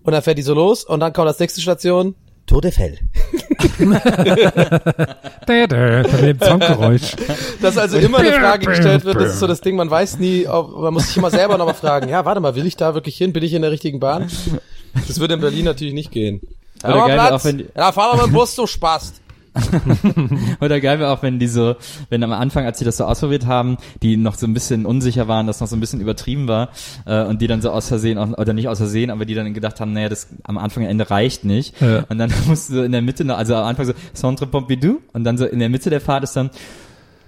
und dann fährt die so los und dann kommt als nächste Station Tour de Fell. Da, da, Von dem Soundgeräusch. Dass also immer eine Frage gestellt wird, das ist so das Ding, man weiß nie, ob, man muss sich immer selber nochmal fragen, ja, warte mal, will ich da wirklich hin? Bin ich in der richtigen Bahn? Das würde in Berlin natürlich nicht gehen. Oder Aber geil, Platz. auch wenn die- ja, fahr doch mit dem Bus, du Spast. [laughs] Oder geil wäre auch, wenn die so, wenn am Anfang, als sie das so ausprobiert haben, die noch so ein bisschen unsicher waren, das noch so ein bisschen übertrieben war, äh, und die dann so aus Versehen, auch- oder nicht aus Versehen, aber die dann gedacht haben, naja, das am Anfang Ende reicht nicht. Ja. Und dann [laughs] musst du so in der Mitte, noch, also am Anfang so Centre Pompidou, und dann so in der Mitte der Fahrt ist dann,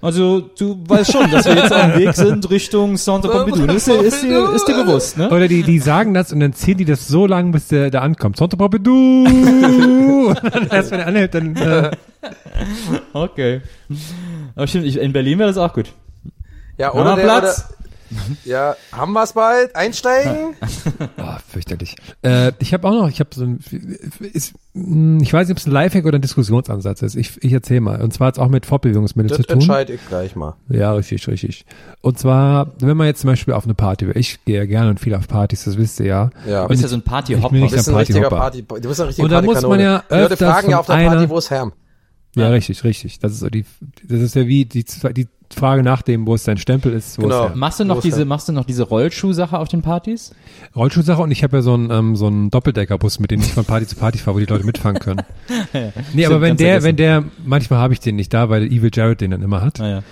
also du weißt schon, dass wir jetzt auf dem Weg [laughs] sind Richtung Centre Pompidou. Ist, dir- ist, dir, ist dir bewusst, ne? Oder die, die sagen das und dann ziehen die das so lang, bis der da ankommt. Centre Pompidou! [laughs] erst wenn er anhält, dann, äh, Okay. Aber stimmt, ich, in Berlin wäre das auch gut. Ja, oder der, Platz? oder, ja, haben wir's bald? Einsteigen? oh, [laughs] fürchterlich. Äh, ich habe auch noch, ich habe so ein, ist, mh, ich weiß nicht, ob es ein Lifehack oder ein Diskussionsansatz ist. Ich, ich erzähle mal. Und zwar hat es auch mit Fortbewegungsmitteln Das zu tun. entscheide ich gleich mal. Ja, richtig, richtig. Und zwar, wenn man jetzt zum Beispiel auf eine Party will, ich gehe ja gerne und viel auf Partys, das wisst ihr ja. Ja. Du bist ja so ein ich bin Partyhopper. Du bist ein richtiger Party, du bist ein richtiger Und da muss man Partykanone. ja Die Leute fragen ja auf der Party, wo ist Herm? Ja, richtig, richtig. Das ist so die, das ist ja wie die, die Frage nach dem, wo es dein Stempel ist, wo Genau. es ja. Machst du noch diese, machst du noch diese Rollschuhsache auf den Partys? Rollschuhsache und ich habe ja so einen, ähm, so einen Doppeldeckerbus, mit dem ich von Party zu Party fahre, wo die Leute mitfahren können. [laughs] nee, aber wenn der, vergessen. wenn der, manchmal habe ich den nicht da, weil Evil Jared den dann immer hat. Naja.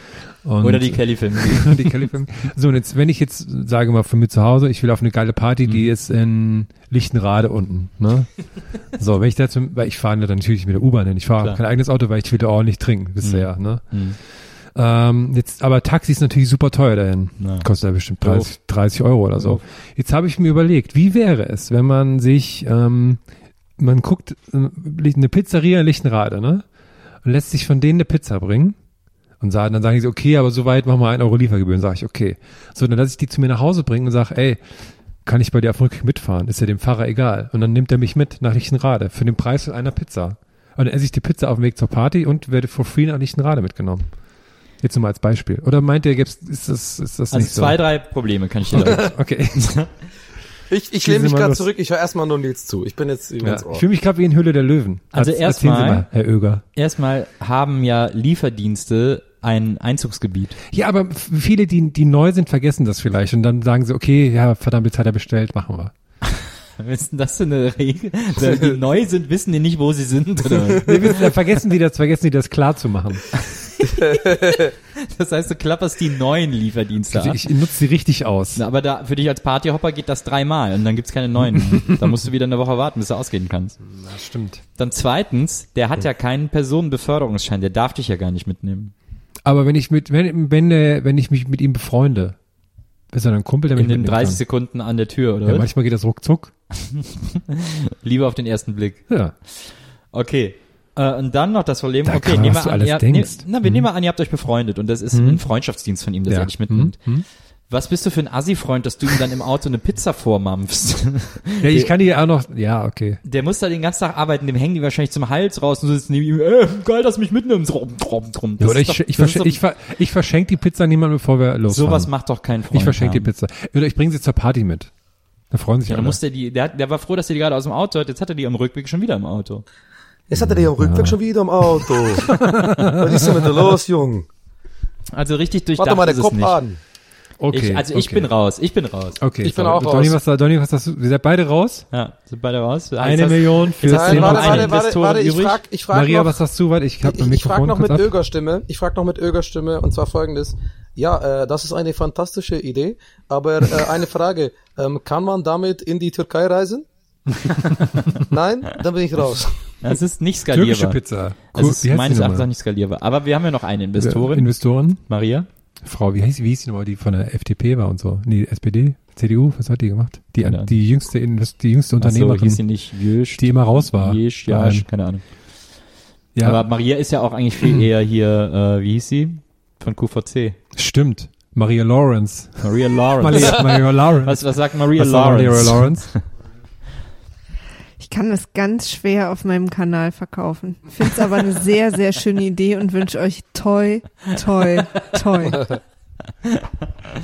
Und Oder die Kelly-Filme. [laughs] die Kelly Film. So, und jetzt, wenn ich jetzt sage mal für mich zu Hause, ich will auf eine geile Party, Mhm. die ist in Lichtenrade unten, ne? [laughs] So, wenn ich dazu, weil ich fahre natürlich mit der U-Bahn hin. Ich fahre kein eigenes Auto, weil ich will da nicht trinken, ihr Mhm. ne? Mhm. Ähm, jetzt, aber Taxi ist natürlich super teuer dahin. Ja. Kostet ja bestimmt 30, 30 Euro oder so. Jetzt habe ich mir überlegt, wie wäre es, wenn man sich, ähm, man guckt, äh, eine Pizzeria in Lichtenrade, ne? Und lässt sich von denen eine Pizza bringen. Und sagen, dann sagen sie, okay, aber soweit machen wir ein Euro Liefergebühren, sage ich, okay. So, dann lasse ich die zu mir nach Hause bringen und sage, ey, kann ich bei dir Rückweg mitfahren? Ist ja dem Fahrer egal. Und dann nimmt er mich mit nach Lichtenrade für den Preis von einer Pizza. Und dann esse ich die Pizza auf dem Weg zur Party und werde for free nach Lichtenrade mitgenommen. Jetzt nur mal als Beispiel. Oder meint ihr, gibt's, ist das, ist das Also nicht zwei, so? drei Probleme kann ich dir [laughs] sagen. Okay. [laughs] Ich, ich lehne mich gerade zurück, ich höre erstmal nur Nils zu. Ich bin jetzt Ja. Ich fühle mich gerade wie in Hülle der Löwen. Also Erz- erst erzählen Sie mal- Herr Oeger. Erstmal haben ja Lieferdienste ein Einzugsgebiet. Ja, aber viele, die, die neu sind, vergessen das vielleicht und dann sagen sie, okay, ja, verdammt, jetzt hat er bestellt, machen wir. [laughs] Was ist denn das für eine Regel? Weil die [laughs] neu sind, wissen die nicht, wo sie sind, oder? Nee, wissen- dann vergessen die das, vergessen die das klar zu machen. [laughs] Das heißt, du klapperst die neuen Lieferdienste ab. Ich, ich nutze sie richtig aus. Na, aber da, für dich als Partyhopper geht das dreimal und dann gibt's keine neuen. [laughs] da musst du wieder eine Woche warten, bis du ausgehen kannst. Das stimmt. Dann zweitens, der hat ja keinen Personenbeförderungsschein, der darf dich ja gar nicht mitnehmen. Aber wenn ich mit, wenn, wenn, äh, wenn ich mich mit ihm befreunde, ist er dann Kumpel, der mich In den mitnehmen 30 Sekunden an der Tür, kann? oder? Ja, manchmal geht das ruckzuck. [laughs] Lieber auf den ersten Blick. Ja. Okay. Äh, und dann noch das Problem, Da okay, kann nehmen wir an, ihr, ne, na, wir nehmen mal an, ihr habt euch befreundet und das ist ein Freundschaftsdienst von ihm, dass Ja. er dich mitnimmt. Mhm. Was bist du für ein Assi-Freund, dass du ihm dann im Auto eine Pizza vormampfst? [laughs] Ja, ich kann die auch noch, ja, okay. Der muss da den ganzen Tag arbeiten, dem hängen die wahrscheinlich zum Hals raus und du sitzt neben ihm, äh, geil, dass du mich mitnimmst. Rum, drum, drum. Das Oder ich, doch- ich, das verschenke, doch- ich, ver, ich verschenke die Pizza niemandem, bevor wir losfahren. Sowas macht doch kein Freund. Ich verschenke die. Pizza. Oder ich bringe sie zur Party mit. Da freuen sich Ja, alle. muss der die, der, hat- der war froh, dass er die gerade aus dem Auto hat, jetzt hat er die am Rückweg schon wieder im Auto. Jetzt hat er am Rückweg schon wieder im Auto. [laughs] Was ist denn mit dir los, Jung? Also richtig durchdacht Warte mal, der Kopf nicht. an. okay, ich, also ich okay. bin raus, ich bin raus. Okay, Ich bin auch Donny, raus. was, Donny, was hast du? Wir sind beide raus? Ja, sind beide raus. Eine Jetzt hast- Million für Nein, warte, eine warte, warte, warte, ich übrig. frag, ich frag Maria, noch, was hast du? Warte, ich habe mein ich, ich frag noch mit. Ögerstimme, ich frag noch mit Ögerstimme und zwar folgendes. Ja, äh, das ist eine fantastische Idee, aber äh, [laughs] eine Frage, ähm, kann man damit in die Türkei reisen? [laughs] Nein? Dann bin ich raus. Das ist nicht Türkische skalierbar. Pizza. Das Cool. ist Wie heißt meines Erachtens auch nicht skalierbar. Aber wir haben ja noch eine Investorin, Investoren? Maria. Frau, wie hieß, wie hieß die nochmal, die von der FDP war und so? Nee, SPD? CDU? Was hat die gemacht? Die, Ahnung. die jüngste, Invest- die jüngste Unternehmerin, hieß sie nicht Jösch, die immer raus war. Jösch, allen. keine Ahnung. Ja, Aber Maria ist ja auch eigentlich viel [clears throat] eher hier, äh, wie hieß sie? Von QVC. stimmt. Maria Lawrence. Maria Lawrence. Maria, Maria [laughs] Lawrence. Was, was sagt Maria Was Lawrence? Maria Lawrence? [laughs] Ich kann das ganz schwer auf meinem Kanal verkaufen. Finde es aber eine sehr, sehr schöne Idee und wünsche euch toi, toi, toi. [laughs]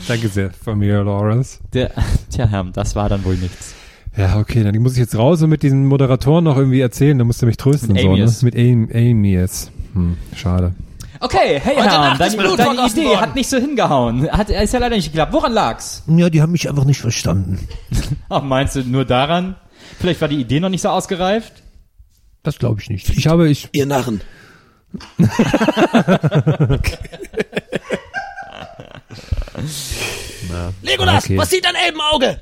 Danke sehr, Maria Lawrence. Der, tja, Herr, das war dann wohl nichts. Ja, okay, dann muss ich jetzt raus und mit diesen Moderatoren noch irgendwie erzählen, dann musst du mich trösten. Mit so, ne? Amias. Mit Am- Amias. Hm, schade. Okay, hey Herr, deine, deine Idee worden. hat nicht so hingehauen. Hat, ist ja leider nicht geklappt. Woran lag's? Ja, die haben mich einfach nicht verstanden. [laughs] Ach, meinst du nur daran? Vielleicht war die Idee noch nicht so ausgereift? Das glaube ich nicht. Ich habe, ich, Ihr Narren. Legolas, Okay. was sieht dein Elbenauge?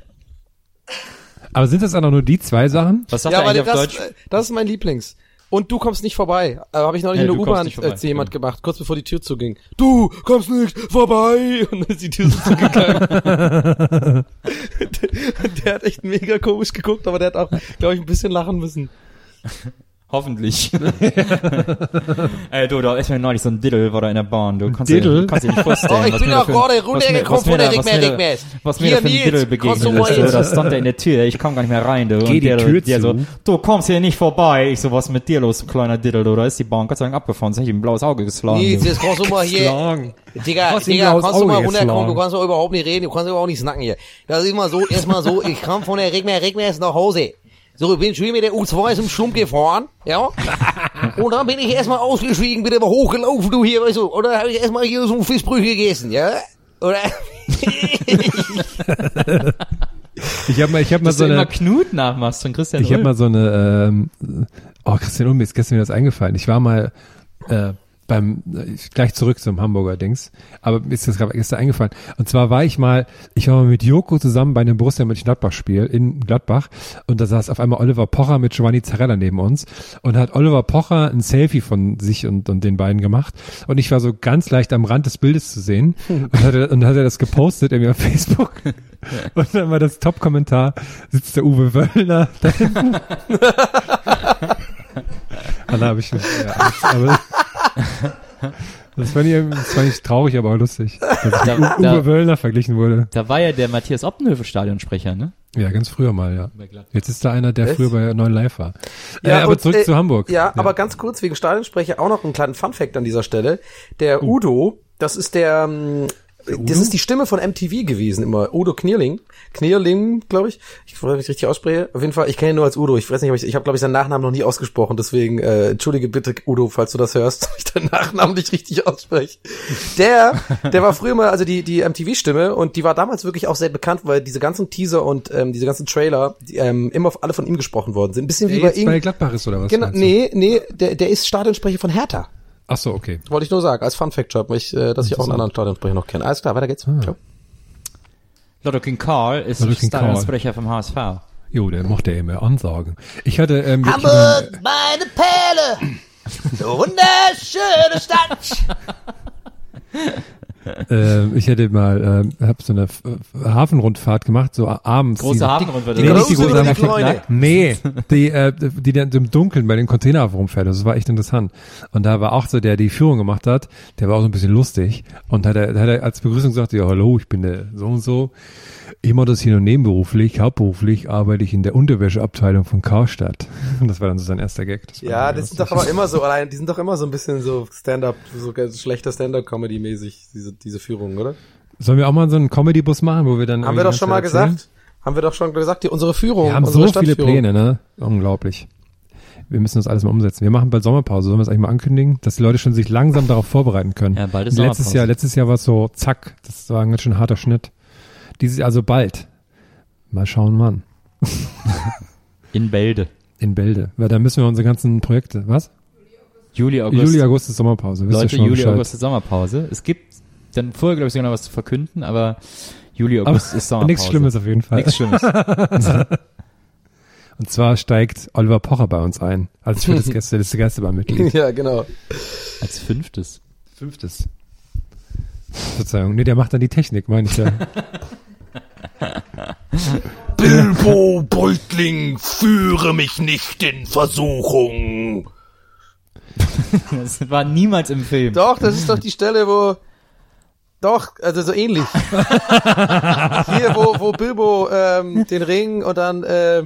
aber sind das auch nur die zwei Sachen? Was sagt Ja, er weil eigentlich auf das, Deutsch? äh, das ist mein Lieblings. Und du kommst nicht vorbei. Äh, Habe ich neulich Ja, in der U-Bahn nicht äh, zu jemand gemacht, kurz bevor die Tür zuging. Du kommst nicht vorbei. [laughs] Und dann ist die Tür so zugegangen. der, [laughs] [laughs] der hat echt mega komisch geguckt, aber der hat auch, glaube ich, ein bisschen lachen müssen. Hoffentlich. [laughs] Ey, du, da ist mir neulich so ein Diddle, war da in der Bahn. Du kannst Diddle? dir, kannst dir nicht vorstellen. [laughs] Oh, ich bin für- gerade runtergekommen was mir von der da- was mir da- Rigmer-Rigmers. Was mir da für ein Diddle begegnet ist. Du, jetzt- da stand er in der Tür, ich komm gar nicht mehr rein, du. Geh Und die der, Tür der zu. so, du kommst hier nicht vorbei. Ich so, was ist mit dir los, kleiner Diddle, du? Da ist die Bahn Gott sei Dank abgefahren, das hätte ich ihm ein blaues Auge geschlagen. Nils, du. jetzt [laughs] kannst du mal hier. Digga, Digga, kannst du mal runterkommen, du kannst doch überhaupt nicht reden, du kannst überhaupt nicht snacken hier. Das ist immer so, erstmal so, ich kam von der Rigmer, Rigmer ist nach Hause. So, ich bin schön mit der U2 zum Schlumpf gefahren, ja. [laughs] Und dann bin ich erstmal ausgestiegen, bin immer hochgelaufen, du hier, weißt du. Und dann habe ich erstmal hier so ein Fischbrüch gegessen, ja. Oder? [laughs] Ich habe mal, ich habe mal Dass so du immer eine, Knut nachmachst von Christian ich habe mal so eine, ähm, oh Christian Ulm, ist gestern mir das eingefallen. Ich war mal äh, beim äh, gleich zurück zum Hamburger Dings, aber mir ist das gerade gestern eingefallen. Und zwar war ich mal, ich war mal mit Joko zusammen bei einem Borussia Mönchengladbach Spiel in Gladbach und da saß auf einmal Oliver Pocher mit Giovanni Zarella neben uns und hat Oliver Pocher ein Selfie von sich und, und den beiden gemacht und ich war so ganz leicht am Rand des Bildes zu sehen und hat er, und hat er das gepostet irgendwie auf Facebook und dann war das Top-Kommentar, sitzt der Uwe Wöllner da hinten. [laughs] Dann habe ich, ja, aber, [laughs] das fand, ich, das fand ich traurig, aber auch lustig, dass ich Da- mit U- da- Uwe Wöllner verglichen wurde. Da war ja der Matthias Oppenhöfe Stadionsprecher, ne? Ja, ganz früher mal, ja. Jetzt ist da einer, der Echt? früher bei 9 Live war. Ja, äh, aber und, zurück äh, zu Hamburg. Ja, aber ganz kurz wegen Stadionsprecher auch noch einen kleinen Funfact an dieser Stelle. Der Udo, das ist der, ähm, das ist die Stimme von MTV gewesen immer. Udo Knierling. Knierling, glaube ich. Ich weiß nicht, ob ich richtig ausspreche. Auf jeden Fall, ich kenne ihn nur als Udo. Ich weiß nicht, ob ich, ich habe, glaube ich, seinen Nachnamen noch nie ausgesprochen. Deswegen, äh, entschuldige bitte, Udo, falls du das hörst, [laughs] ich deinen Nachnamen nicht richtig ausspreche. Der, der war früher mal, also die, die MTV-Stimme und die war damals wirklich auch sehr bekannt, weil diese ganzen Teaser und ähm, diese ganzen Trailer die, ähm, immer alle von ihm gesprochen worden sind. Ein bisschen Der wie bei bei Gladbach ist oder was? Genau, nee, nee, der, der ist Stadionsprecher von Hertha. Ach so, okay. Wollte ich nur sagen, als Fun Fact Job, ich, äh, dass ich auch einen anderen Stadionsprecher noch kenne. Alles klar, weiter geht's. Ah. Ciao. Lotto King Karl ist. Stadionsprecher vom HSV. Jo, der mochte ja immer Ansagen. Ich hatte, ähm, ich, Hamburg, meine Perle. So wunderschöne Stadt. [laughs] [laughs] [laughs] äh, ich hätte mal, äh, hab so eine F- Hafenrundfahrt gemacht, so abends. Große die, Hafenrundfahrt. Nicht die Große große die Hafenrundfahrt. kleine? Nee, die, äh, die dann im Dunkeln bei den Containerhafen rumfährt. Das war echt interessant. Und da war auch so, der die Führung gemacht hat, der war auch so ein bisschen lustig. Und hat er, hat er als Begrüßung gesagt, ja, hallo, ich bin der so und so. Ich mache das hier nur nebenberuflich, hauptberuflich arbeite ich in der Unterwäscheabteilung von Karstadt. Und [laughs] das war dann so sein erster Gag. Das Ja, das sind doch aber immer so, allein, die sind doch immer so ein bisschen so Stand-up, so ganz schlechter Stand-up-Comedy-mäßig, diese, diese Führung, oder? Sollen wir auch mal so einen Comedy-Bus machen, wo wir dann Haben wir doch schon mal Zeit gesagt? Haben wir doch schon gesagt, die, unsere Führung, Wir haben unsere so viele. Pläne, ne? Unglaublich. Wir müssen das alles mal umsetzen. Wir machen bald Sommerpause. Sollen wir es eigentlich mal ankündigen, dass die Leute schon sich langsam darauf vorbereiten können? Ja, bald ist letztes Sommerpause. Jahr, letztes Jahr war es so, zack, das war ein ganz schön harter Schnitt. Dieses Jahr also bald. Mal schauen, wann. In Bälde. In Bälde. Weil da müssen wir unsere ganzen Projekte, was? Juli, August. Juli, August ist Sommerpause. Wisst ihr Leute, Juli, Bescheid. August ist Sommerpause. Es gibt dann vorher, glaube ich, sogar noch was zu verkünden, aber Juli, August ist [laughs] Sommerpause. Nichts Schlimmes auf jeden Fall. Nichts Schlimmes. [laughs] Und zwar steigt Oliver Pocher bei uns ein. Als viertes [laughs] Gäste, das Gästebahnmitglied. Ja, genau. Als fünftes. Fünftes. Verzeihung. Nee, der macht dann die Technik, meine ich ja. [laughs] Bilbo Beutling, führe mich nicht in Versuchung. [laughs] Das war niemals im Film. Doch, das ist doch die Stelle, wo. Doch, also so ähnlich. [laughs] Hier, wo, wo Bilbo ähm, den Ring und dann äh,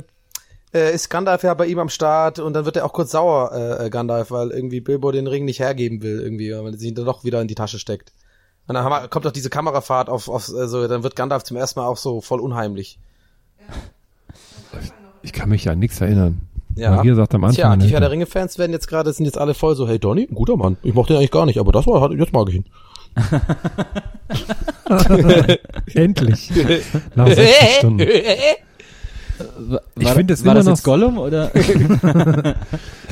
äh, ist Gandalf ja bei ihm am Start und dann wird er auch kurz sauer, äh, äh, Gandalf, weil irgendwie Bilbo den Ring nicht hergeben will, irgendwie, weil er sich dann doch wieder in die Tasche steckt. Und dann haben wir, kommt doch diese Kamerafahrt auf, auf also dann wird Gandalf zum ersten Mal auch so voll unheimlich. Ich kann mich ja an nichts erinnern. Ja. Maria sagt am Anfang. Tja, die ne? Herr der Ringe-Fans werden jetzt gerade, sind jetzt alle voll so, hey Donny, ein guter Mann. Ich mochte ihn eigentlich gar nicht, aber das war, jetzt mag ich ihn. [laughs] Endlich. Nach 60 [laughs] Stunden. Ich finde das war immer das noch- jetzt Gollum oder? [laughs]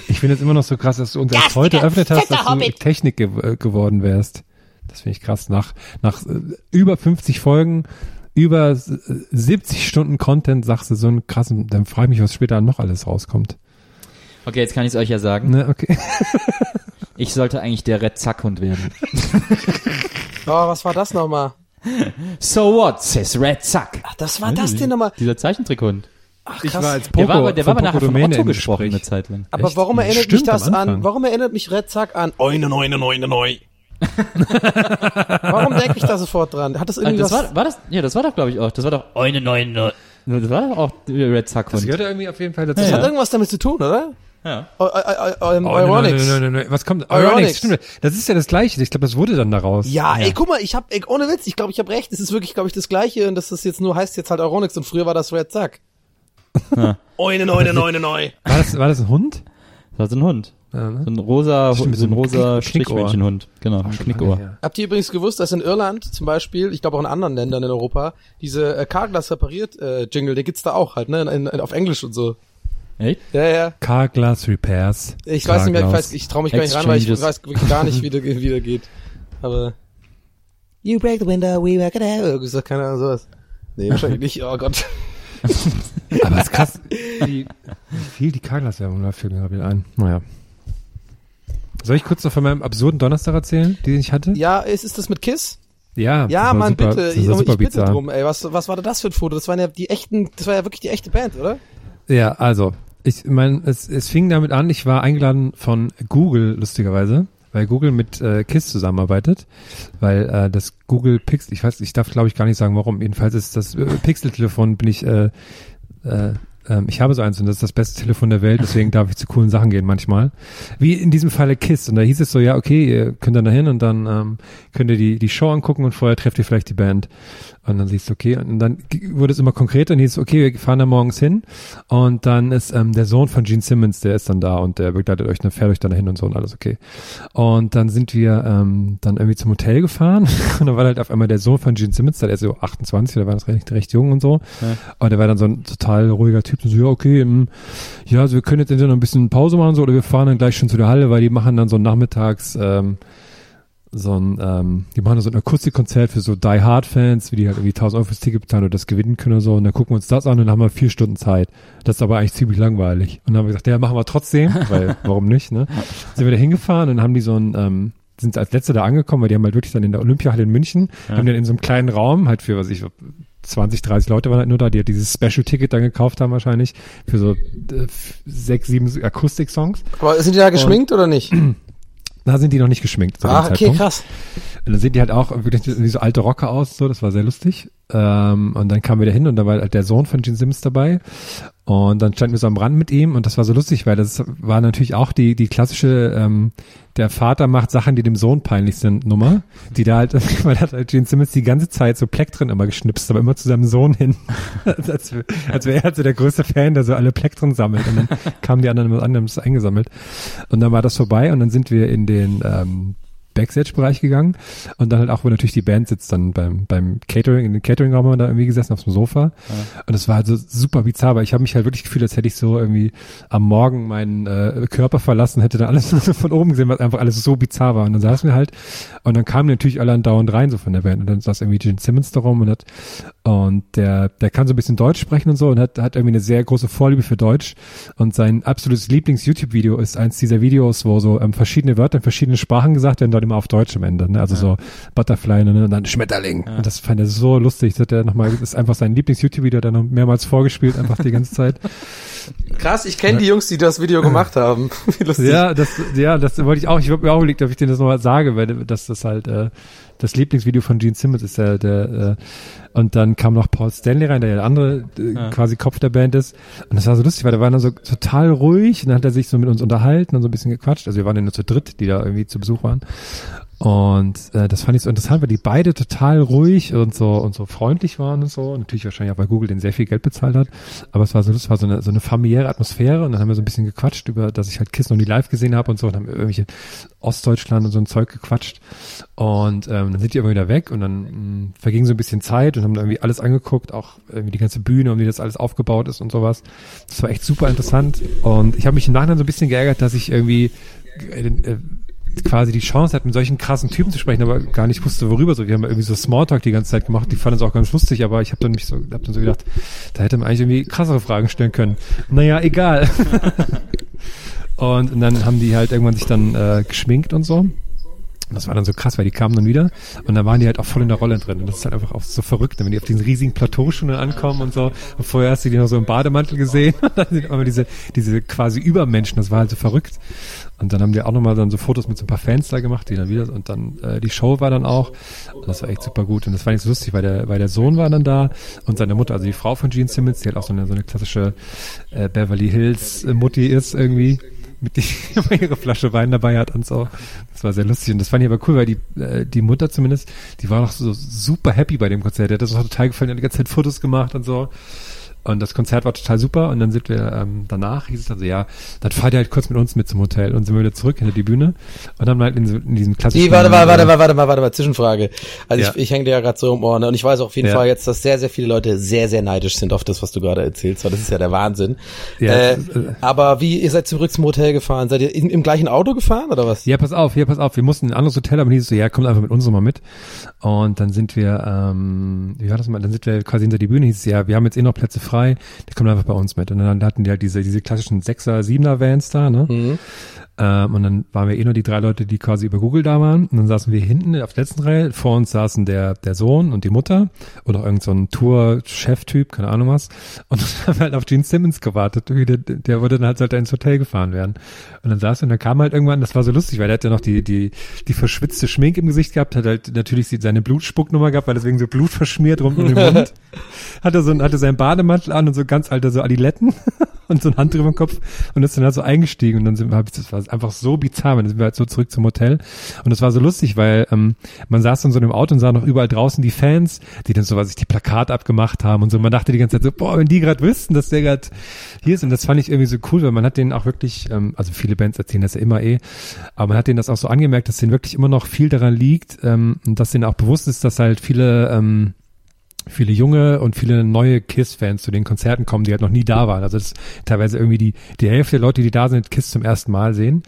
Ich finde es immer noch so krass, dass du uns erst heute eröffnet hast, dass du Technik ge äh, geworden wärst. Das finde ich krass. Nach, nach äh, über 50 Folgen, über äh, 70 Stunden Content sagst du so einen krassen, dann frage ich mich, was später noch alles rauskommt. Okay, jetzt kann ich es euch ja sagen. Ne, okay. [laughs] Ich sollte eigentlich der Red Zackhund werden. [laughs] Oh, was war das nochmal? So what, says Red Zack. Ach, das war das denn nochmal? Dieser Zeichentrickhund. Ach, Ich war als Der war Poco- aber, der war aber nachher Poco von Otto gesprochen eine. Zeit lang. Aber Echt? warum erinnert Stimmt, mich das an, warum erinnert mich Red Zack an, Oine, neune, neune, neu. [laughs] warum denke ich da sofort dran? Hat das irgendwie Das was? war, war das, ja, das war doch, glaube ich, auch. Das war doch eine neue, neue. Das war doch auch Red Das Zackhund. gehört ja irgendwie auf jeden Fall dazu. das Ja, hat ja. irgendwas damit zu tun, oder? Ja. Eu- eu- eu- ähm, Oh, nein, nein, nein, nein. Was kommt? Euronics, stimmt. Das ist ja das Gleiche. Ich glaube, das wurde dann daraus. Ja, ey, guck mal, ich hab, ey, ohne Witz, ich glaube, ich habe recht. Es ist wirklich, glaube ich, das Gleiche und das ist jetzt nur heißt jetzt halt Euronics und früher war das Red Zack. Oine, neune, neune, neu. War das, war das ein Hund? Das war so ein Hund. Ja, ne? So ein rosa, Stimmt, so ein rosa Knick-. Strichmännchenhund. Genau, ein Knickohr. Ja. Habt ihr übrigens gewusst, dass in Irland zum Beispiel, ich glaube auch in anderen Ländern in Europa, diese äh, Carglass repariert äh, Jingle, der gibt's da auch halt, ne, in, in, auf Englisch und so. Echt? Ja, ja. Car Glass Repairs. Ich weiß nicht mehr, ich, Carglass. weiß, ich traue mich gar nicht ran, weil ich weiß wirklich gar nicht, wie der, [laughs] wie der geht. Aber You break the window, we break it out. So, keine Ahnung, sowas. Nee, wahrscheinlich nicht. Oh Gott. Aber es ist krass, [laughs] wie, viel die Carglass-Werbung läuft für Gabriel ein. Naja. Soll ich kurz noch von meinem absurden Donnerstag erzählen, den ich hatte? Ja, ist, ist das mit Kiss? Ja, Ja, Mann, super, bitte. Ich, ich bitte drum, ey. Was, was war denn das für ein Foto? Das waren ja die echten, das war ja wirklich die echte Band, oder? Ja, also, ich meine, es, es fing damit an, ich war eingeladen von Google, lustigerweise, weil Google mit äh, KISS zusammenarbeitet, weil äh, das Google Pixel, ich weiß, ich darf glaube ich gar nicht sagen, warum, jedenfalls ist das äh, Pixel-Telefon, bin ich, äh, äh, ähm, ich habe so eins und das ist das beste Telefon der Welt, deswegen darf ich zu coolen Sachen gehen manchmal. Wie in diesem Falle KISS. Und da hieß es so, ja, okay, ihr könnt dann dahin und dann ähm, könnt ihr die, die Show angucken und vorher trefft ihr vielleicht die Band. Und dann siehst du, okay, und dann wurde es immer konkreter und hieß, okay, wir fahren da morgens hin und dann ist ähm, der Sohn von Gene Simmons, der ist dann da und der begleitet euch, dann fährt euch dann dahin und so und alles okay. Und dann sind wir ähm, dann irgendwie zum Hotel gefahren [laughs] und dann war halt auf einmal der Sohn von Gene Simmons, der ist so 28, der war das recht, recht jung und so. Und der war dann so ein total ruhiger Typ, so, ja, okay, ähm, ja, also wir können jetzt entweder noch ein bisschen Pause machen so oder wir fahren dann gleich schon zu der Halle, weil die machen dann so nachmittags ähm, so ein, ähm, die machen so ein Akustikkonzert für so Die Hard Fans, wie die halt irgendwie 1000 Euro fürs Ticket bezahlen oder das gewinnen können oder so. Und dann gucken wir uns das an und dann haben wir vier Stunden Zeit. Das ist aber eigentlich ziemlich langweilig. Und dann haben wir gesagt, ja, machen wir trotzdem, [laughs] weil warum nicht, ne? Sind wir da hingefahren und haben die so ein, ähm, sind als letzte da angekommen, weil die haben halt wirklich dann in der Olympiahalle in München, haben dann in so einem kleinen Raum halt für, was ich, 20, 30 Leute waren halt nur da, die halt dieses Special-Ticket dann gekauft haben wahrscheinlich für so äh, sechs, sieben Akustik-Songs. Aber sind die da geschminkt oder nicht? [clears throat] Da sind die noch nicht geschminkt. zu Ah, okay, krass. Und dann sehen die halt auch wirklich wie so alte Rocker aus, so, das war sehr lustig. Ähm, und dann kamen wir da hin und da war halt der Sohn von Gene Simmons dabei. Und dann standen wir so am Rand mit ihm und das war so lustig, weil das war natürlich auch die, die klassische, ähm, der Vater macht Sachen, die dem Sohn peinlich sind, Nummer, die da halt, [laughs] weil hat halt Gene Simmons die ganze Zeit so Plektren immer geschnipst, aber immer zu seinem Sohn hin. [laughs] als als wäre er halt so der größte Fan, der so alle Plektren sammelt. Und dann kamen die anderen mit anderem eingesammelt. Und dann war das vorbei und dann sind wir in den ähm, Backstage-Bereich gegangen. Und dann halt auch, wo natürlich die Band sitzt, dann beim, beim Catering, in den Catering-Raum haben wir da irgendwie gesessen auf dem Sofa und es war halt so super bizarr, weil ich habe mich halt wirklich gefühlt, als hätte ich so irgendwie am Morgen meinen äh, Körper verlassen, hätte dann alles [laughs] von oben gesehen, was einfach alles so bizarr war. Und dann saßen wir halt und dann kamen natürlich alle andauernd rein so von der Band. Und dann saß irgendwie Gene Simmons da rum und hat und der, der kann so ein bisschen Deutsch sprechen und so und hat, hat irgendwie eine sehr große Vorliebe für Deutsch und sein absolutes Lieblings-YouTube-Video ist eins dieser Videos, wo so ähm, verschiedene Wörter in verschiedenen Sprachen gesagt werden, dort immer auf Deutsch am Ende, ne? also so Butterfly ne? und dann Schmetterling und das fand er so lustig, das hat er nochmal, das ist einfach sein Lieblings-YouTube-Video, hat er noch mehrmals vorgespielt, einfach die ganze Zeit. [laughs] Krass, ich kenne die Jungs, die das Video gemacht haben. [laughs] Wie lustig. Ja, das, ja, das wollte ich auch. Ich habe mir auch überlegt, ob ich denen das nochmal sage, weil das das halt äh, das Lieblingsvideo von Gene Simmons ist der, der äh, und dann kam noch Paul Stanley rein, der ja der andere äh, quasi Kopf der Band ist. Und das war so lustig, weil der war dann so total ruhig und dann hat er sich so mit uns unterhalten und so ein bisschen gequatscht. Also wir waren ja nur zu dritt, die da irgendwie zu Besuch waren. Und äh, das fand ich so interessant, weil die beide total ruhig und so und so freundlich waren und so. Natürlich wahrscheinlich auch bei Google den sehr viel Geld bezahlt hat. Aber es war so, das war so eine, so eine familiäre Atmosphäre und dann haben wir so ein bisschen gequatscht über, dass ich halt Kiss noch nie live gesehen habe und so und haben irgendwelche Ostdeutschland und so ein Zeug gequatscht. Und ähm, dann sind die immer wieder weg und dann mh, verging so ein bisschen Zeit und haben irgendwie alles angeguckt, auch irgendwie die ganze Bühne, um die das alles aufgebaut ist und sowas. Das war echt super interessant. Und ich habe mich im Nachhinein so ein bisschen geärgert, dass ich irgendwie äh, äh, quasi die Chance hat, mit solchen krassen Typen zu sprechen, aber gar nicht wusste, worüber. So, wir haben irgendwie so Smalltalk die ganze Zeit gemacht. Die fanden es auch ganz lustig, aber ich habe dann mich so, hab dann so gedacht, da hätte man eigentlich irgendwie krassere Fragen stellen können. Naja, egal. [laughs] und, und dann haben die halt irgendwann sich dann äh, geschminkt und so. Und das war dann so krass, weil die kamen dann wieder und da waren die halt auch voll in der Rolle drin. Und das ist halt einfach auch so verrückt, wenn die auf diesen riesigen Plateau schon ankommen und so. Und vorher hast du die noch so im Bademantel gesehen [laughs] und dann sind aber diese, diese quasi Übermenschen, das war halt so verrückt. Und dann haben die auch nochmal dann so Fotos mit so ein paar Fans da gemacht, die dann wieder, und dann äh, die Show war dann auch. Und das war echt super gut. Und das war nicht so lustig, weil der, weil der Sohn war dann da und seine Mutter, also die Frau von Gene Simmons, die halt auch so eine, so eine klassische äh, Beverly Hills äh, Mutti ist irgendwie mit die [laughs] immer ihre Flasche Wein dabei hat und so. Das war sehr lustig und das fand ich aber cool, weil die äh, die Mutter zumindest, die war noch so super happy bei dem Konzert. Die hat das auch total gefallen, die hat die ganze Zeit Fotos gemacht und so. Und das Konzert war total super und dann sind wir ähm, danach, hieß es dann so, ja, dann fahrt ihr halt kurz mit uns mit zum Hotel und sind wir wieder zurück hinter die Bühne und haben halt in, so, in diesem klassischen... Die, warte, warte, warte, äh, warte, warte mal, warte mal, Zwischenfrage. Also Ja. ich, ich hänge dir ja gerade so im Ohr ne? und ich weiß auf jeden Ja. Fall jetzt, dass sehr, sehr viele Leute sehr, sehr neidisch sind auf das, was du gerade erzählst, weil das ist ja der Wahnsinn. Ja, äh, ist, äh, aber wie, ihr seid zurück zum Hotel gefahren? Seid ihr in, im gleichen Auto gefahren oder was? Ja, pass auf, hier, pass auf. Wir mussten in ein anderes Hotel, aber hieß es so, ja, kommt einfach mit uns nochmal mit. Und dann sind wir, ähm, wie war das mal, dann sind wir quasi hinter die Bühne, hieß es, ja, wir haben jetzt eh noch Plätze frei, der kommt einfach bei uns mit. Und dann hatten die halt diese, diese klassischen Sechser, Siebener Vans da, ne? Mhm. Ähm, und dann waren wir eh nur die drei Leute, die quasi über Google da waren. Und dann saßen wir hinten auf der letzten Reihe. Vor uns saßen der, der Sohn und die Mutter auch irgend so ein Tour-Chef-Typ, keine Ahnung was. Und dann haben wir halt auf Gene Simmons gewartet. Der, der wurde dann halt sollte ins Hotel gefahren werden. Und dann saß er und dann kam halt irgendwann, das war so lustig, weil der hat ja noch die, die, die verschwitzte Schmink im Gesicht gehabt, hat halt natürlich seine Blutspucknummer gehabt, weil deswegen so Blut verschmiert rund um den [laughs] Mund. Hatte so hatte seinen Bademantel an und so ganz alte so Adiletten und so ein Handtuch über dem Kopf und ist dann halt so eingestiegen und dann sind wir, ich, das war einfach so bizarr, dann sind wir halt so zurück zum Hotel und das war so lustig, weil ähm, man saß dann so in einem Auto und sah noch überall draußen die Fans, die dann so was sich die Plakat abgemacht haben und so, man dachte die ganze Zeit so, boah, wenn die gerade wüssten, dass der gerade hier ist. Und das fand ich irgendwie so cool, weil man hat denen auch wirklich, ähm, also viele Bands erzählen das ja immer eh, aber man hat denen das auch so angemerkt, dass denen wirklich immer noch viel daran liegt ähm, und dass denen auch bewusst ist, dass halt viele ähm, viele junge und viele neue KISS-Fans zu den Konzerten kommen, die halt noch nie da waren. Also das ist teilweise irgendwie die, die Hälfte der Leute, die da sind, KISS zum ersten Mal sehen.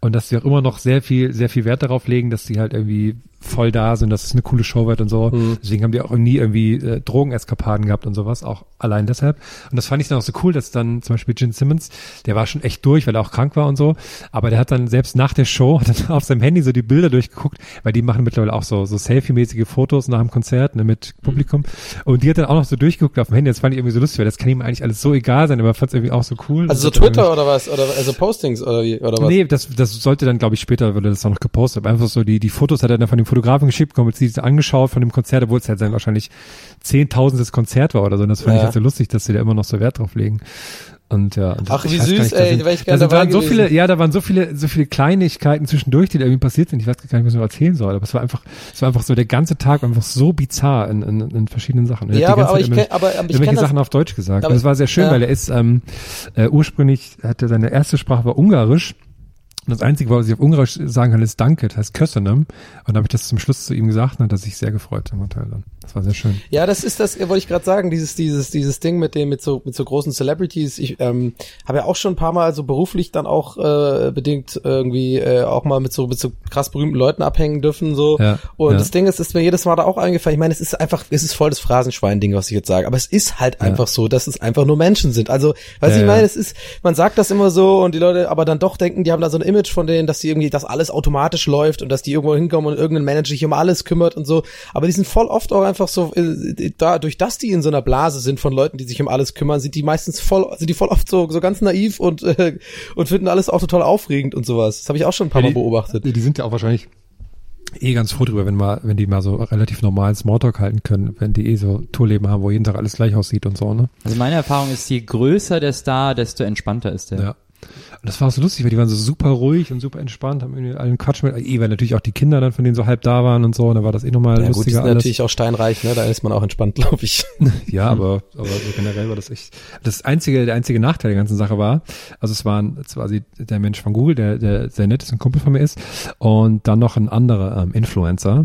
Und dass sie auch immer noch sehr viel, sehr viel Wert darauf legen, dass sie halt irgendwie voll da sind, dass es eine coole Show wird und so. Mhm. Deswegen haben die auch nie irgendwie äh, Drogeneskapaden gehabt und sowas, auch allein deshalb. Und das fand ich dann auch so cool, dass dann zum Beispiel Gene Simmons, der war schon echt durch, weil er auch krank war und so, aber der hat dann selbst nach der Show [laughs] hat dann auf seinem Handy so die Bilder durchgeguckt, weil die machen mittlerweile auch so, so Selfie-mäßige Fotos nach dem Konzert ne, mit Publikum. Und die hat dann auch noch so durchgeguckt auf dem Handy. Das fand ich irgendwie so lustig, weil das kann ihm eigentlich alles so egal sein, aber fand es irgendwie auch so cool. Also so Twitter oder was? Oder also Postings oder wie? Oder was? Nee, das, das sollte dann, glaube ich, später würde das auch noch gepostet. Aber einfach so die, die Fotos hat er dann von dem Fotografen geschickt, kommt sie angeschaut von dem Konzert, obwohl es halt sein wahrscheinlich zehntausendstes Konzert war oder so. Und das fand ich Ja. halt so lustig, dass sie da immer noch so Wert drauf legen. Und ja. und Ach, ich wie süß, nicht, da ey, sind- da wär ich da gern sind- dabei waren so gewesen. viele, ja, da waren so viele, so viele Kleinigkeiten zwischendurch, die da irgendwie passiert sind. Ich weiß gar nicht, was ich erzählen soll. Aber es war einfach, es war einfach so der ganze Tag einfach so bizarr in, in, in verschiedenen Sachen. Ja, die aber, aber ich kenn, aber, aber ich kenne. Sachen auf Deutsch gesagt. Aber- und es war sehr schön, ja. weil er ist ähm, äh, ursprünglich hatte seine erste Sprache war Ungarisch. Und das Einzige, was ich auf Ungarisch sagen kann, ist Danke, das heißt Köszönöm. Und dann habe ich das zum Schluss zu ihm gesagt und hat er sich sehr gefreut im Hotel dann. Das war sehr schön. Ja, das ist das, äh, wollte ich gerade sagen, dieses, dieses, dieses Ding mit dem, mit so, mit so großen Celebrities. Ich ähm, habe ja auch schon ein paar Mal so beruflich dann auch äh, bedingt irgendwie äh, auch mal mit so, mit so krass berühmten Leuten abhängen dürfen so. Ja, Und ja. das Ding ist, ist mir jedes Mal da auch eingefallen. Ich meine, es ist einfach, es ist voll das Phrasenschwein-Ding, was ich jetzt sage. Aber es ist halt einfach so, dass es einfach nur Menschen sind. Also, Ja, du, ich ja. meine, es ist, man sagt das immer so und die Leute aber dann doch denken, die haben da so ein Image von denen, dass sie irgendwie, dass alles automatisch läuft und dass die irgendwo hinkommen und irgendein Manager sich um alles kümmert und so. Aber die sind voll oft auch einfach so, äh, dadurch, dass die in so einer Blase sind von Leuten, die sich um alles kümmern, sind die meistens voll, sind die voll oft so, so ganz naiv und, äh, und finden alles auch total aufregend und sowas. Das habe ich auch schon ein paar Ja, Mal die- beobachtet. Die, die sind ja auch wahrscheinlich eh ganz froh drüber, wenn mal, wenn die mal so relativ normalen Smalltalk halten können, wenn die eh so Tourleben haben, wo jeden Tag alles gleich aussieht und so, ne? Also meine Erfahrung ist, je größer der Star, desto entspannter ist der. Ja. Und das war auch so lustig, weil die waren so super ruhig und super entspannt, haben irgendwie allen Quatsch mit, eh, weil natürlich auch die Kinder dann von denen so halb da waren und so, und da war das eh nochmal Ja, gut, die lustiger sind alles. natürlich auch steinreich, ne? Da ist man auch entspannt, [laughs] glaube ich. Ja, aber, aber so generell war das echt. Das einzige, der einzige Nachteil der ganzen Sache war, also es waren quasi der Mensch von Google, der, der sehr nett ist, ein Kumpel von mir ist, und dann noch ein anderer ähm, Influencer.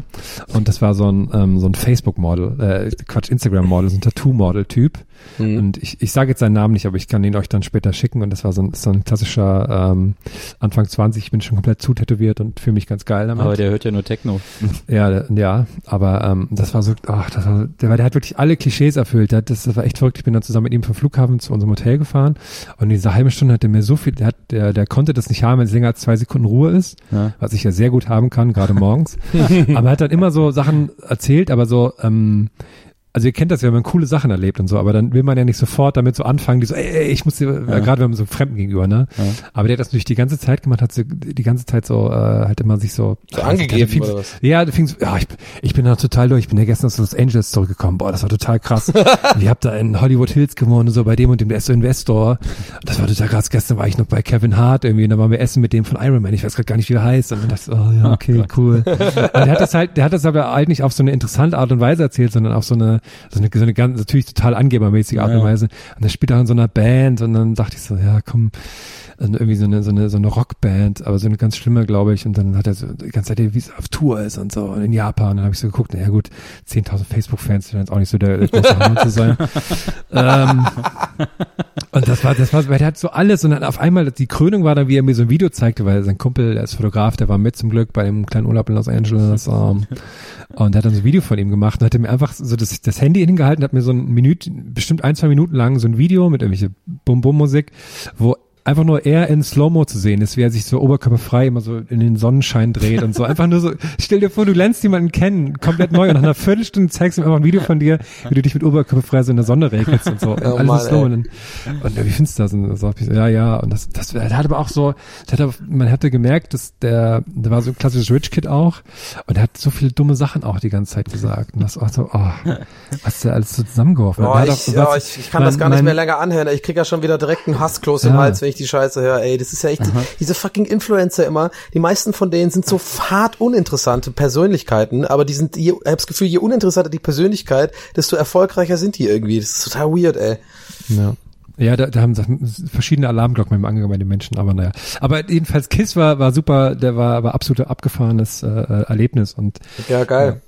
Und das war so ein, ähm, so ein Facebook-Model, äh, Quatsch, Instagram-Model, so ein Tattoo-Model-Typ. Und ich, ich sage jetzt seinen Namen nicht, aber ich kann ihn euch dann später schicken. Und das war so ein, so ein klassischer ähm, Anfang 20, ich bin schon komplett zutätowiert und fühle mich ganz geil damit. Aber der hört ja nur Techno. [laughs] Ja, ja, aber ähm, das war so, ach, das war, der, der hat wirklich alle Klischees erfüllt. Das, das war echt verrückt. Ich bin dann zusammen mit ihm vom Flughafen zu unserem Hotel gefahren und in dieser halben Stunde hat er mir so viel, der, hat, der, der konnte das nicht haben, wenn es länger als zwei Sekunden Ruhe ist, Ja. was ich ja sehr gut haben kann, gerade morgens. [laughs] aber er hat dann immer so Sachen erzählt, aber so, ähm, also ihr kennt das ja, wenn man coole Sachen erlebt und so, aber dann will man ja nicht sofort damit so anfangen, die so, ey, ey ich muss dir, äh, gerade wenn man so Fremden gegenüber, ne? Aber der hat das natürlich die ganze Zeit gemacht, hat so, die ganze Zeit so, äh, halt immer sich so, So angegeben, fing- oder was? Ja, du fingst, ja, ich, ich bin da total durch, ich bin ja gestern aus Los Angeles zurückgekommen, boah, das war total krass. [laughs] ich hab da in Hollywood Hills gewohnt und so bei dem und dem, der ist so Investor. Das war total krass, gestern war ich noch bei Kevin Hart irgendwie und da waren wir essen mit dem von Iron Man, ich weiß gerade gar nicht, wie er heißt. Und dann dachte ich, so, oh ja, okay, [laughs] cool. Und der hat das halt, der hat das aber halt nicht auf so eine interessante Art und Weise erzählt, sondern auf so eine, so eine, so eine ganz, natürlich total angebermäßige Art und Weise. Und der spielt auch in so einer Band und dann dachte ich so, ja, komm, also irgendwie so eine, so eine, so eine Rockband, aber so eine ganz schlimme, glaube ich. Und dann hat er so die ganze Zeit, wie es auf Tour ist und so und in Japan. Und dann habe ich so geguckt, naja gut, 10.000 Facebook-Fans scheint jetzt auch nicht so der, der große Hammer zu sein. [laughs] ähm, und das war, das war, weil der hat so alles und dann auf einmal, die Krönung war dann, wie er mir so ein Video zeigte, weil sein Kumpel, der ist Fotograf, der war mit zum Glück bei einem kleinen Urlaub in Los Angeles, ähm, und der hat dann so ein Video von ihm gemacht und hat mir einfach so das, das Handy hingehalten, hat mir so ein Minute, bestimmt ein, zwei Minuten lang so ein Video mit irgendwelche Bum-Bum-Musik, wo einfach nur er in Slow-Mo zu sehen ist, wie er sich so oberkörperfrei immer so in den Sonnenschein dreht und so. Einfach nur so, stell dir vor, du lernst jemanden kennen, komplett neu und nach einer Viertelstunde zeigst du ihm einfach ein Video von dir, wie du dich mit oberkörperfrei so in der Sonne regelst und so. [laughs] Oh Alles Mann, Slow. Und, und wie findest du das? Und so, ja, ja. Und das, das, der hat aber auch so, hat, aber- man hatte gemerkt, dass der, der war so ein klassisches Rich Kid auch und er hat so viele dumme Sachen auch die ganze Zeit gesagt. Und das war so, oh, was der alles so zusammengeworfen hat. Hat ich, ja, was- ich, ich kann mein- das gar nicht mein- mehr länger anhören. Ich krieg ja schon wieder direkt einen Hasskloß im Ja. Hals, wenn ich die Scheiße höre. Ey, das ist ja echt, diese fucking Influencer immer, die meisten von denen sind so hart uninteressante Persönlichkeiten, aber die sind, je, ich hab das Gefühl, je uninteressanter die Persönlichkeit, desto erfolgreicher sind die irgendwie. Das ist total weird, ey. Ja. Ja, da, da haben verschiedene Alarmglocken mit dem angegangen bei den Menschen, aber naja. Aber jedenfalls Kiss war, war super, der war, war absolut abgefahrenes äh, äh, Erlebnis und Ja, geil.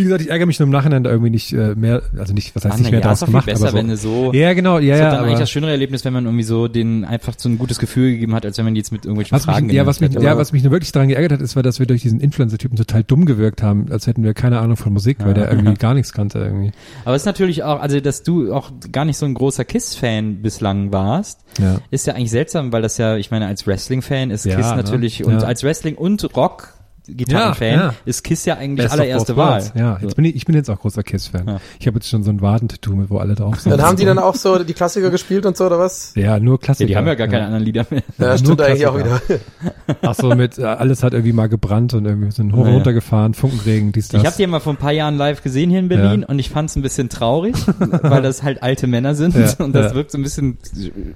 Wie gesagt, ich ärgere mich nur im Nachhinein da irgendwie nicht äh, mehr, also nicht, was heißt Ah, nicht mehr ja, viel gemacht, besser, aber so. wenn du so- Ja, genau, ja, Das ja. ist dann eigentlich das schönere Erlebnis, wenn man irgendwie so den einfach so ein gutes Gefühl gegeben hat, als wenn man die jetzt mit irgendwelchen was Fragen mich, ja, was mich, ja, was mich nur wirklich daran geärgert hat, ist, war, dass wir durch diesen Influencer-Typen total dumm gewirkt haben, als hätten wir keine Ahnung von Musik, weil der irgendwie gar nichts kannte irgendwie. Aber es ist natürlich auch, also dass du auch gar nicht so ein großer Kiss-Fan bislang warst, Ja. ist ja eigentlich seltsam, weil das ja, ich meine, als Wrestling-Fan ist Ja, Kiss ne? natürlich und Ja. als Wrestling- und Rock Gitarrenfan Ja, ja. ist Kiss ja eigentlich Best of allererste Wahl. Ja, So. jetzt bin ich, ich bin jetzt auch großer Kiss-Fan. Ja. Ich habe jetzt schon so ein Wadentattoo, mit wo alle drauf sind. Dann haben die dann auch so die Klassiker gespielt und so, oder was? ja, nur Klassiker. Ja, die haben ja gar keine anderen Lieder mehr. Ja, nur stimmt eigentlich auch Klassiker. wieder. [laughs] Ach so, mit, äh, alles hat irgendwie mal gebrannt und irgendwie sind hoch und Naja. runter gefahren, Funkenregen, dies, das. Ich habe die ja mal vor ein paar Jahren live gesehen hier in Berlin Ja. und ich fand es ein bisschen traurig, [laughs] weil das halt alte Männer sind Ja, und das ja. wirkt so ein bisschen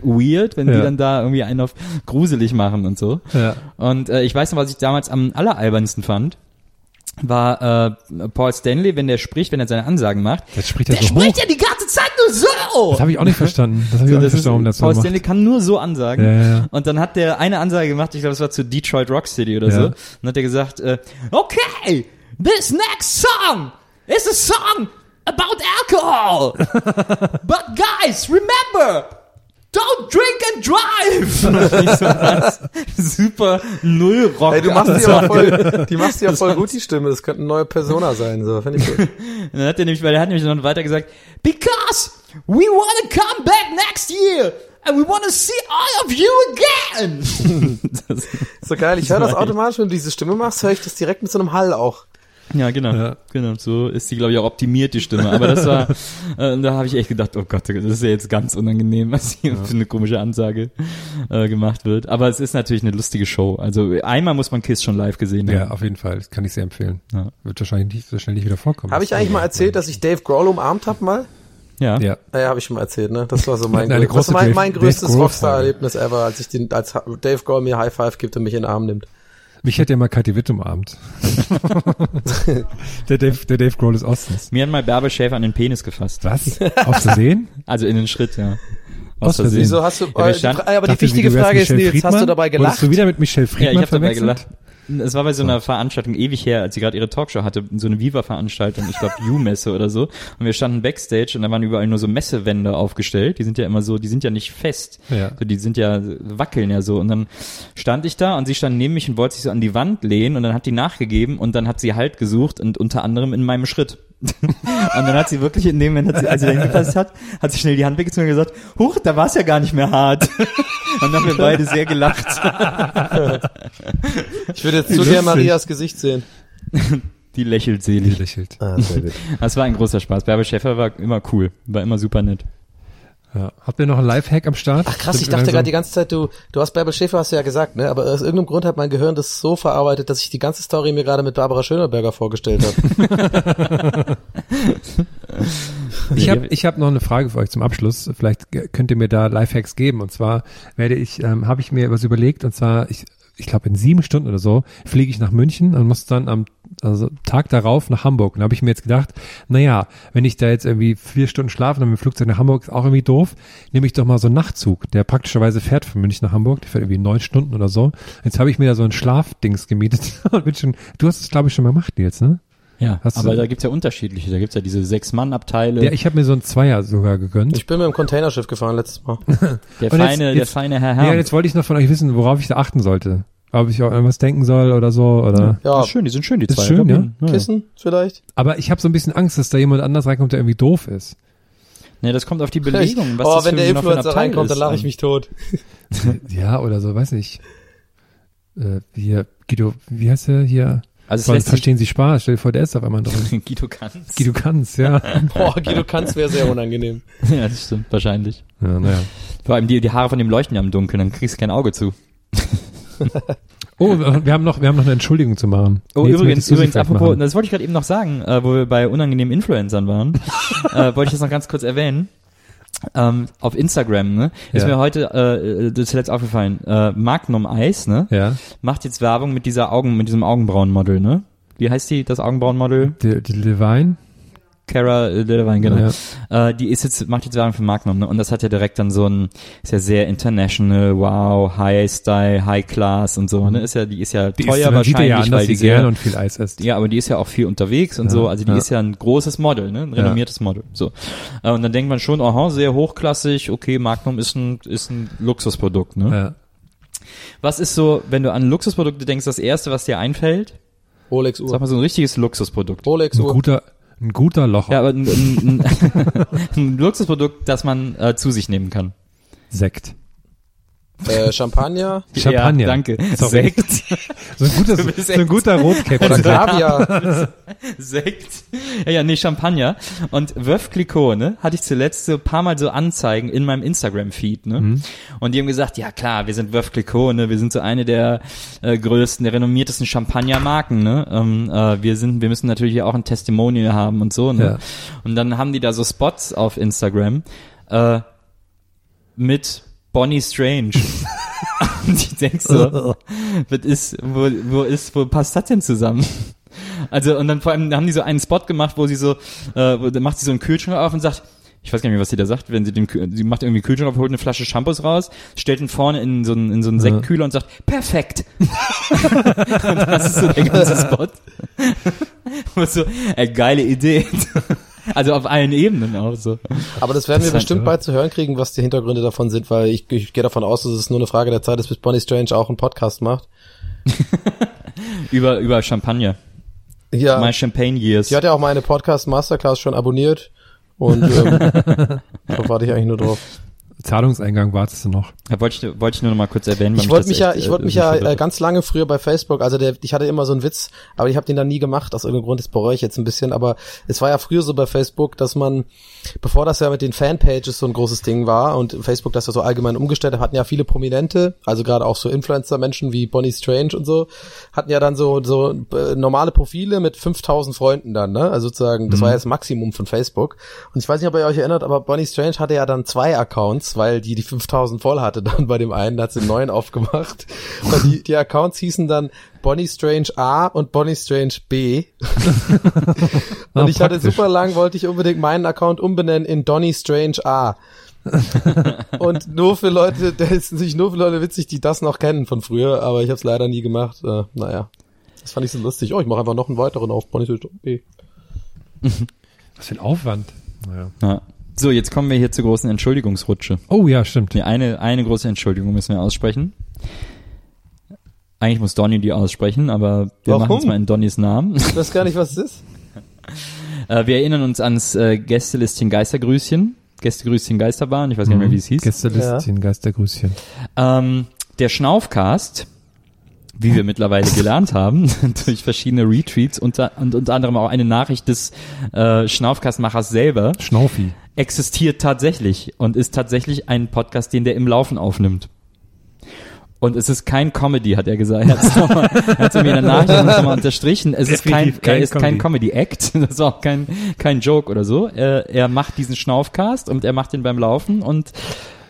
weird, wenn die dann da irgendwie einen auf gruselig machen und so. ja. Und äh, ich weiß noch, was ich damals am alleralbernsten fand, war äh, Paul Stanley, wenn der spricht, wenn er seine Ansagen macht. Jetzt spricht er Der so hoch. spricht ja die ganze Zeit nur so. Das habe ich auch nicht verstanden. Das habe ich auch nicht das verstanden, warum das so Paul macht. Stanley kann nur so ansagen. Ja, ja, ja. Und dann hat der eine Ansage gemacht, ich glaube, das war zu Detroit Rock City oder Ja. so. Und hat er gesagt, äh, okay, this next song is a song about alcohol. [laughs] But guys, remember, don't drink and drive. [laughs] Super null Rock. Ey, du machst die aber voll, [laughs] die machst ja voll gut, die Stimme. Das könnte eine neue Persona sein, so. Finde ich gut. [laughs] Dann hat er nämlich, weil er hat nämlich noch weiter gesagt, because we want to come back next year and we want to see all of you again. das, So geil. Ich höre das automatisch, wenn du diese Stimme machst, höre ich das direkt mit so einem Hall auch. Ja, genau, Ja. genau. So ist die, glaube ich, auch optimiert die Stimme. Aber das war, [laughs] äh, da habe ich echt gedacht, oh Gott, das ist ja jetzt ganz unangenehm, was hier für eine komische Ansage äh, gemacht wird. Aber es ist natürlich eine lustige Show. Also einmal muss man Kiss schon live gesehen haben. Ja, auf jeden Fall. Das kann ich sehr empfehlen. Ja. Wird wahrscheinlich nicht so schnell nicht wieder vorkommen. Habe ich eigentlich mal erzählt, dass ich Dave Grohl umarmt habe mal? Ja. Ja. Naja, habe ich schon mal erzählt, ne? Das war so mein, [laughs] Eine grö- das große war mein, mein größtes. Rockstar-Erlebnis ever, als ich den, als Dave Grohl mir High Five gibt und mich in den Arm nimmt. Mich hätte ja mal Kathi Witt umarmt. [laughs] der, Dave, der Dave Grohl des Ostens. Mir hat mal Bärbel Schäfer an den Penis gefasst. Was? Aus Versehen? [laughs] Also in den Schritt, ja. Aus Versehen. Wieso hast du, Ja, äh, die, Fra- aber die Dachte, wichtige Frage ist, Nils, hast du dabei Wurdest gelacht? du wieder mit Michelle Ja, Friedmann ich habe dabei gelacht. Es war bei so einer Veranstaltung ewig her, als sie gerade ihre Talkshow hatte, so eine Viva-Veranstaltung, ich glaube U-Messe oder so. Und wir standen Backstage und da waren überall nur so Messewände aufgestellt. Die sind ja immer so, die sind ja nicht fest. Ja. So, die sind ja, wackeln ja so. Und dann stand ich da und sie stand neben mich und wollte sich so an die Wand lehnen und dann hat die nachgegeben und dann hat sie Halt gesucht und unter anderem in meinem Schritt. [laughs] und dann hat sie wirklich in dem Moment, hat sie, als sie da hingepasst hat, hat sie schnell die Hand weggezogen und gesagt, huch, da war es ja gar nicht mehr hart. [laughs] und dann haben wir beide sehr gelacht. Ich würde jetzt zu gerne Marias Gesicht sehen. Die lächelt Die selig. lächelt. Ah, sehr gut. Das war ein großer Spaß. Bärbel Schäfer war immer cool, war immer super nett. Ja. Habt ihr noch einen Lifehack am Start? Ach krass, ich dachte langsam- gerade die ganze Zeit, du, du hast Bärbel Schäfer, hast du ja gesagt, ne? Aber aus irgendeinem Grund hat mein Gehirn das so verarbeitet, dass ich die ganze Story mir gerade mit Barbara Schöneberger vorgestellt habe. [laughs] Ich habe ich hab noch eine Frage für euch zum Abschluss. Vielleicht könnt ihr mir da Lifehacks geben. Und zwar werde ich, ähm, habe ich mir was überlegt. Und zwar, ich, ich glaube in sieben Stunden oder so fliege ich nach München und muss dann am also Tag darauf nach Hamburg. Und da habe ich mir jetzt gedacht, naja, wenn ich da jetzt irgendwie vier Stunden schlafe, dann mit dem Flugzeug nach Hamburg ist auch irgendwie doof, nehme ich doch mal so einen Nachtzug, der praktischerweise fährt von München nach Hamburg, der fährt irgendwie neun Stunden oder so. Jetzt habe ich mir da so ein Schlafdings gemietet [laughs] und bin schon, du hast es glaube ich schon mal gemacht jetzt, ne? Ja, Hast aber du- da gibt's ja unterschiedliche. Da gibt's ja diese Sechs-Mann-Abteile. Ja, ich habe mir so ein Zweier sogar gegönnt. Ich bin mit dem Containerschiff gefahren letztes Mal. [laughs] der Und jetzt- feine, der jetzt- feine Herr Ja, Herr. jetzt wollte ich noch von euch wissen, worauf ich da achten sollte. Ob ich auch irgendwas denken soll oder so, oder. Ja, ist schön, die sind schön, die Ist zwei. schön, Kabinen. ja. Kissen vielleicht? Aber ich habe so ein bisschen Angst, dass da jemand anders reinkommt, der irgendwie doof ist. Nee, das kommt auf die [laughs] Belegung. Was oh, das wenn für der Influencer reinkommt, dann ist. lache ich mich tot. [laughs] ja, oder so, weiß nicht. Äh, hier, Guido, wie heißt der hier? Also sich Verstehen Sie Spaß? Stell dir vor, der ist auf einmal drin. [laughs] Guido kann's. Guido kann's, ja. [laughs] Boah, Guido Kanz wäre sehr unangenehm. [laughs] Ja, das stimmt, wahrscheinlich. ja, naja. Vor allem die, die Haare von dem leuchten ja im Dunkeln, dann kriegst du kein Auge zu. Oh, wir haben noch, wir haben noch eine Entschuldigung zu machen. Oh, Nils, übrigens, übrigens, apropos, machen? das wollte ich gerade eben noch sagen, äh, wo wir bei unangenehmen Influencern waren, äh, wollte ich das noch ganz kurz erwähnen. Ähm, auf Instagram, ne, ist Ja. mir heute äh, äh, zuletzt aufgefallen, äh, Magnum Eis, ne, Ja, macht jetzt Werbung mit dieser Augen, mit diesem Augenbrauenmodel, ne? Wie heißt die, das Augenbrauenmodel? die, die Levine. Cara äh, Delevingne, genau. Äh, die ist jetzt, macht jetzt Werbung für Magnum, ne? Und das hat ja direkt dann so ein, ist ja sehr international, wow, High Style, High Class und so, ne? Ist ja, die ist ja Die teuer ist, wahrscheinlich, ja an, weil die sie gerne sehr, und viel Eis isst. ja, aber die ist ja auch viel unterwegs und Ja, so, also die ja. ist ja ein großes Model, ne? Ein renommiertes Model. So. Äh, Und dann denkt man schon, aha, sehr hochklassig, okay, Magnum ist ein, ist ein Luxusprodukt, ne? Ja. Was ist so, wenn du an Luxusprodukte denkst, das erste, was dir einfällt? Rolex Sag Uhr. mal so ein richtiges Luxusprodukt. Rolex Ein Uhr. guter, ein guter Loch. Ja, aber ein, ein, ein, [laughs] ein Luxusprodukt, das man äh, zu sich nehmen kann. Sekt. Äh, Champagner. [laughs] Champagner. Ja, danke. Sorry. Sekt. [laughs] So ein, guter, [laughs] so ein guter Rotkäppchen. Oder Kaviar. Sekt. Ja, ja, nee, Champagner. Und Veuve Clicquot, ne, hatte ich zuletzt so ein paar Mal so Anzeigen in meinem Instagram-Feed, ne. Mhm. Und die haben gesagt, ja klar, wir sind Veuve Clicquot, ne, wir sind so eine der äh, größten, der renommiertesten Champagner-Marken, ne. Ähm, äh, wir sind, wir müssen natürlich auch ein Testimonial haben und so, ne. Ja. Und dann haben die da so Spots auf Instagram, äh, mit Bonnie Strange. [laughs] und ich denk so, was ist, wo, wo ist, wo passt das denn zusammen? Also, und dann vor allem haben die so einen Spot gemacht, wo sie so, äh, wo, da macht sie so einen Kühlschrank auf und sagt, ich weiß gar nicht mehr, was sie da sagt, wenn sie den, sie macht irgendwie einen Kühlschrank auf, holt eine Flasche Shampoos raus, stellt ihn vorne in so einen, in so einen Sektkühler und sagt, perfekt. [laughs] und das ist so der ganze Spot. [laughs] und so, äh, geile Idee. Also auf allen Ebenen auch so. Aber das werden wir Das ist bestimmt halt, bald zu hören kriegen, was die Hintergründe davon sind, weil ich, ich gehe davon aus, dass es nur eine Frage der Zeit ist, bis Bonnie Strange auch einen Podcast macht. [laughs] Über, über Champagner. Ja, My Champagne Years. die hat ja auch meine Podcast Masterclass schon abonniert und ähm, [laughs] da warte ich eigentlich nur drauf. Zahlungseingang wartest du noch. Ja, wollte ich, wollte ich nur noch mal kurz erwähnen. Ich wollte das mich ja, ich äh, wollte mich ja äh, ganz lange früher bei Facebook, also der, ich hatte immer so einen Witz, aber ich habe den dann nie gemacht, aus irgendeinem Grund, das bereue ich jetzt ein bisschen, aber es war ja früher so bei Facebook, dass man, bevor das ja mit den Fanpages so ein großes Ding war und Facebook das ja so allgemein umgestellt hat, hatten ja viele Prominente, also gerade auch so Influencer-Menschen wie Bonnie Strange und so, hatten ja dann so, so äh, normale Profile mit 5000 Freunden dann, ne, also sozusagen, das war ja das Maximum von Facebook und ich weiß nicht, ob ihr euch erinnert, aber Bonnie Strange hatte ja dann zwei Accounts, weil die die 5000 voll hatte dann bei dem einen, da hat sie einen neuen aufgemacht. Und die, die Accounts hießen dann Bonnie Strange A und Bonnie Strange B. und ich hatte super lang, wollte ich unbedingt meinen Account umbenennen in Donny Strange A. und nur für Leute, der ist sich nur für Leute witzig, die das noch kennen von früher, aber ich habe es leider nie gemacht. Äh, naja. Das fand ich so lustig. Oh, ich mache einfach noch einen weiteren auf Bonnie Strange B. Was für ein Aufwand. Naja. Ja. So, jetzt kommen wir hier zur großen Entschuldigungsrutsche. Oh ja, stimmt. Eine, eine große Entschuldigung müssen wir aussprechen. Eigentlich muss Donny die aussprechen, aber wir Warum? machen es mal in Donnys Namen. Ich weiß gar nicht, was es ist. [laughs] Äh, wir erinnern uns ans äh, Gästelistchen Geistergrüßchen. Gästegrüßchen Geisterbahn, ich weiß gar nicht mehr, wie es hieß. Gästelistchen, Geistergrüßchen. Ähm, der Schnaufcast, wie wir mittlerweile [laughs] gelernt haben, [laughs] durch verschiedene Retweets unter, und unter anderem auch eine Nachricht des äh, Schnaufcastmachers selber, Schnaufi. Existiert tatsächlich und ist tatsächlich ein Podcast, den der im Laufen aufnimmt. Und es ist kein Comedy, hat er gesagt. Er hat es er mir in der Nachricht nochmal unterstrichen. Es ist kein, kein er ist kein Comedy-Act. [laughs] Das ist auch kein, kein Joke oder so. Er, er macht diesen Schnaufcast und er macht den beim Laufen und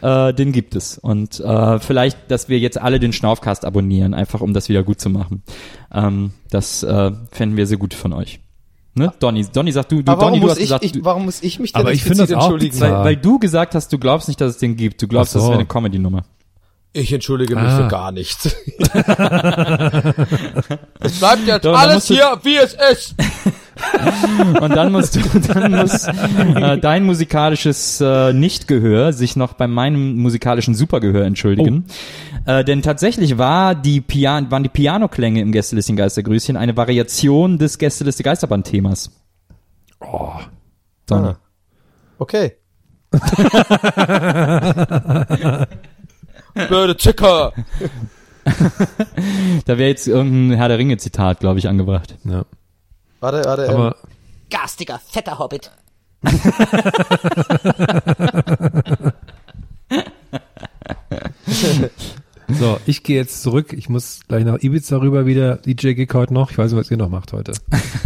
äh, den gibt es. Und äh, vielleicht, dass wir jetzt alle den Schnaufcast abonnieren, einfach um das wieder gut zu machen. Ähm, das äh, fänden wir sehr gut von euch. Ne? Donny, Donny sagt du, du Aber Donny, du hast ich, gesagt, ich, du, warum muss ich mich denn Aber ich finde das auch entschuldigen? weil, weil du gesagt hast, du glaubst nicht, dass es den gibt. Du glaubst, so. das wäre eine Comedy-Nummer. Ich entschuldige mich Ah. für gar nichts. [laughs] es bleibt jetzt Doch, alles hier, wie es ist. [laughs] Und dann musst du, dann muss äh, dein musikalisches äh, Nichtgehör sich noch bei meinem musikalischen Supergehör entschuldigen. Äh, denn tatsächlich war die Pian waren die Pianoklänge im Gästelistchen Geistergrüßchen eine Variation des Gästeliste Geisterbahn-Themas. Oh. Donny. Ah. Okay. [laughs] Blöde Zicker. Da wäre jetzt irgendein Herr der Ringe-Zitat, glaube ich, angebracht. Ja. Warte, warte. ähm, Aber Garstiger, fetter Hobbit. [laughs] so, ich gehe jetzt zurück. Ich muss gleich nach Ibiza rüber wieder. DJ-Gig heute noch. Ich weiß nicht, was ihr noch macht heute.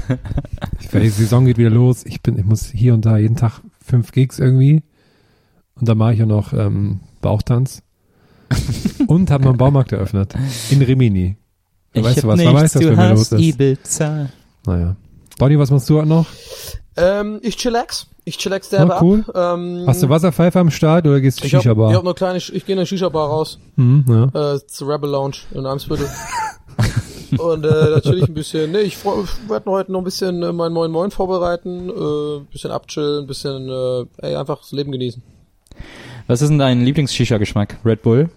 [laughs] ich, die Saison geht wieder los. Ich bin, ich muss hier und da jeden Tag fünf Gigs irgendwie. Und dann mache ich auch noch ähm, Bauchtanz. [laughs] und habe noch einen Baumarkt eröffnet. In Rimini. Da weißt du was, da weißt du, was bei mir los ist. Ibiza. Naja. Donny, was machst du heute noch? Ähm, ich chillax. Ich chillax derbe Oh, cool. ab. Ähm, Hast du Wasserpfeife am Start oder gehst du ich hab, Shisha-Bar? ich hab nur kleine, ich gehe in eine Shisha-Bar raus. Hm, ja. Äh, zur Rebel Lounge in Eimsbüttel. [laughs] Und äh, da chill ich ein bisschen. Nee, ich, werde heute noch ein bisschen äh, mein Moin Moin vorbereiten, äh, bisschen abchillen, ein bisschen, äh, ey, einfach das Leben genießen. Was ist denn dein Lieblings-Shisha-Geschmack? Red Bull?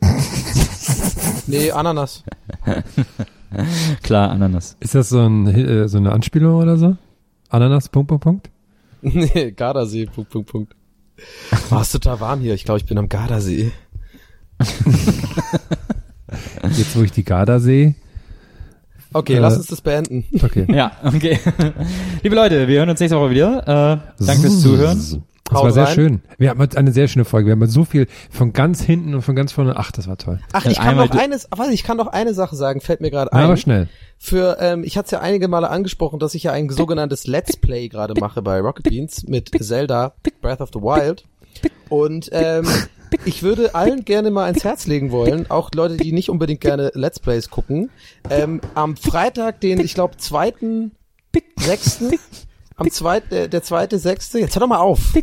Nee, Ananas. [laughs] [laughs] Klar, Ananas. Ist das so, ein, äh, so eine Anspielung oder so? Ananas, Punkt, Punkt, Punkt? [laughs] nee, Gardasee, Punkt, Punkt, Punkt. Oh, ist total warm hier. Ich glaube, ich bin am Gardasee. [laughs] Jetzt, wo ich die Garda sehe. Okay, Äh, lass uns das beenden. Okay. Ja, okay. Liebe Leute, wir hören uns nächste Woche wieder. Äh, danke fürs Zuhören. Das Haut war sehr rein. schön. Wir hatten heute eine sehr schöne Folge. Wir haben heute so viel von ganz hinten und von ganz vorne. Ach, das war toll. Ach, ich kann noch eines, warte, ich kann noch eine Sache sagen, fällt mir gerade ein. aber schnell. Für, ähm, ich hatte es ja einige Male angesprochen, dass ich ja ein sogenanntes Let's Play gerade mache bei Rocket Beans mit Zelda Breath of the Wild. Und ähm, ich würde allen gerne mal ins Herz legen wollen, auch Leute, die nicht unbedingt gerne Let's Plays gucken, ähm, am Freitag, den, ich glaube, zweiten, sechsten, am zweiten, äh, der zweite, sechste, jetzt hör doch mal auf,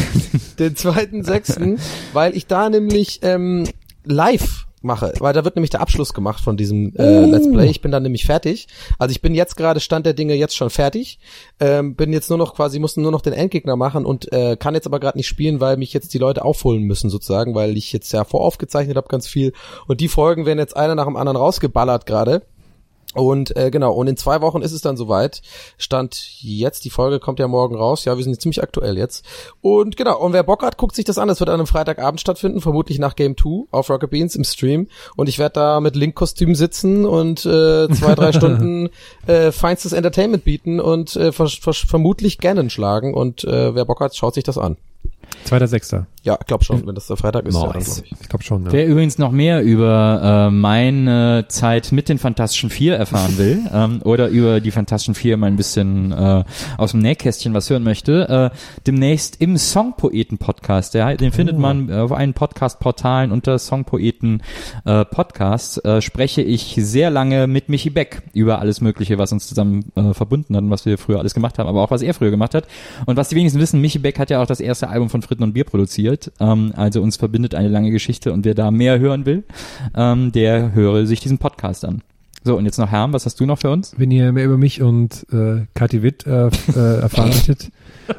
[laughs] den zweiten, sechsten, weil ich da nämlich ähm, live mache, weil da wird nämlich der Abschluss gemacht von diesem äh, Let's Play. Ich bin dann nämlich fertig. Also ich bin jetzt gerade Stand der Dinge jetzt schon fertig. Ähm, bin jetzt nur noch quasi musste nur noch den Endgegner machen und äh, kann jetzt aber gerade nicht spielen, weil mich jetzt die Leute aufholen müssen sozusagen, weil ich jetzt ja voraufgezeichnet habe ganz viel und die Folgen werden jetzt einer nach dem anderen rausgeballert gerade. Und äh, genau, und in zwei Wochen ist es dann soweit. Stand jetzt, die Folge kommt ja morgen raus. Ja, wir sind jetzt ziemlich aktuell jetzt. Und genau, und wer Bock hat, guckt sich das an. Das wird an einem Freitagabend stattfinden, vermutlich nach Game 2 auf Rocket Beans im Stream. Und ich werde da mit Link-Kostüm sitzen und äh, zwei, drei [laughs] Stunden äh, feinstes Entertainment bieten und äh, ver ver vermutlich Ganon schlagen. Und äh, wer Bock hat, schaut sich das an. Zweiter Sechster. Ja, glaub schon, wenn das der Freitag ist. Ja, dann glaub ich. Ich glaube schon, ja. Wer übrigens noch mehr über äh, meine Zeit mit den Fantastischen Vier erfahren [laughs] will ähm, oder über die Fantastischen Vier mal ein bisschen äh, aus dem Nähkästchen was hören möchte, äh, demnächst im Songpoeten-Podcast. Der, den findet man auf allen Podcast-Portalen unter Songpoeten äh, Podcast. Äh, spreche ich sehr lange mit Michi Beck über alles Mögliche, was uns zusammen äh, verbunden hat und was wir früher alles gemacht haben, aber auch was er früher gemacht hat. Und was die wenigsten wissen, Michi Beck hat ja auch das erste Album von Fritten und Bier produziert. Ähm, also uns verbindet eine lange Geschichte und wer da mehr hören will, ähm, der höre sich diesen Podcast an. So, und jetzt noch Herm, was hast du noch für uns? Wenn ihr mehr über mich und äh, Kathi Witt äh, äh, [laughs] erfahren möchtet,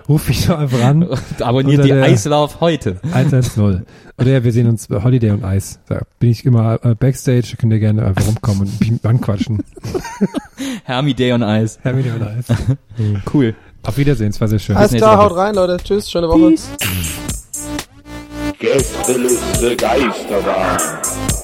ruft mich doch einfach an. [laughs] Abonniert die Eislauf heute. 110. Oder ja, wir sehen uns bei Holiday und Eis. Da bin ich immer äh, Backstage, da könnt ihr gerne einfach rumkommen und mich anquatschen. [laughs] Hermi Day on Eis. Holiday und Eis. Cool. Auf Wiedersehen, es war sehr schön. Alles klar, haut rein, Leute. Tschüss, schöne Woche. Gästeliste Geisterbahn.